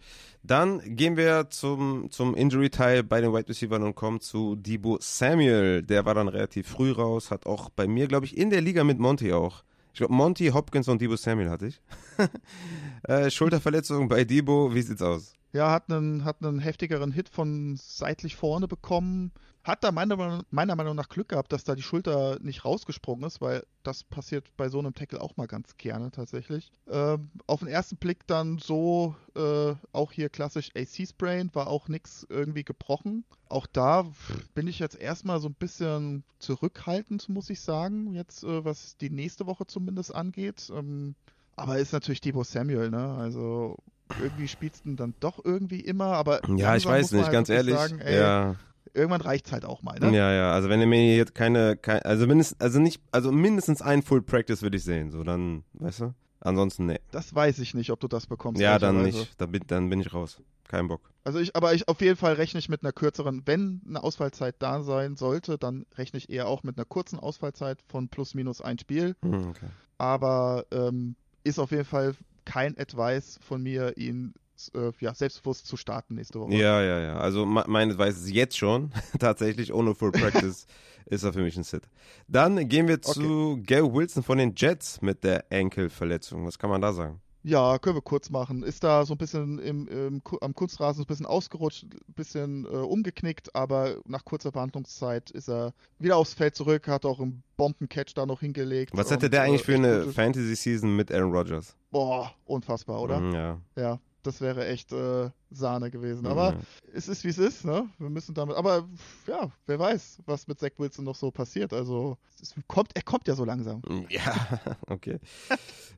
Dann gehen wir zum, zum Injury-Teil bei den Wide Receivers und kommen zu Debo Samuel. Der war dann relativ früh raus, hat auch bei mir, glaube ich, in der Liga mit Monty auch. Ich glaube, Monty, Hopkins und Debo Samuel hatte ich. äh, Schulterverletzung bei Debo, wie sieht's aus? Ja, hat einen, hat einen heftigeren Hit von seitlich vorne bekommen. Hat da meiner, Meinung- meiner Meinung nach Glück gehabt, dass da die Schulter nicht rausgesprungen ist, weil das passiert bei so einem Tackle auch mal ganz gerne tatsächlich. Ähm, auf den ersten Blick dann so, äh, auch hier klassisch AC-Sprain, war auch nichts irgendwie gebrochen. Auch da bin ich jetzt erstmal so ein bisschen zurückhaltend, muss ich sagen, jetzt äh, was die nächste Woche zumindest angeht. Ähm, aber ist natürlich Debo Samuel, ne? Also irgendwie spielst du dann doch irgendwie immer, aber Ja, ich weiß nicht, halt ganz ehrlich. Sagen, ey, ja, Irgendwann reicht's halt auch mal, ne? ja, ja. Also wenn er mir jetzt keine, kein, also mindestens, also nicht, also mindestens ein Full Practice würde ich sehen. So dann, weißt du? Ansonsten, nee. Das weiß ich nicht, ob du das bekommst. Ja, dann nicht. Dann bin, dann bin ich raus. Kein Bock. Also ich, aber ich auf jeden Fall rechne ich mit einer kürzeren, wenn eine Ausfallzeit da sein sollte, dann rechne ich eher auch mit einer kurzen Ausfallzeit von plus minus ein Spiel. Hm, okay. Aber ähm, ist auf jeden Fall kein Advice von mir, ihn äh, ja, selbstbewusst zu starten nächste Woche. Ja, ja, ja. Also me- meine Weise ist jetzt schon, tatsächlich ohne Full Practice, ist er für mich ein Sit. Dann gehen wir zu Gary Wilson von den Jets mit der Enkelverletzung. Was kann man da sagen? Ja, können wir kurz machen. Ist da so ein bisschen im, im, am Kunstrasen so ein bisschen ausgerutscht, ein bisschen äh, umgeknickt, aber nach kurzer Behandlungszeit ist er wieder aufs Feld zurück, hat auch einen Bombencatch da noch hingelegt. Was hätte der äh, eigentlich für eine Fantasy-Season mit Aaron Rodgers? Boah, unfassbar, oder? Mhm, ja. Ja. Das wäre echt äh, Sahne gewesen. Aber Ja. es ist wie es ist, ne? Wir müssen damit. Aber ja, wer weiß, was mit Zach Wilson noch so passiert. Also es kommt, er kommt ja so langsam. Ja, okay.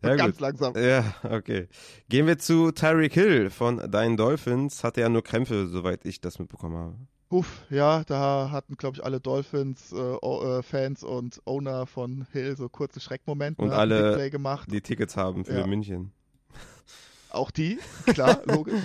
Ja, ganz gut. langsam. Ja, okay. Gehen wir zu Tyreek Hill von deinen Dolphins. Hatte ja nur Krämpfe, soweit ich das mitbekommen habe. Uff, ja, da hatten, glaube ich, alle Dolphins-Fans und Owner von Hill so kurze Schreckmomente. Und ne? Alle- gemacht. Die Tickets haben für Ja. München. Auch die, klar, logisch.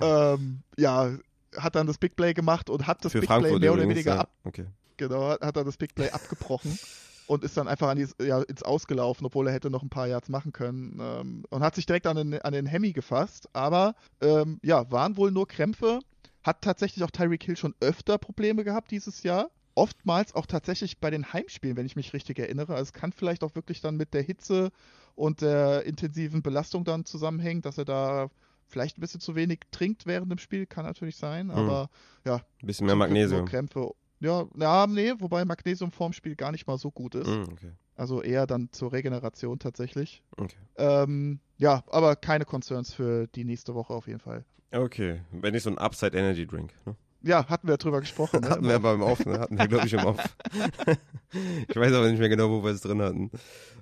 ähm, ja, hat dann das Big Play gemacht und hat das für Big Frankfurt Play mehr oder weniger ja. ab, Okay. genau, hat, er das Big Play abgebrochen und ist dann einfach an die, ja, ins Ausgelaufen, obwohl er hätte noch ein paar Yards machen können ähm, und hat sich direkt an den, an den Hemi gefasst. Aber ähm, ja, waren wohl nur Krämpfe. Hat tatsächlich auch Tyreek Hill schon öfter Probleme gehabt dieses Jahr. Oftmals auch tatsächlich bei den Heimspielen, wenn ich mich richtig erinnere. Also es kann vielleicht auch wirklich dann mit der Hitze und der intensiven Belastung dann zusammenhängen, dass er da vielleicht ein bisschen zu wenig trinkt während dem Spiel, kann natürlich sein, aber ja, Ein bisschen mehr Magnesium. Krämpfe. Ja, ja, nee, wobei Magnesium vorm Spiel gar nicht mal so gut ist. Mm, okay. Also eher dann zur Regeneration tatsächlich. Okay. Ähm, ja, aber keine Concerns für die nächste Woche auf jeden Fall. Okay. Wenn nicht so ein Upside Energy Drink. Ne? Ja, hatten wir drüber gesprochen. Ne? Hatten wir beim Off, ne? Hatten wir, glaube ich, im Off. ich weiß aber nicht mehr genau, wo wir es drin hatten.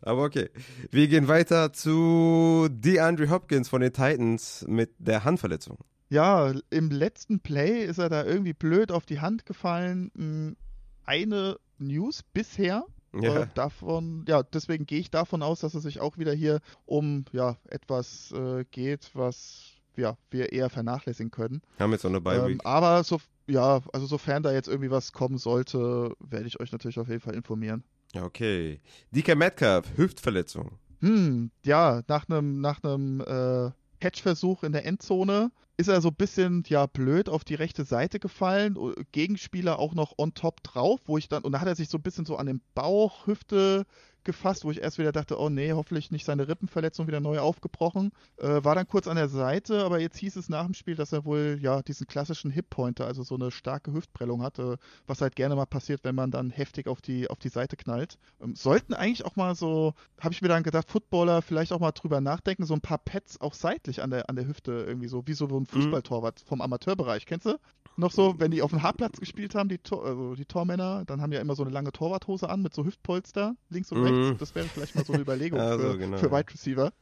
Aber okay. Wir gehen weiter zu DeAndre Hopkins von den Titans mit der Handverletzung. Ja, im letzten Play ist er da irgendwie blöd auf die Hand gefallen. Hm, Eine News bisher Ja. äh, davon, ja, deswegen gehe ich davon aus, dass es sich auch wieder hier um ja etwas äh, geht, was ja, wir eher vernachlässigen können. Haben jetzt noch eine Bye Ähm, Week. aber so, ja, also sofern da jetzt irgendwie was kommen sollte, werde ich euch natürlich auf jeden Fall informieren. Ja, okay. DK Metcalf, Hüftverletzung. Hm, ja, nach einem nach einem äh, Catch-Versuch in der Endzone ist er so ein bisschen ja blöd auf die rechte Seite gefallen, o- Gegenspieler auch noch on top drauf, wo ich dann und da hat er sich so ein bisschen so an den Bauch, Hüfte gefasst, wo ich erst wieder dachte, oh nee, hoffentlich nicht seine Rippenverletzung wieder neu aufgebrochen. Äh, war dann kurz an der Seite, aber jetzt hieß es nach dem Spiel, dass er wohl ja diesen klassischen Hip-Pointer, also so eine starke Hüftprellung hatte, was halt gerne mal passiert, wenn man dann heftig auf die auf die Seite knallt. Ähm, sollten eigentlich auch mal so, habe ich mir dann gedacht, Footballer vielleicht auch mal drüber nachdenken, so ein paar Pads auch seitlich an der an der Hüfte irgendwie so, wie so ein Fußballtorwart vom Amateurbereich, kennst du? Noch so, wenn die auf dem Hartplatz gespielt haben, die, Tor, also die Tormänner, dann haben die ja immer so eine lange Torwarthose an mit so Hüftpolster links und Mhm. rechts. Das wäre vielleicht mal so eine Überlegung Ja, so, für, genau, für ja. Wide Receiver.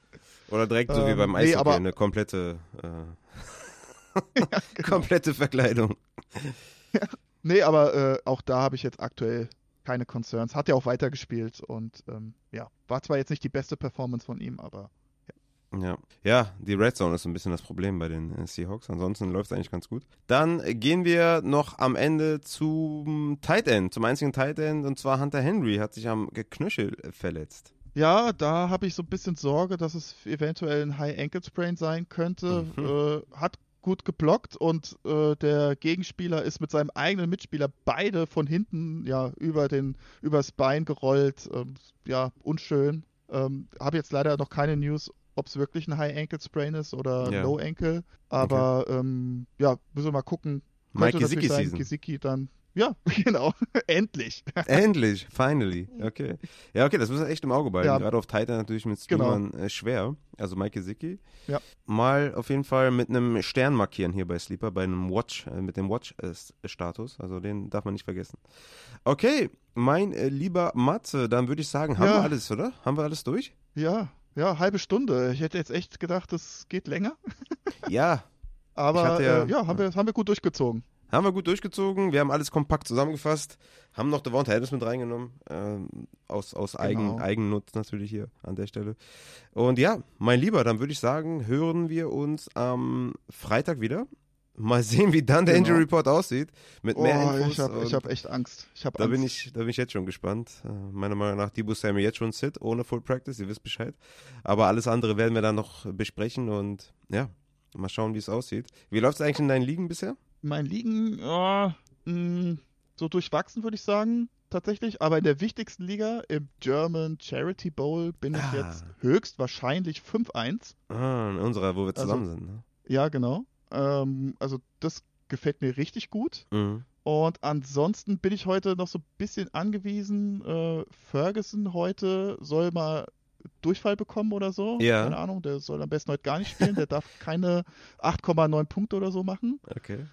Oder direkt so wie Ähm, beim nee, Eishockey, aber- eine komplette, äh, komplette Verkleidung. Nee, aber äh, auch da habe ich jetzt aktuell keine Concerns. Hat ja auch weitergespielt und ähm, ja, war zwar jetzt nicht die beste Performance von ihm, aber Ja. ja, die Red Zone ist so ein bisschen das Problem bei den äh, Seahawks. Ansonsten läuft es eigentlich ganz gut. Dann gehen wir noch am Ende zum Tight End, zum einzigen Tight End. Und zwar Hunter Henry hat sich am Knöchel äh, verletzt. Ja, da habe ich so ein bisschen Sorge, dass es eventuell ein High Ankle Sprain sein könnte. Mhm. Äh, hat gut geblockt und äh, der Gegenspieler ist mit seinem eigenen Mitspieler beide von hinten ja über den übers Bein gerollt. Ähm, ja, unschön. Ähm, habe jetzt leider noch keine News, ob es wirklich ein High Ankle Sprain ist oder Ja. Low Ankle. Aber ähm, ja, müssen wir mal gucken. Mike Gesicki sein. Gesicki dann. Ja, genau. Endlich. Endlich, finally. Okay. Ja, okay, das müssen wir echt im Auge behalten. Ja. Gerade auf Titan natürlich mit Genau. Streamern äh, schwer. Also Mike Gesicki. Ja. Mal auf jeden Fall mit einem Stern markieren hier bei Sleeper, bei einem Watch, äh, mit dem Watch-Status. also den darf man nicht vergessen. Okay, mein äh, lieber Matze, dann würde ich sagen, haben Ja. wir alles, oder? Haben wir alles durch? Ja, ja, halbe Stunde. Ich hätte jetzt echt gedacht, das geht länger. Ja, Aber ja- äh, ja, haben wir, haben wir gut durchgezogen. Haben wir gut durchgezogen. Wir haben alles kompakt zusammengefasst. Haben noch Devonta Adams mit reingenommen. Ähm, aus aus Eigen, Genau. Eigennutz natürlich hier an der Stelle. Und ja, mein Lieber, dann würde ich sagen, hören wir uns am Freitag wieder. Mal sehen, wie dann der Genau. Injury Report aussieht. Mit mehr oh, Infos. ich habe ich hab echt Angst. Ich habe da Angst. bin ich, da bin ich jetzt schon gespannt. Äh, meiner Meinung nach Debo Samuel jetzt schon sit, ohne Full Practice, ihr wisst Bescheid. Aber alles andere werden wir dann noch besprechen und ja, mal schauen, wie es aussieht. Wie läuft es eigentlich in deinen Ligen bisher? Mein Liegen, ja, mh, so durchwachsen würde ich sagen, tatsächlich. Aber in der wichtigsten Liga, im German Charity Bowl, bin ich Ah. jetzt höchstwahrscheinlich 5-1. Ah, in unserer, wo wir Also- zusammen sind. Ne? Ja, genau. Ähm, also das gefällt mir richtig gut. Mhm. Und ansonsten bin ich heute noch so ein bisschen angewiesen. Äh, Ferguson heute soll mal Durchfall bekommen oder so. Ja. Keine Ahnung, der soll am besten heute gar nicht spielen. Der darf keine 8,9 Punkte oder so machen. Okay.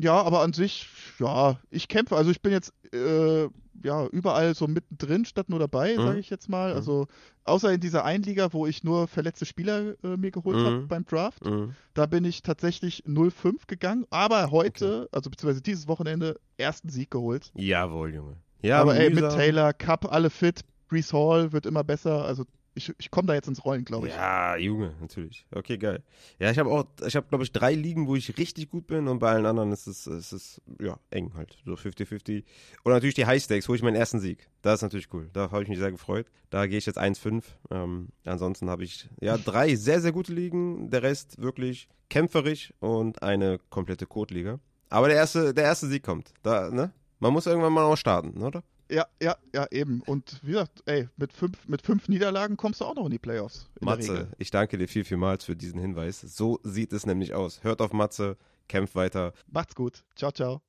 Ja, aber an sich, ja, ich kämpfe. Also ich bin jetzt äh, ja überall so mittendrin statt nur dabei, Mhm. sage ich jetzt mal. Mhm. Also außer in dieser Einliga, wo ich nur verletzte Spieler äh, mir geholt habe Mhm. beim Draft. Mhm. Da bin ich tatsächlich 0-5 gegangen, aber heute, also beziehungsweise dieses Wochenende, ersten Sieg geholt. Jawohl, Junge. Ja, aber ey, mit. Taylor, Cup, alle fit, Brees Hall wird immer besser. Also ich, ich komme da jetzt ins Rollen, glaube ich. Ja, Junge, natürlich. Okay, geil. Ja, ich habe auch, ich habe, glaube ich, drei Ligen, wo ich richtig gut bin und bei allen anderen ist es, ist es ja, eng halt. So 50-50. Und natürlich die High Stakes, hole ich meinen ersten Sieg. Das ist natürlich cool. Da habe ich mich sehr gefreut. Da gehe ich jetzt 1-5. Ähm, ansonsten habe ich, ja, drei sehr, sehr gute Ligen. Der Rest wirklich kämpferisch und eine komplette Code-Liga. Aber der erste, der erste Sieg kommt. Da, ne? Man muss irgendwann mal auch starten, oder? Ja, ja, ja, eben. Und wie gesagt, ey, mit fünf, mit fünf Niederlagen kommst du auch noch in die Playoffs. In Matze, ich danke dir viel, vielmals für diesen Hinweis. So sieht es nämlich aus. Hört auf Matze, kämpft weiter. Macht's gut. Ciao, ciao.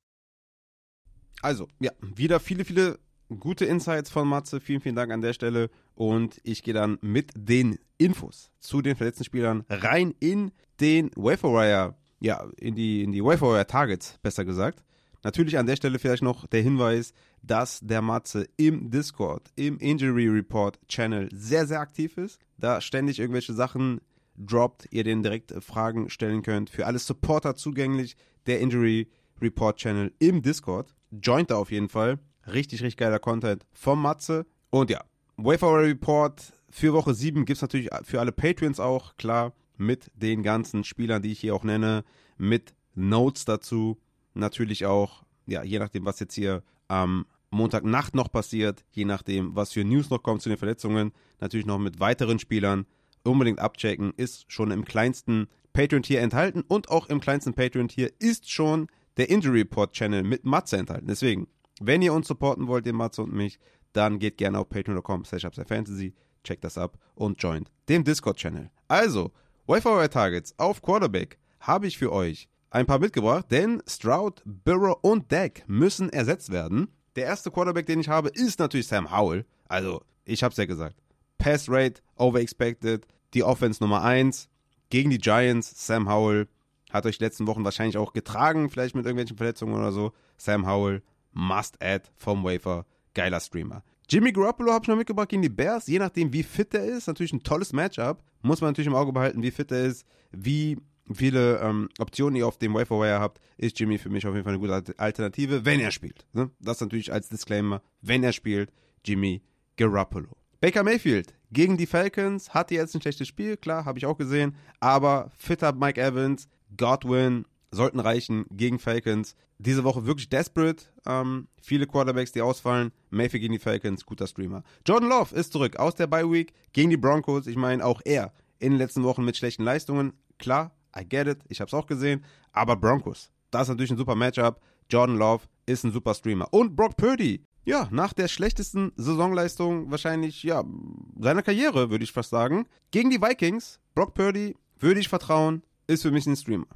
Also, ja, wieder viele, viele gute Insights von Matze. Vielen, vielen Dank an der Stelle. Und ich gehe dann mit den Infos zu den verletzten Spielern rein in den Waferwire, ja, in die, in die Waferwire Targets, besser gesagt. Natürlich an der Stelle vielleicht noch der Hinweis, dass der Matze im Discord, im Injury Report Channel sehr, sehr aktiv ist. Da ständig irgendwelche Sachen droppt, ihr den direkt Fragen stellen könnt. Für alle Supporter zugänglich, der Injury Report Channel im Discord. Joint da auf jeden Fall. Richtig, richtig geiler Content vom Matze. Und ja, Wayfarer Report für Woche 7 gibt es natürlich für alle Patreons auch, klar, mit den ganzen Spielern, die ich hier auch nenne, mit Notes dazu. Natürlich auch, ja, je nachdem, was jetzt hier am Montagnacht noch passiert, je nachdem, was für News noch kommt zu den Verletzungen, natürlich noch mit weiteren Spielern unbedingt abchecken, ist schon im kleinsten Patreon-Tier enthalten und auch im kleinsten Patreon-Tier ist schon der Injury Report Channel mit Matze enthalten. Deswegen, wenn ihr uns supporten wollt, den Matze und mich, dann geht gerne auf patreon.com slash Fantasy, checkt das ab und joint den Discord-Channel. Also, Wi-Fi Targets auf Quarterback habe ich für euch ein paar mitgebracht, denn Stroud, Burrow und Dak müssen ersetzt werden. Der erste Quarterback, den ich habe, ist natürlich Sam Howell. Also, ich habe es ja gesagt. Pass Rate, overexpected, die Offense Nummer 1 gegen die Giants. Sam Howell hat euch die letzten Wochen wahrscheinlich auch getragen, vielleicht mit irgendwelchen Verletzungen oder so. Sam Howell, must add vom Wafer, geiler Streamer. Jimmy Garoppolo habe ich noch mitgebracht gegen die Bears, je nachdem wie fit er ist, natürlich ein tolles Matchup. Muss man natürlich im Auge behalten, wie fit er ist, wie viele ähm, Optionen ihr auf dem Waiver Wire habt, ist Jimmy für mich auf jeden Fall eine gute Al- Alternative, wenn er spielt. Ne? Das natürlich als Disclaimer, wenn er spielt, Jimmy Garoppolo. Baker Mayfield gegen die Falcons hatte jetzt ein schlechtes Spiel, klar, habe ich auch gesehen, aber fitter Mike Evans, Godwin sollten reichen gegen Falcons. Diese Woche wirklich desperate. Ähm, viele Quarterbacks, die ausfallen. Mayfield gegen die Falcons, guter Streamer. Jordan Love ist zurück aus der Bye Week gegen die Broncos. Ich meine, auch er in den letzten Wochen mit schlechten Leistungen. Klar, I get it, ich habe es auch gesehen. Aber Broncos, das ist natürlich ein super Matchup. Jordan Love ist ein super Streamer. Und Brock Purdy, ja, nach der schlechtesten Saisonleistung wahrscheinlich, ja, seiner Karriere, würde ich fast sagen. Gegen die Vikings, Brock Purdy, würde ich vertrauen, ist für mich ein Streamer.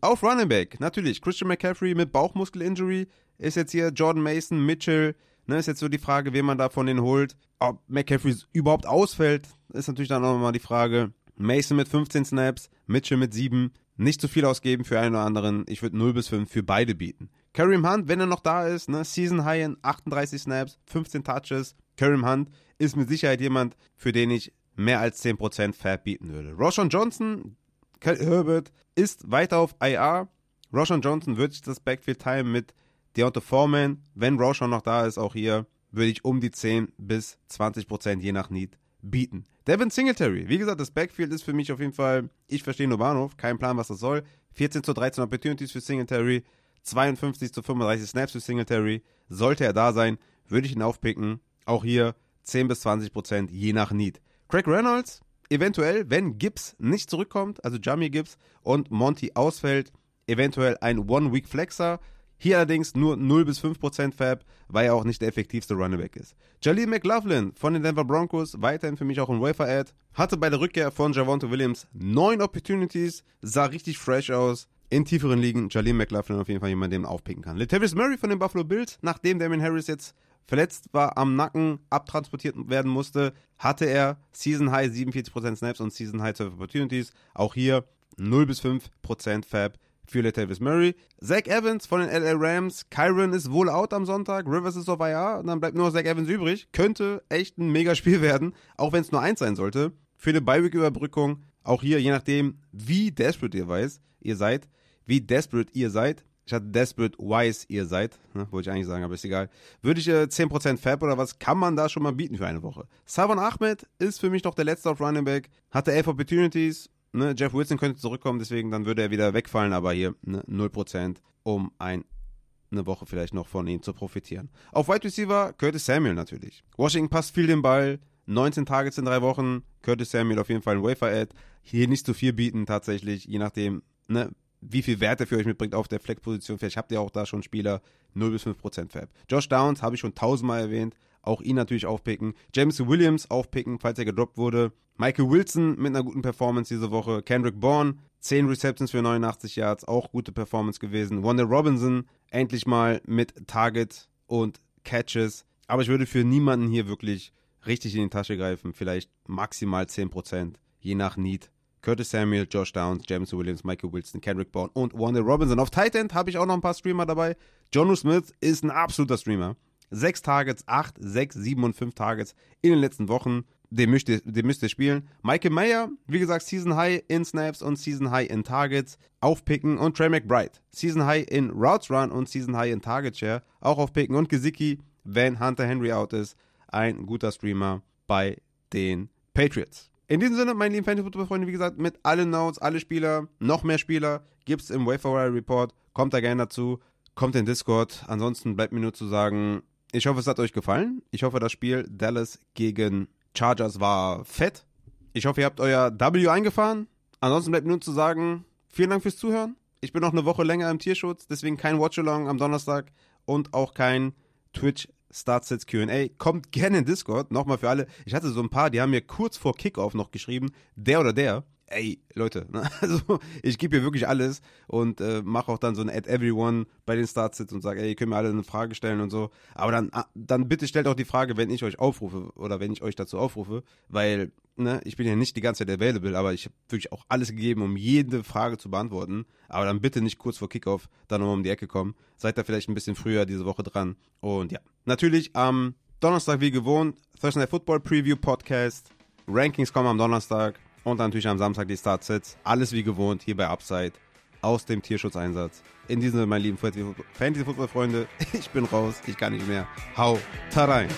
Auf Running Back, natürlich, Christian McCaffrey mit Bauchmuskel-Injury ist jetzt hier Jordan Mason, Mitchell, ne, ist jetzt so die Frage, wen man da von denen holt. Ob McCaffrey überhaupt ausfällt, ist natürlich dann auch nochmal die Frage. Mason mit 15 Snaps, Mitchell mit 7. Nicht zu viel ausgeben für einen oder anderen. Ich würde 0 bis 5 für beide bieten. Kareem Hunt, wenn er noch da ist, ne, Season High in 38 Snaps, 15 Touches. Kareem Hunt ist mit Sicherheit jemand, für den ich mehr als 10% Fab bieten würde. Roshan Johnson, Herbert ist weiter auf IR. Roshan Johnson wird sich das Backfield teilen mit Deontay Foreman. Wenn Roshan noch da ist, auch hier, würde ich um die 10 bis 20% je nach Need bieten. Devin Singletary, wie gesagt, das Backfield ist für mich auf jeden Fall, ich verstehe nur Bahnhof, kein Plan, was das soll. 14 zu 13 Opportunities für Singletary, 52 zu 35 Snaps für Singletary. Sollte er da sein, würde ich ihn aufpicken. Auch hier 10 bis 20% je nach Need. Craig Reynolds, eventuell, wenn Gibbs nicht zurückkommt, also Jamie Gibbs und Monty ausfällt, eventuell ein One-Week-Flexer. Hier allerdings nur 0 bis 5% Fab, weil er auch nicht der effektivste Runnerback ist. Jaleel McLaughlin von den Denver Broncos, weiterhin für mich auch ein Wafer-Ad, hatte bei der Rückkehr von Javonte Williams neun Opportunities, sah richtig fresh aus. In tieferen Ligen, Jaleel McLaughlin auf jeden Fall jemand, den man aufpicken kann. Latavius Murray von den Buffalo Bills, nachdem Damien Harris jetzt verletzt war am Nacken, abtransportiert werden musste, hatte er Season High 47% Snaps und Season High 12 Opportunities. Auch hier 0 bis 5% Fab für Latavius Murray. Zach Evans von den LA Rams. Kyron ist wohl out am Sonntag. Rivers ist auf IR. Und dann bleibt nur Zach Evans übrig. Könnte echt ein mega Spiel werden, auch wenn es nur eins sein sollte. Für eine Bi-Week-Überbrückung, auch hier, je nachdem, wie desperate ihr weiß, ihr seid, wie desperate ihr seid, ich hatte desperate wise ihr seid, ne, wollte ich eigentlich sagen, aber ist egal. Würde ich äh, 10% Fab oder was kann man da schon mal bieten für eine Woche? Savon Ahmed ist für mich noch der letzte auf Running Back, hatte 11 Opportunities, ne, Jeff Wilson könnte zurückkommen, deswegen dann würde er wieder wegfallen, aber hier ne, 0%, um ein, eine Woche vielleicht noch von ihm zu profitieren. Auf Wide Receiver Curtis Samuel natürlich. Washington passt viel den Ball, 19 Targets in drei Wochen, Curtis Samuel auf jeden Fall ein Wafer-Ad. Hier nicht zu viel bieten tatsächlich, je nachdem, ne, wie viel Wert er für euch mitbringt auf der Flex-Position. Vielleicht habt ihr auch da schon Spieler 0 bis 5% Fab. Josh Downs habe ich schon tausendmal erwähnt. Auch ihn natürlich aufpicken. James Williams aufpicken, falls er gedroppt wurde. Michael Wilson mit einer guten Performance diese Woche. Kendrick Bourne, 10 Receptions für 89 Yards, auch gute Performance gewesen. Wanda Robinson, endlich mal mit Target und Catches. Aber ich würde für niemanden hier wirklich richtig in die Tasche greifen. Vielleicht maximal 10%, je nach Need. Curtis Samuel, Josh Downs, James Williams, Michael Wilson, Kendrick Bourne und Wanda Robinson. Auf Tight End habe ich auch noch ein paar Streamer dabei. Jonu Smith ist ein absoluter Streamer. Sechs Targets, acht, sechs, sieben und fünf Targets in den letzten Wochen. Den müsst ihr, den müsst ihr spielen. Michael Mayer, wie gesagt, Season High in Snaps und Season High in Targets aufpicken. Und Trey McBride, Season High in Routes Run und Season High in Target Share auch aufpicken. Und Gesicki, wenn Hunter Henry out ist, ein guter Streamer bei den Patriots. In diesem Sinne, meine lieben Fantasy-Football-Freunde, wie gesagt, mit allen Notes, alle Spieler, noch mehr Spieler, gibt es im Waferwire Report. Kommt da gerne dazu, kommt in Discord. Ansonsten bleibt mir nur zu sagen, ich hoffe, es hat euch gefallen. Ich hoffe, das Spiel Dallas gegen Chargers war fett. Ich hoffe, ihr habt euer W eingefahren. Ansonsten bleibt nur zu sagen, vielen Dank fürs Zuhören. Ich bin noch eine Woche länger im Tierschutz, deswegen kein Watch-Along am Donnerstag und auch kein Twitch Startsets QA. Kommt gerne in Discord. Nochmal für alle. Ich hatte so ein paar, die haben mir kurz vor Kickoff noch geschrieben, der oder der. Ey, Leute, ne? also ich gebe hier wirklich alles und äh, mache auch dann so ein Add Everyone bei den Startsets und sage, ey, ihr könnt mir alle eine Frage stellen und so. Aber dann, ah, dann bitte stellt auch die Frage, wenn ich euch aufrufe oder wenn ich euch dazu aufrufe, weil ne, ich bin ja nicht die ganze Zeit available, aber ich habe wirklich auch alles gegeben, um jede Frage zu beantworten. Aber dann bitte nicht kurz vor Kickoff dann nochmal um die Ecke kommen. Seid da vielleicht ein bisschen früher diese Woche dran. Und ja, natürlich am Donnerstag wie gewohnt, Thursday Football Preview Podcast. Rankings kommen am Donnerstag und natürlich am Samstag die Startsets. Alles wie gewohnt hier bei Upside aus dem Tierschutzeinsatz. In diesem Sinne, meine lieben Fantasy-Football-Freunde, ich bin raus, ich kann nicht mehr. Hau, ta rein.